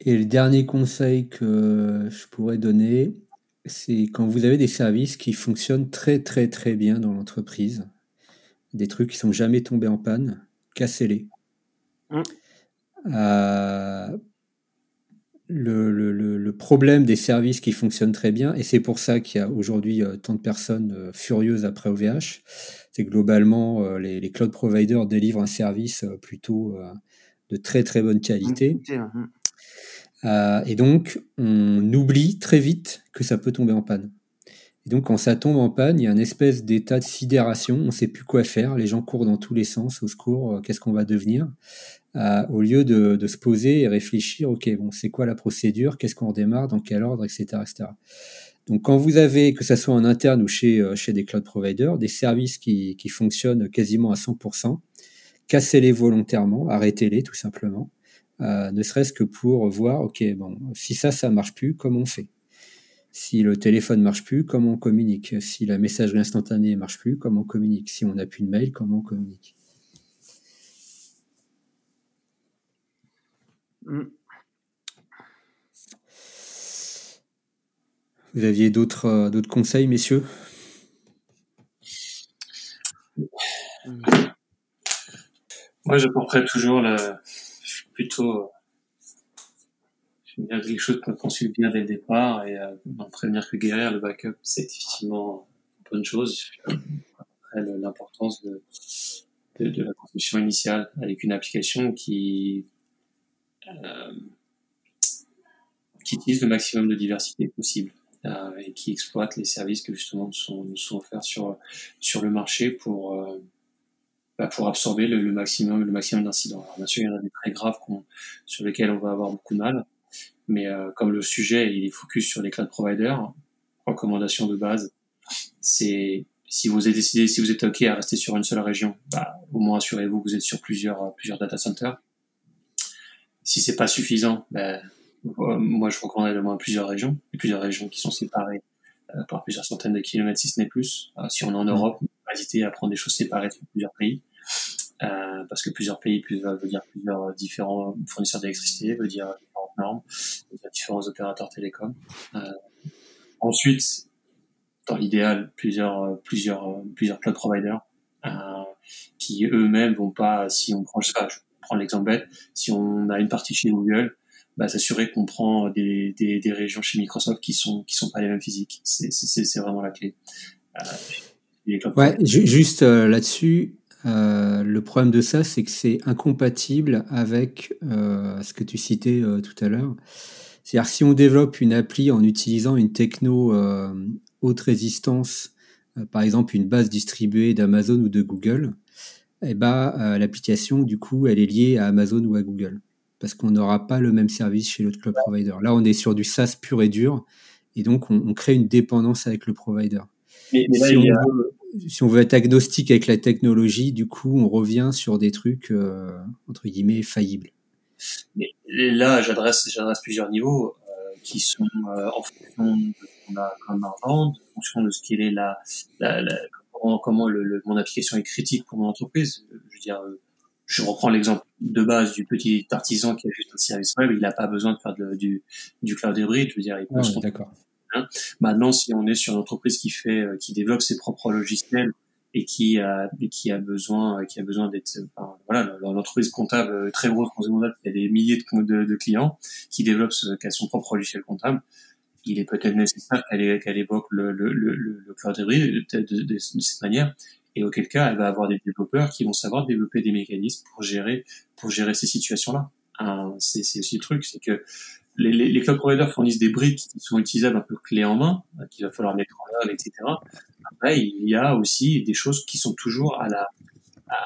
Et le dernier conseil que je pourrais donner, c'est quand vous avez des services qui fonctionnent très très très bien dans l'entreprise, des trucs qui sont jamais tombés en panne, cassez-les. Mmh. Euh, le, problème des services qui fonctionnent très bien, et c'est pour ça qu'il y a aujourd'hui euh, tant de personnes euh, furieuses après OVH, c'est que globalement, les, cloud providers délivrent un service plutôt de très très bonne qualité. Mmh. Euh, et donc, on oublie très vite que ça peut tomber en panne. Et donc, quand ça tombe en panne, il y a une espèce d'état de sidération, on ne sait plus quoi faire, les gens courent dans tous les sens, au secours, euh, qu'est-ce qu'on va devenir? Euh, Au lieu de, se poser et réfléchir, ok, bon, c'est quoi la procédure, qu'est-ce qu'on redémarre, dans quel ordre, etc., etc. Donc, quand vous avez, que ce soit en interne ou chez, chez des cloud providers, des services qui, qui fonctionnent quasiment à 100%, cassez-les volontairement, arrêtez-les tout simplement. Euh, ne serait-ce que pour voir, ok, bon, si ça, ça marche plus, comment on fait? Si le téléphone marche plus, comment on communique? Si la messagerie instantanée marche plus, comment on communique? Si on n'a plus de mail, comment on communique? Mm. Vous aviez d'autres euh, d'autres conseils, messieurs? Moi, je porterai toujours la, plutôt bien quelque chose qu'on suit bien dès le départ et euh, prévenir que guérir le backup c'est effectivement une bonne chose après l'importance de, de, la construction initiale avec une application qui qui utilise le maximum de diversité possible euh, et qui exploite les services que justement nous sont, nous sont offerts sur sur le marché pour euh, bah, pour absorber le, maximum, le maximum d'incidents. bien sûr, il y en a des très graves sur lesquels on va avoir beaucoup de mal, mais euh, comme le sujet il est focus sur les cloud providers, recommandation de base, c'est si vous avez décidé, si vous êtes ok à rester sur une seule région, bah, au moins assurez-vous que vous êtes sur plusieurs plusieurs data centers. Si c'est pas suffisant, bah, euh, moi je recommanderais au moins plusieurs régions, plusieurs régions qui sont séparées euh, par plusieurs centaines de kilomètres si ce n'est plus. si on est en Europe, hésiter à prendre des choses séparées sur plusieurs pays. Euh, parce que plusieurs pays veut dire plusieurs différents fournisseurs d'électricité, veut dire différentes normes, veut dire différents opérateurs télécoms. Euh, ensuite, dans l'idéal, plusieurs plusieurs plusieurs cloud providers euh, qui eux-mêmes vont pas, si on prend ça, je prends l'exemple bête, si on a une partie chez Google, bah, s'assurer qu'on prend des, des, des, régions chez Microsoft qui sont qui sont pas les mêmes physiques. C'est c'est vraiment la clé. Euh, Ouais, juste euh, là-dessus, euh, le problème de ça, c'est que c'est incompatible avec ce que tu citais tout à l'heure. C'est-à-dire si on développe une appli en utilisant une techno haute résistance, par exemple une base distribuée d'Amazon ou de Google, eh ben, l'application, du coup, elle est liée à Amazon ou à Google. Parce qu'on n'aura pas le même service chez l'autre cloud provider. Là, on est sur du SaaS pur et dur. Et donc, on, on crée une dépendance avec le provider. Mais, si, on veut, si, on veut, être agnostique avec la technologie, du coup, on revient sur des trucs euh, entre guillemets faillibles. Mais là, j'adresse, j'adresse plusieurs niveaux. Euh, qui sont en fonction de ce qu'on a comme argent, en fonction de ce qu'il est la, la, la comment, comment le, mon application est critique pour mon entreprise. Je veux dire, je reprends l'exemple de base du petit artisan qui a juste un service web, il n'a pas besoin de faire du, du cloud hybride, je veux dire, il peut ah, d'accord. Hein. Maintenant, si on est sur une entreprise qui fait, euh, qui développe ses propres logiciels et qui a, et qui a besoin, euh, qui a besoin d'être, enfin, voilà, l'entreprise comptable euh, très grosse, qui a des milliers de, de, clients, qui développe qui a son propre logiciel comptable, il est peut-être nécessaire qu'elle qu'elle évoque le, le, le, le cloud hybride de, de, de, cette manière et auquel cas elle va avoir des développeurs qui vont savoir développer des mécanismes pour gérer pour gérer ces situations-là. Hein, c'est aussi le truc, c'est que les, les, les, cloud providers fournissent des briques qui sont utilisables un peu clés en main, euh, qu'il va falloir mettre en œuvre, etc. Après, il y a aussi des choses qui sont toujours à la à,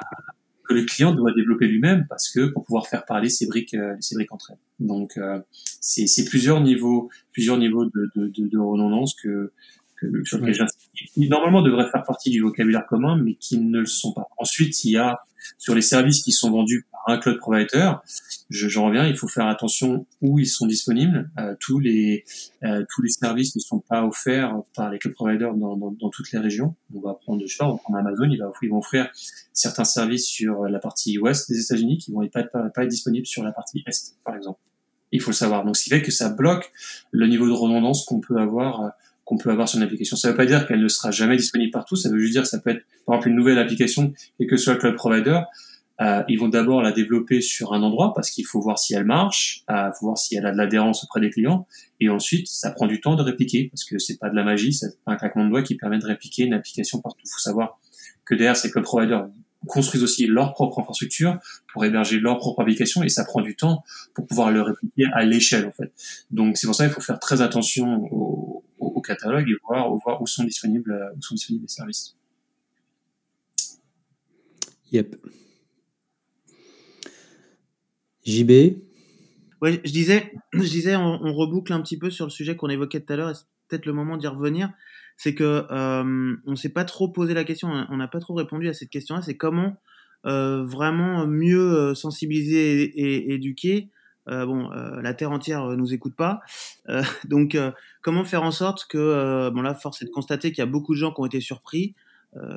que le client doit développer lui-même parce que pour pouvoir faire parler ces briques, euh, ces briques entre elles. Donc, euh, c'est plusieurs niveaux, plusieurs niveaux de, de, de, de redondance que que, sur qui normalement devraient faire partie du vocabulaire commun, mais qui ne le sont pas. Ensuite, il y a sur les services qui sont vendus par un cloud provider, je, je reviens, il faut faire attention où ils sont disponibles. Euh, tous les euh, tous les services ne sont pas offerts par les cloud providers dans, dans, toutes les régions. On va prendre, je sais pas, on va prendre Amazon, ils, vont offrir certains services sur la partie ouest des États-Unis qui vont pas être, pas, pas être disponibles sur la partie est, par exemple. Il faut le savoir. Donc, ce qui fait que ça bloque le niveau de redondance qu'on peut avoir euh, qu'on peut avoir sur une application. Ça ne veut pas dire qu'elle ne sera jamais disponible partout, ça veut juste dire que ça peut être, par exemple, une nouvelle application, quel que soit le cloud provider, euh, ils vont d'abord la développer sur un endroit parce qu'il faut voir si elle marche, euh, voir si elle a de l'adhérence auprès des clients, et ensuite ça prend du temps de répliquer parce que c'est pas de la magie, c'est pas un claquement de doigts qui permet de répliquer une application partout. Il faut savoir que derrière ces cloud providers construisent aussi leur propre infrastructure pour héberger leur propre application et ça prend du temps pour pouvoir le répliquer à l'échelle en fait. Donc c'est pour ça qu'il faut faire très attention au, catalogue et voir, voir où sont disponibles où sont disponibles les services. Yep. JB. Ouais, je disais, je disais, on, on, reboucle un petit peu sur le sujet qu'on évoquait tout à l'heure. C'est peut-être le moment d'y revenir c'est que euh, on s'est pas trop posé la question, on n'a pas trop répondu à cette question-là. C'est comment euh, vraiment mieux euh, sensibiliser et, éduquer. Euh, bon, la terre entière nous écoute pas, donc comment faire en sorte que, bon là, force est de constater qu'il y a beaucoup de gens qui ont été surpris.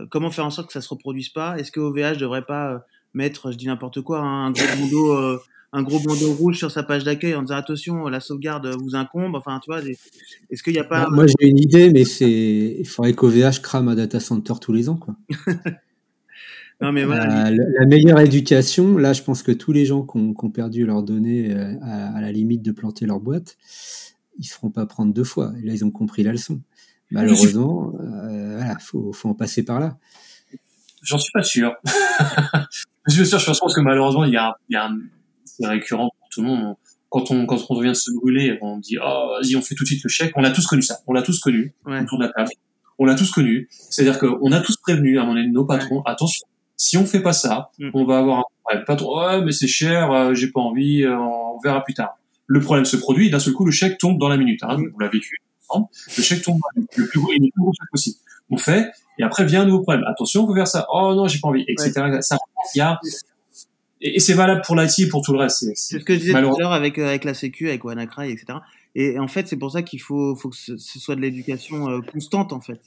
comment faire en sorte que ça se reproduise pas Est-ce que OVH devrait pas mettre, je dis n'importe quoi, hein, un gros bandeau un gros bandeau rouge sur sa page d'accueil en disant attention, la sauvegarde vous incombe. Enfin, tu vois, est-ce qu'il n'y a pas. Moi, j'ai une idée, mais c'est. Il faudrait qu'OVH crame un data center tous les ans, quoi. non, mais voilà. La, meilleure éducation, là, je pense que tous les gens qui ont, perdu leurs données euh, à, la limite de planter leur boîte, ils ne se feront pas prendre deux fois. Et là, ils ont compris la leçon. Malheureusement, euh, voilà, faut, faut en passer par là. J'en suis pas sûr. je suis sûr, je pense que malheureusement, il y a, il y a un c'est récurrent pour tout le monde. Quand on, quand on vient de se brûler, on dit, oh, vas-y, on fait tout de suite le chèque. On a tous connu ça. On l'a tous connu. Autour de la table. On l'a tous connu. C'est-à-dire qu'on a tous prévenu, à mon avis, nos patrons, attention, si on fait pas ça, mm. on va avoir un ouais, patron, ouais, mais c'est cher, euh, j'ai pas envie, euh, on verra plus tard. Le problème se produit, d'un seul coup, le chèque tombe dans la minute. Hein, mm. On l'a vécu ensemble. Le chèque tombe le plus gros, le plus gros chèque possible. On fait, et après vient un nouveau problème. Attention, on peut faire ça. Oh non, j'ai pas envie, etc. Ça, il y a, et, c'est valable pour l'IT et pour tout le reste. C'est ce que je disais tout à l'heure avec, euh, avec la Sécu, avec WannaCry, etc. Et en fait, c'est pour ça qu'il faut, faut que ce, soit de l'éducation euh, constante, en fait.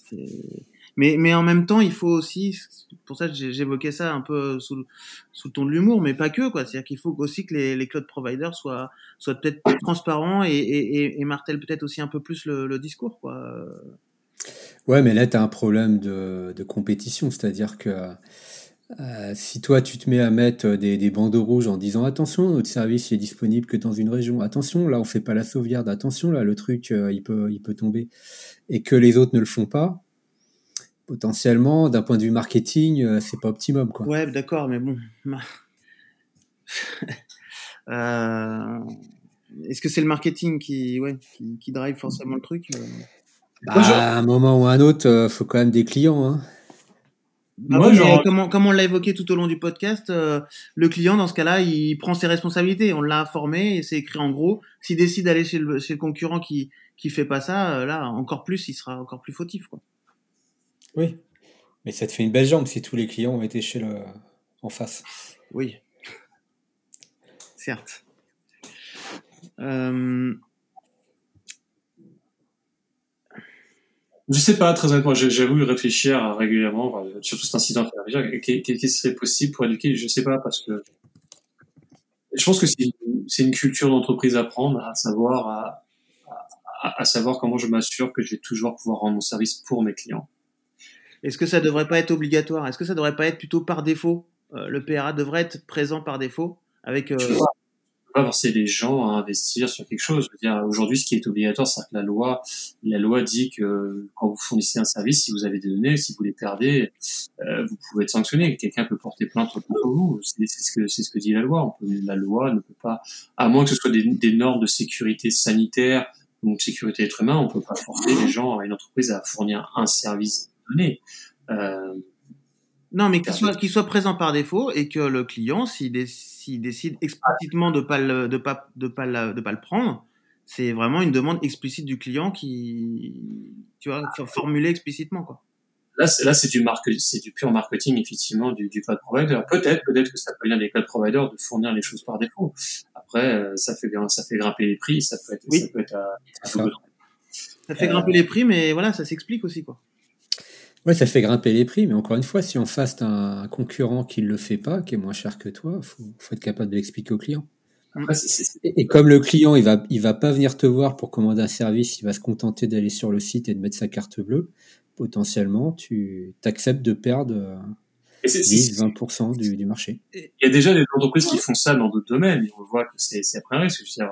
Mais, mais en même temps, il faut aussi, pour ça j'évoquais ça un peu sous, sous le ton de l'humour, mais pas que, quoi. C'est-à-dire qu'il faut aussi que les, les cloud providers soient, soient peut-être plus transparents et, et, et, martèlent peut-être aussi un peu plus le, le discours, quoi. Ouais, mais là, tu as un problème de, de compétition, c'est-à-dire que euh, si toi tu te mets à mettre des, des, bandeaux rouges en disant attention notre service est disponible que dans une région. Attention là on fait pas la sauvegarde. Attention là le truc euh, il peut il peut tomber. Et que les autres ne le font pas potentiellement d'un point de vue marketing euh, c'est pas optimum quoi. Ouais d'accord mais bon est-ce que c'est le marketing qui ouais qui, qui drive forcément le truc bah, à un moment ou à un autre faut quand même des clients hein. Bah Moi, genre... comme, on, l'a évoqué tout au long du podcast, euh, le client, dans ce cas-là, il prend ses responsabilités. On l'a informé et c'est écrit en gros. S'il décide d'aller chez le, chez le concurrent qui qui fait pas ça, euh, là, encore plus, il sera encore plus fautif. Quoi. Oui, mais ça te fait une belle jambe si tous les clients ont été chez le en face. Oui, certes. Euh... Je sais pas, très honnêtement, j'avoue réfléchir régulièrement, surtout cet incident qu'est-ce qui serait possible pour éduquer Je sais pas, parce que je pense que c'est une, culture d'entreprise à prendre, à savoir, à, à, savoir comment je m'assure que je vais toujours pouvoir rendre mon service pour mes clients. Est-ce que ça devrait pas être obligatoire? Est-ce que ça devrait pas être plutôt par défaut? Euh, Le PRA devrait être présent par défaut avec. Euh pas forcer les gens à investir sur quelque chose. aujourd'hui, ce qui est obligatoire, c'est que la loi, la loi dit que quand vous fournissez un service, si vous avez des données, si vous les perdez, euh, vous pouvez être sanctionné. Quelqu'un peut porter plainte contre vous. C'est ce que c'est ce que dit la loi. La loi ne peut pas, à moins que ce soit des, des normes de sécurité sanitaire de sécurité être humain, on peut pas forcer les gens, une entreprise, à fournir un service donné. Euh, non, mais qu'il soit, présent par défaut et que le client, s'il décide s'il décide explicitement de pas le, de pas de pas de pas le prendre, c'est vraiment une demande explicite du client qui tu vois formulée explicitement quoi. Là, c'est, là, c'est du marque, c'est du pur marketing, effectivement, du, du cloud provider. Peut-être, peut-être que ça peut venir des cloud providers de fournir les choses par défaut. Après, euh, ça fait, ça fait grimper les prix, ça peut être, ça peut être, ça. ça fait grimper les prix, mais voilà, ça s'explique aussi, quoi. Oui, ça fait grimper les prix, mais encore une fois, si on face un concurrent qui ne le fait pas, qui est moins cher que toi, il faut, faut, être capable de l'expliquer au client. Et, comme le client, il va, il va pas venir te voir pour commander un service, il va se contenter d'aller sur le site et de mettre sa carte bleue, potentiellement, tu acceptes de perdre 10-20% du, du, marché. Il y a déjà des entreprises qui font ça dans d'autres domaines, on voit que c'est après un risque. dire,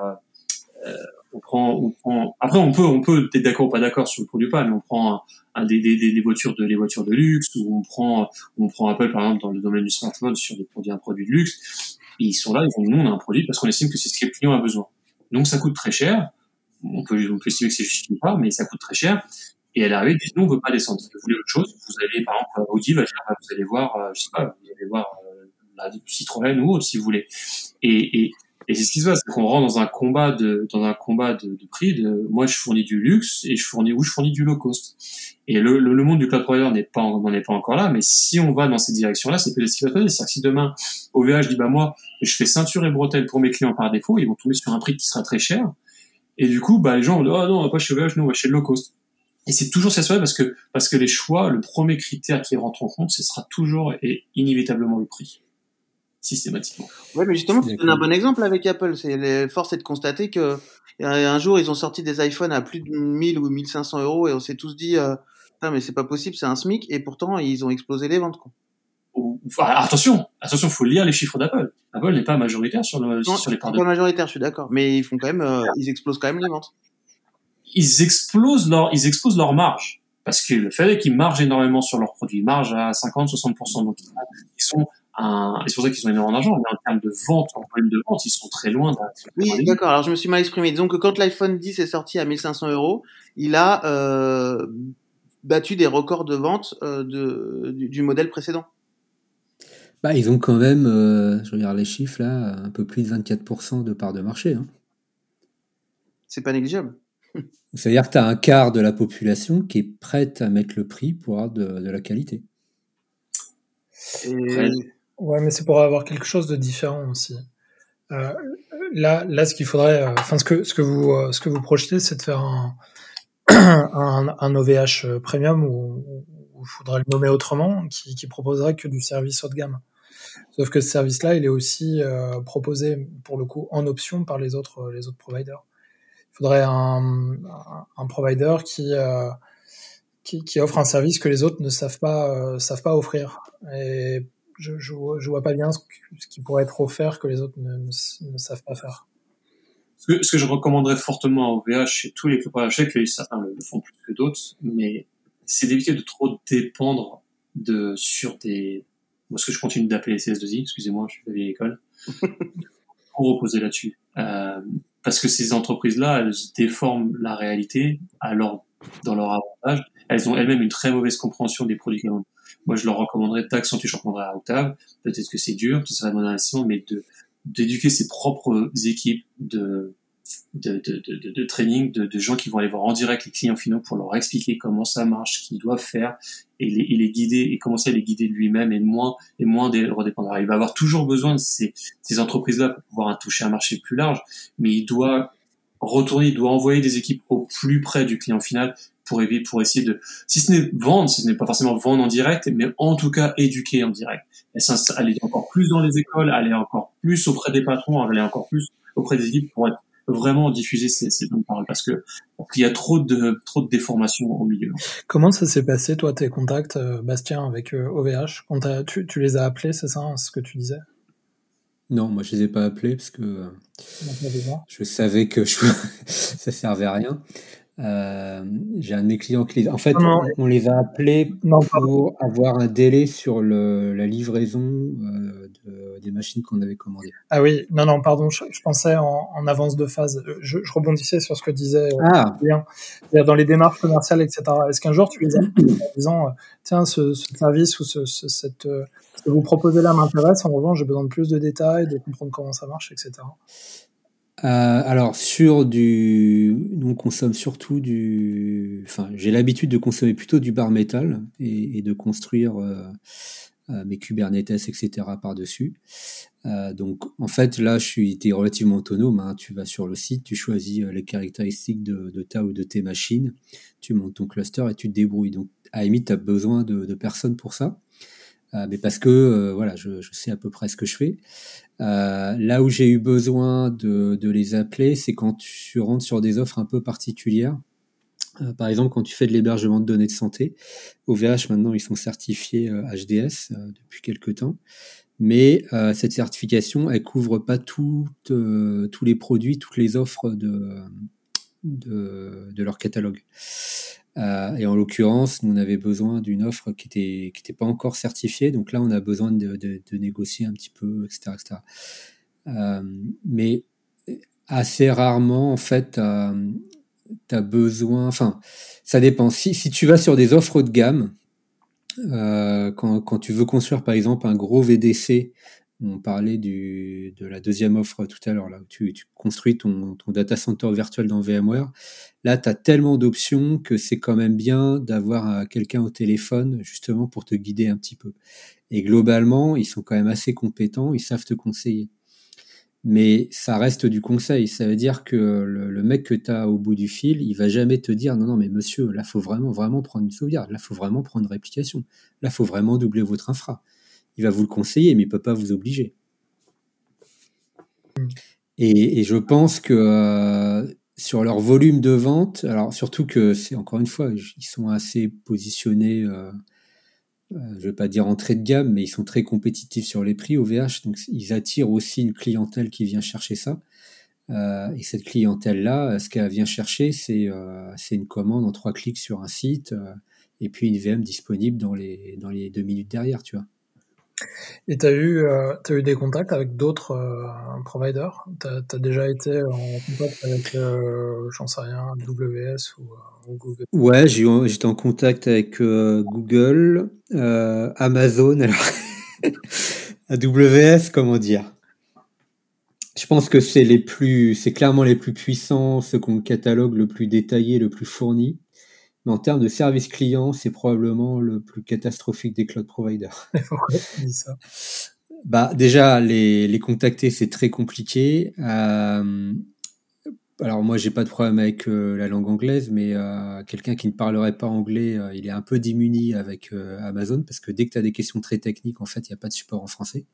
euh, on prend, on prend. Après, on peut, on peut être d'accord ou pas d'accord sur le produit pas, mais on prend un, des, des, des, voitures de, les voitures de luxe, ou on prend, on prend Apple par exemple dans le domaine du smartphone sur des produits, un produit de luxe. Et ils sont là, ils vont nous on a un produit parce qu'on estime que c'est ce que le client a besoin. Donc ça coûte très cher. On peut, on peut estimer que c'est justifié pas, mais ça coûte très cher. Et elle arrive, dit non, on veut pas descendre. Vous voulez autre chose Vous allez, par exemple, Audi va dire, bah, vous allez voir, euh, je sais pas, vous allez voir euh, la Citroën ou autre si vous voulez. Et, et, et c'est ce qui se passe, c'est qu'on rentre dans un combat de, dans un combat de, prix. De, moi, je fournis du luxe et je fournis ou je fournis du low cost. Et le, le, monde du cloud provider n'est pas, n'en est pas encore là. Mais si on va dans cette direction-là, c'est peut-être ce qui va se passer. C'est-à-dire que si demain OVH dit bah moi, je fais ceinture et bretelles pour mes clients par défaut, ils vont tomber sur un prix qui sera très cher. Et du coup, bah les gens vont dire oh non, on va pas chez OVH, nous on va chez le low cost. Et c'est toujours ça parce que parce que les choix, le premier critère qui rentre en compte, ce sera toujours et inévitablement le prix systématiquement. Ouais, mais justement, c'est un bon exemple avec Apple. C'est force est de constater que un jour ils ont sorti des iPhones à plus de 1000 ou 1500 euros et on s'est tous dit, euh, mais c'est pas possible, c'est un SMIC et pourtant ils ont explosé les ventes. Quoi. Enfin, attention, attention, faut lire les chiffres d'Apple. Apple n'est pas majoritaire sur, le, sur les parts de. Pas majoritaire, je suis d'accord, mais ils font quand même, euh, ils explosent quand même les ventes. Ils explosent leur, ils explosent leur marge parce que le fait qu'ils margent énormément sur leurs produits, ils margent à 50-60%, donc ils sont c'est pour ça qu'ils ont énormément d'argent, mais en termes de vente, en volume de vente, ils sont très loin. Oui, d'accord. Alors je me suis mal exprimé. Disons que quand l'iPhone 10 est sorti à 1500 euros, il a euh, battu des records de vente euh, de, du, modèle précédent. Bah, ils ont quand même, euh, je regarde les chiffres là, un peu plus de 24% de part de marché. Hein. C'est pas négligeable. C'est-à-dire que tu as un quart de la population qui est prête à mettre le prix pour avoir de, de la qualité. Et... Ouais, mais c'est pour avoir quelque chose de différent aussi. Euh, là, là, ce qu'il faudrait, euh, enfin, ce que ce que vous euh, ce que vous projetez, c'est de faire un un, un OVH premium où, il faudrait le nommer autrement, qui, qui proposerait que du service haut de gamme. Sauf que ce service-là, il est aussi euh, proposé pour le coup en option par les autres les autres providers. Il faudrait un, un provider qui, euh, qui, qui offre un service que les autres ne savent pas savent pas offrir. Et je, je, je, vois pas bien ce, qui pourrait être offert que les autres ne, ne, savent pas faire. Ce que, ce que, je recommanderais fortement à OVH chez tous les clubs, je sais que certains le font plus que d'autres, mais c'est d'éviter de trop dépendre de sur des, moi ce que je continue d'appeler CS2I, excusez-moi, je suis de la vieille école, pour reposer là-dessus. Euh, parce que ces entreprises-là, elles déforment la réalité leur, dans leur avantage. Elles ont elles-mêmes une très mauvaise compréhension des produits qu'elles ont moi je leur recommanderais d'accentuer, je recommanderais à Octave, peut-être que c'est dur, ça serait mon investissement, mais de d'éduquer ses propres équipes de de, de, de, de training, de, de, gens qui vont aller voir en direct les clients finaux pour leur expliquer comment ça marche, ce qu'ils doivent faire, et les, et les guider, et commencer à les guider lui-même, et moins et moins des redépendants. Il va avoir toujours besoin de ces, ces entreprises-là pour pouvoir toucher un marché plus large, mais il doit retourner, il doit envoyer des équipes au plus près du client final pour éviter, pour essayer de, si ce n'est vendre, si ce n'est pas forcément vendre en direct, mais en tout cas éduquer en direct. Et ça, aller encore plus dans les écoles, aller encore plus auprès des patrons, aller encore plus auprès des équipes pour être vraiment diffuser ces, ces bonnes paroles parce que il y a trop de trop de déformations au milieu. Comment ça s'est passé toi tes contacts euh, Bastien avec OVH quand tu, tu les as appelés c'est ça ce que tu disais? Non, moi je les ai pas appelés parce que je savais que je... ça servait à rien. Euh, j'ai un de mes clients qui les... En fait, on, les a appelés pour avoir un délai sur le, la livraison euh, de, des machines qu'on avait commandées. Ah oui, non, non, pardon, je, pensais en, en, avance de phase. Je, je, rebondissais sur ce que disait euh, ah. Dans les démarches commerciales, etc. Est-ce qu'un jour tu les as en disant, tiens, ce, ce, service ou ce, ce, cette, ce que vous proposez là m'intéresse, en revanche, j'ai besoin de plus de détails, de comprendre comment ça marche, etc. Euh, alors sur du, nous on consomme surtout du, enfin j'ai l'habitude de consommer plutôt du bar métal et, de construire euh, euh, mes Kubernetes etc par dessus. donc en fait là je suis es relativement autonome. Hein. Tu vas sur le site, tu choisis les caractéristiques de, ta ou de tes machines, tu montes ton cluster et tu te débrouilles. Donc à la limite as besoin de, de personnes pour ça. Euh, mais parce que euh, voilà, je, je, sais à peu près ce que je fais. Euh, là où j'ai eu besoin de, de les appeler, c'est quand tu rentres sur des offres un peu particulières. par exemple, quand tu fais de l'hébergement de données de santé, OVH maintenant ils sont certifiés HDS depuis quelques temps, mais cette certification elle couvre pas toutes, tous les produits, toutes les offres de, de, de leur catalogue. Euh, et en l'occurrence, nous on avait besoin d'une offre qui était qui était pas encore certifiée, donc là on a besoin de, de, négocier un petit peu, etc., etc. Euh, mais assez rarement, en fait, tu as besoin. Enfin, ça dépend. Si, tu vas sur des offres de gamme, euh, quand tu veux construire par exemple un gros VDC on parlait de la deuxième offre tout à l'heure, là, où tu, construis ton, ton, data center virtuel dans VMware. Là, tu as tellement d'options que c'est quand même bien d'avoir euh, quelqu'un au téléphone, justement, pour te guider un petit peu. Et globalement, ils sont quand même assez compétents, ils savent te conseiller. Mais ça reste du conseil. Ça veut dire que le, mec que tu as au bout du fil, il va jamais te dire non, non, mais monsieur, là, faut vraiment, vraiment prendre une sauvegarde. Là, faut vraiment prendre une réplication. Là, faut vraiment doubler votre infra il va vous le conseiller, mais il peut pas vous obliger. Et, je pense que euh, sur leur volume de vente, alors surtout que c'est encore une fois, ils sont assez positionnés, euh, euh, je ne vais pas dire entrée de gamme, mais ils sont très compétitifs sur les prix au VH, donc ils attirent aussi une clientèle qui vient chercher ça. et cette clientèle-là, ce qu'elle vient chercher, c'est une commande en trois clics sur un site et puis une VM disponible dans les, dans les deux minutes derrière, tu vois. Et tu as, eu, euh, as eu des contacts avec d'autres euh, providers? Tu as, déjà été en contact avec, euh, j'en sais rien, AWS ou, ou Google? Ouais, j'étais en contact avec Google, Amazon, alors. AWS, comment dire? Je pense que c'est les plus, c'est clairement les plus puissants, ceux qui ont le catalogue le plus détaillé, le plus fourni. Mais en termes de service client, c'est probablement le plus catastrophique des cloud providers. Pourquoi tu dis ça? Bah, déjà, les, les contacter, c'est très compliqué. Euh, alors moi, j'ai pas de problème avec euh, la langue anglaise, mais euh, quelqu'un qui ne parlerait pas anglais, il est un peu démuni avec Amazon parce que dès que tu as des questions très techniques, en fait, il n'y a pas de support en français.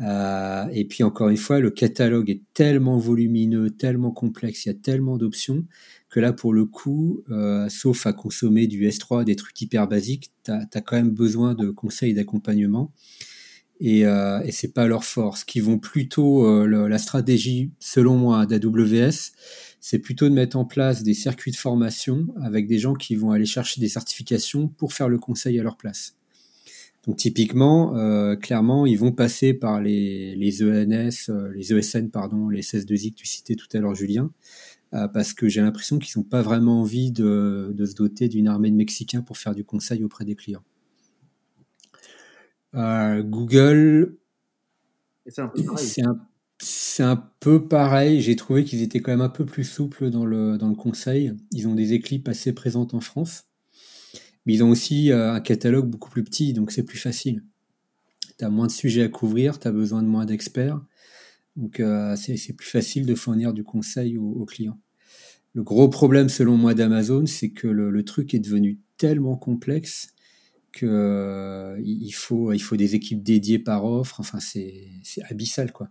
et puis encore une fois, le catalogue est tellement volumineux, tellement complexe, il y a tellement d'options que là, pour le coup, euh, sauf à consommer du S3, des trucs hyper basiques, tu as, quand même besoin de conseils d'accompagnement. Et, euh, et c'est pas leur force. Qui vont plutôt, euh, la stratégie, selon moi, d'AWS, c'est plutôt de mettre en place des circuits de formation avec des gens qui vont aller chercher des certifications pour faire le conseil à leur place. Donc typiquement, euh, clairement, ils vont passer par les, les ENS, euh, les ESN, pardon, les SS2I que tu citais tout à l'heure, Julien, parce que j'ai l'impression qu'ils n'ont pas vraiment envie de, se doter d'une armée de Mexicains pour faire du conseil auprès des clients. Euh, Google, c'est un, peu pareil. J'ai trouvé qu'ils étaient quand même un peu plus souples dans le, dans le conseil. Ils ont des équipes assez présentes en France. Mais ils ont aussi euh, un catalogue beaucoup plus petit, donc c'est plus facile. Tu as moins de sujets à couvrir, tu as besoin de moins d'experts. Donc euh, c'est plus facile de fournir du conseil aux, clients. le gros problème, selon moi, d'Amazon, c'est que le, truc est devenu tellement complexe que euh, il, faut, il faut des équipes dédiées par offre. Enfin, c'est abyssal, quoi.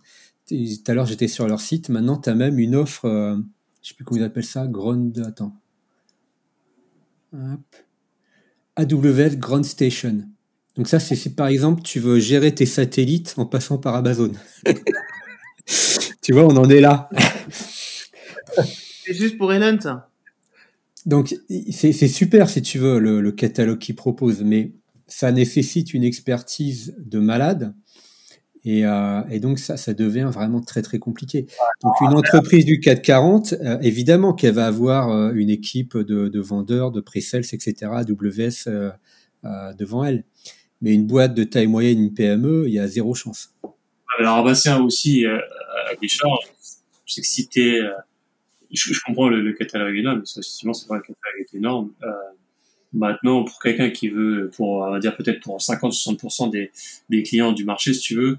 Tout à l'heure, j'étais sur leur site. Maintenant, tu as même une offre, euh, je sais plus comment ils appellent ça, Ground. Attends. AWS Ground Station. Donc, ça, c'est par exemple, tu veux gérer tes satellites en passant par Amazon. tu vois, on en est là. C'est juste pour Helen, ça. Donc, c'est super si tu veux le, catalogue qu'il propose, mais ça nécessite une expertise de malade. Et, euh, donc, ça, ça devient vraiment très, très compliqué. Donc, une entreprise du 440, euh, évidemment qu'elle va avoir euh, une équipe de, vendeurs, de pré-sales, etc., AWS devant elle. Mais une boîte de taille moyenne, une PME, il y a zéro chance. Alors, Bastien aussi, Richard, c'est que si tu je, comprends le, catalogue énorme, effectivement, c'est vrai, le catalogue est énorme. Euh, maintenant, pour quelqu'un qui veut, pour, on va dire peut-être pour 50-60% des, des clients du marché, si tu veux,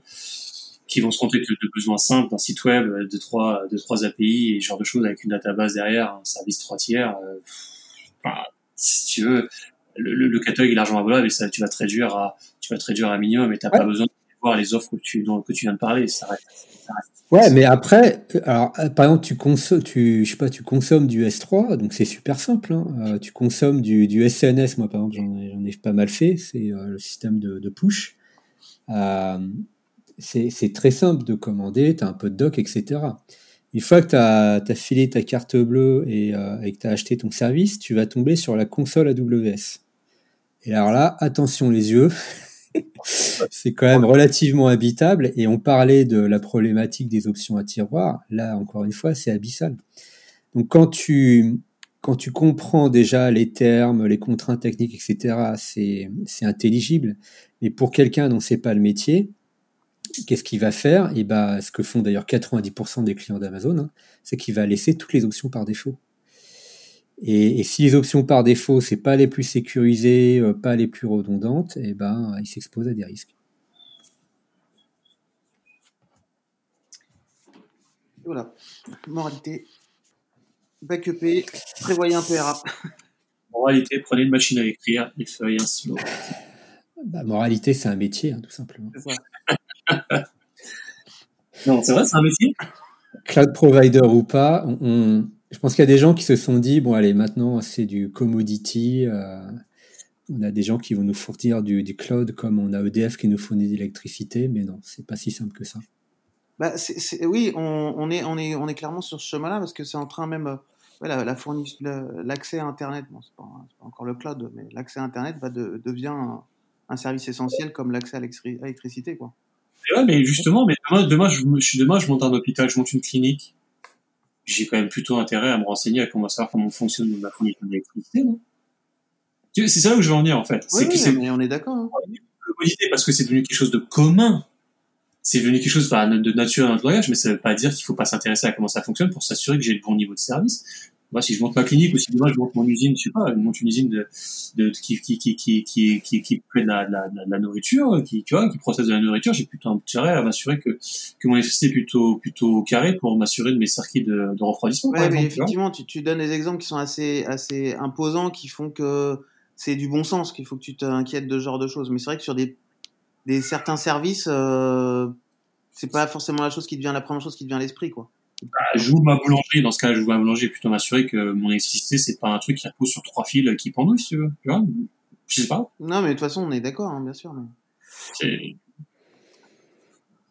qui vont se contenter de besoins simples d'un site web, de trois, de trois API et ce genre de choses avec une database derrière, un service trois tiers. Euh, si tu veux, le, le, catalogue est largement volable et ça, tu vas te réduire à, tu vas te réduire à minimum et t'as pas besoin de voir les offres que tu, dont, que tu viens de parler. Ça reste, Ouais, mais après, alors, par exemple, tu consommes, tu, je sais pas, tu consommes du S3, donc c'est super simple. Hein. Euh, tu consommes du, SNS, moi par exemple, j'en ai, pas mal fait, c'est euh, le système de, de push. Euh, c'est très simple de commander, tu as un peu de doc, etc. Une fois que tu as, as, filé ta carte bleue et, et que tu as acheté ton service, tu vas tomber sur la console AWS. Et alors là, attention les yeux, c'est quand même relativement habitable. Et on parlait de la problématique des options à tiroir. Là, encore une fois, c'est abyssal. Donc, quand tu, quand tu comprends déjà les termes, les contraintes techniques, etc., c'est, c'est intelligible. Mais pour quelqu'un dont c'est pas le métier, qu'est-ce qu'il va faire? Et ben, ce que font d'ailleurs 90% des clients d'Amazon, hein, c'est qu'il va laisser toutes les options par défaut. Et, si les options par défaut, c'est pas les plus sécurisées, euh, pas les plus redondantes, et eh ben, il s'expose à des risques. Voilà. Moralité. Backupé, prévoyez un PRA. Moralité, prenez une machine à écrire, des feuilles, un stylo. Bah, moralité, c'est un métier, hein, tout simplement. non, c'est vrai, c'est un métier? Cloud provider ou pas, on je pense qu'il y a des gens qui se sont dit bon allez maintenant c'est du commodity. Euh, on a des gens qui vont nous fournir du, cloud comme on a EDF qui nous fournit de l'électricité, mais non, c'est pas si simple que ça. Bah, oui, on, est, on, est, on est clairement sur ce chemin-là parce que c'est en train même, la, l'accès à Internet, bon, c'est pas, pas, encore le cloud, mais l'accès à Internet de, devient un, service essentiel comme l'accès à l'électricité. Quoi. Ouais, mais justement, mais demain, demain, je, demain, je monte un hôpital, je monte une clinique j'ai quand même plutôt intérêt à me renseigner à comment savoir comment fonctionne ma fourniture d'électricité. C'est ça où je veux en venir en fait. Oui, c'est on est d'accord. Hein. Parce que c'est devenu quelque chose de commun. C'est devenu quelque chose de nature dans notre langage, mais ça veut pas dire qu'il faut pas s'intéresser à comment ça fonctionne pour s'assurer que j'ai le bon niveau de service. Moi, si je monte ma clinique ou si demain je monte mon usine, je sais pas, je monte une usine de, de qui, qui, qui, qui, qui, qui, qui fait de la, la, la, nourriture, qui, tu vois, qui processe de la nourriture, j'ai plutôt intérêt à m'assurer que, que mon électricité est plutôt, plutôt carré pour m'assurer de mes circuits de, de refroidissement. Ouais, mais effectivement, tu, tu donnes des exemples qui sont assez, assez imposants, qui font que c'est du bon sens, qu'il faut que tu t'inquiètes de ce genre de choses. Mais c'est vrai que sur des, des certains services, euh, c'est pas forcément la chose qui devient la première chose qui devient l'esprit, quoi. Bah, j'ouvre ma boulangerie, dans ce cas, j'ouvre ma boulangerie, plutôt m'assurer que mon électricité, c'est pas un truc qui repose sur trois fils qui pendouillent, si tu veux. Tu vois je sais pas. Non, mais de toute façon, on est d'accord, hein, bien sûr.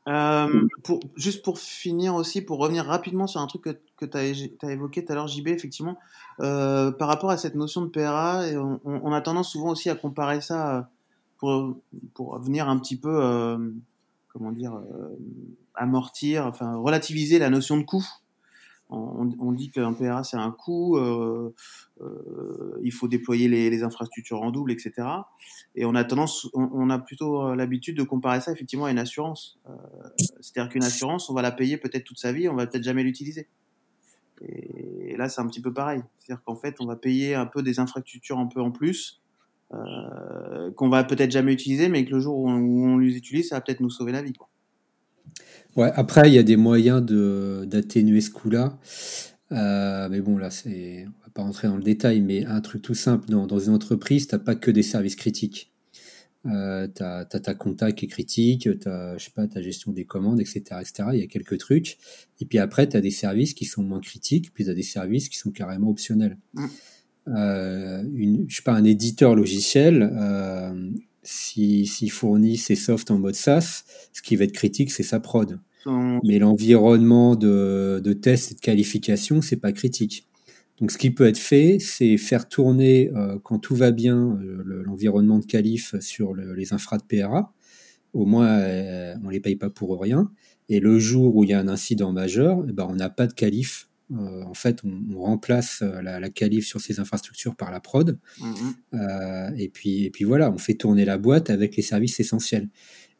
Euh, pour, juste pour finir aussi, pour revenir rapidement sur un truc que, que tu as, évoqué tout à l'heure, JB, effectivement, euh, par rapport à cette notion de PRA, on, on, a tendance souvent aussi à comparer ça euh, pour, pour venir un petit peu, euh, comment dire, amortir, enfin relativiser la notion de coût. On, on dit qu'un PRA c'est un coût, euh, euh, il faut déployer les, infrastructures en double, etc. Et on a tendance, on, a plutôt euh, l'habitude de comparer ça effectivement à une assurance. C'est-à-dire qu'une assurance, on va la payer peut-être toute sa vie, on va peut-être jamais l'utiliser. Et, là, c'est un petit peu pareil. C'est-à-dire qu'en fait, on va payer un peu des infrastructures un peu en plus, qu'on va peut-être jamais utiliser, mais que le jour où on, les utilise, ça va peut-être nous sauver la vie. Ouais, après, il y a des moyens d'atténuer ce coût-là. mais bon, là, c'est, on va pas rentrer dans le détail, mais un truc tout simple, dans, dans une entreprise, tu n'as pas que des services critiques. Euh, tu as, ta compta qui est critique, tu as, je sais pas, ta gestion des commandes, etc., etc. Il y a quelques trucs. Et puis après, tu as des services qui sont moins critiques, puis tu as des services qui sont carrément optionnels. Mm. Euh, une, je sais pas, un éditeur logiciel, euh, s'il fournit ses softs en mode SaaS, ce qui va être critique, c'est sa prod. Mais l'environnement de, de test et de qualification, c'est pas critique. Donc, ce qui peut être fait, c'est faire tourner, euh, quand tout va bien, euh, l'environnement de qualif sur les infras de PRA. Au moins, euh, on les paye pas pour rien. Et le jour où il y a un incident majeur, eh ben, on n'a pas de qualif. En fait, on, remplace la, la, qualif sur ces infrastructures par la prod. Mm-hmm. et, puis, et puis voilà, on fait tourner la boîte avec les services essentiels.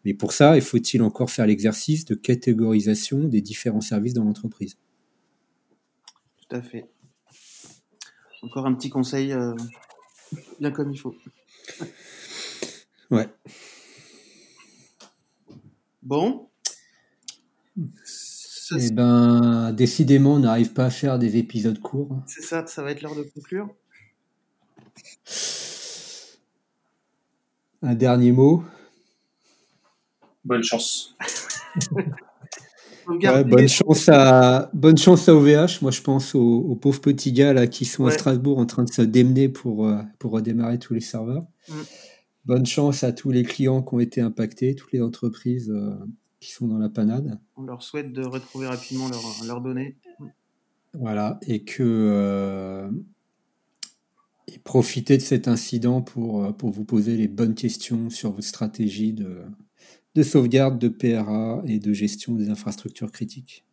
Mais pour ça, il faut-il encore faire l'exercice de catégorisation des différents services dans l'entreprise? Tout à fait. Encore un petit conseil euh, bien comme il faut. Ouais. Bon. Eh ben, décidément, on n'arrive pas à faire des épisodes courts. C'est ça, ça va être l'heure de conclure. Un dernier mot. Bonne chance. bonne, chance à, bonne chance à OVH. Moi, je pense aux, pauvres petits gars là, qui sont à Strasbourg en train de se démener pour, euh, pour redémarrer tous les serveurs. Mm. Bonne chance à tous les clients qui ont été impactés, toutes les entreprises euh, qui sont dans la panade. On leur souhaite de retrouver rapidement leurs données. Voilà, et que euh, et profitez de cet incident pour, pour vous poser les bonnes questions sur votre stratégie de, de sauvegarde, de PRA et de gestion des infrastructures critiques.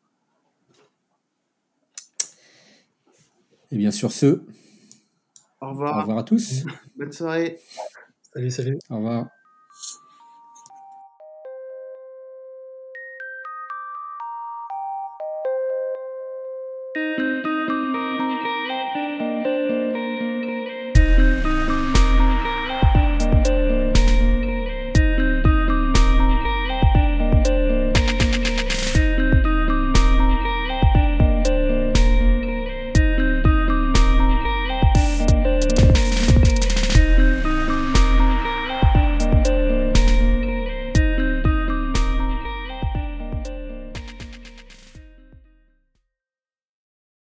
Et bien sur ce, au revoir. Au revoir à tous. Bonne soirée. Salut, salut. Au revoir.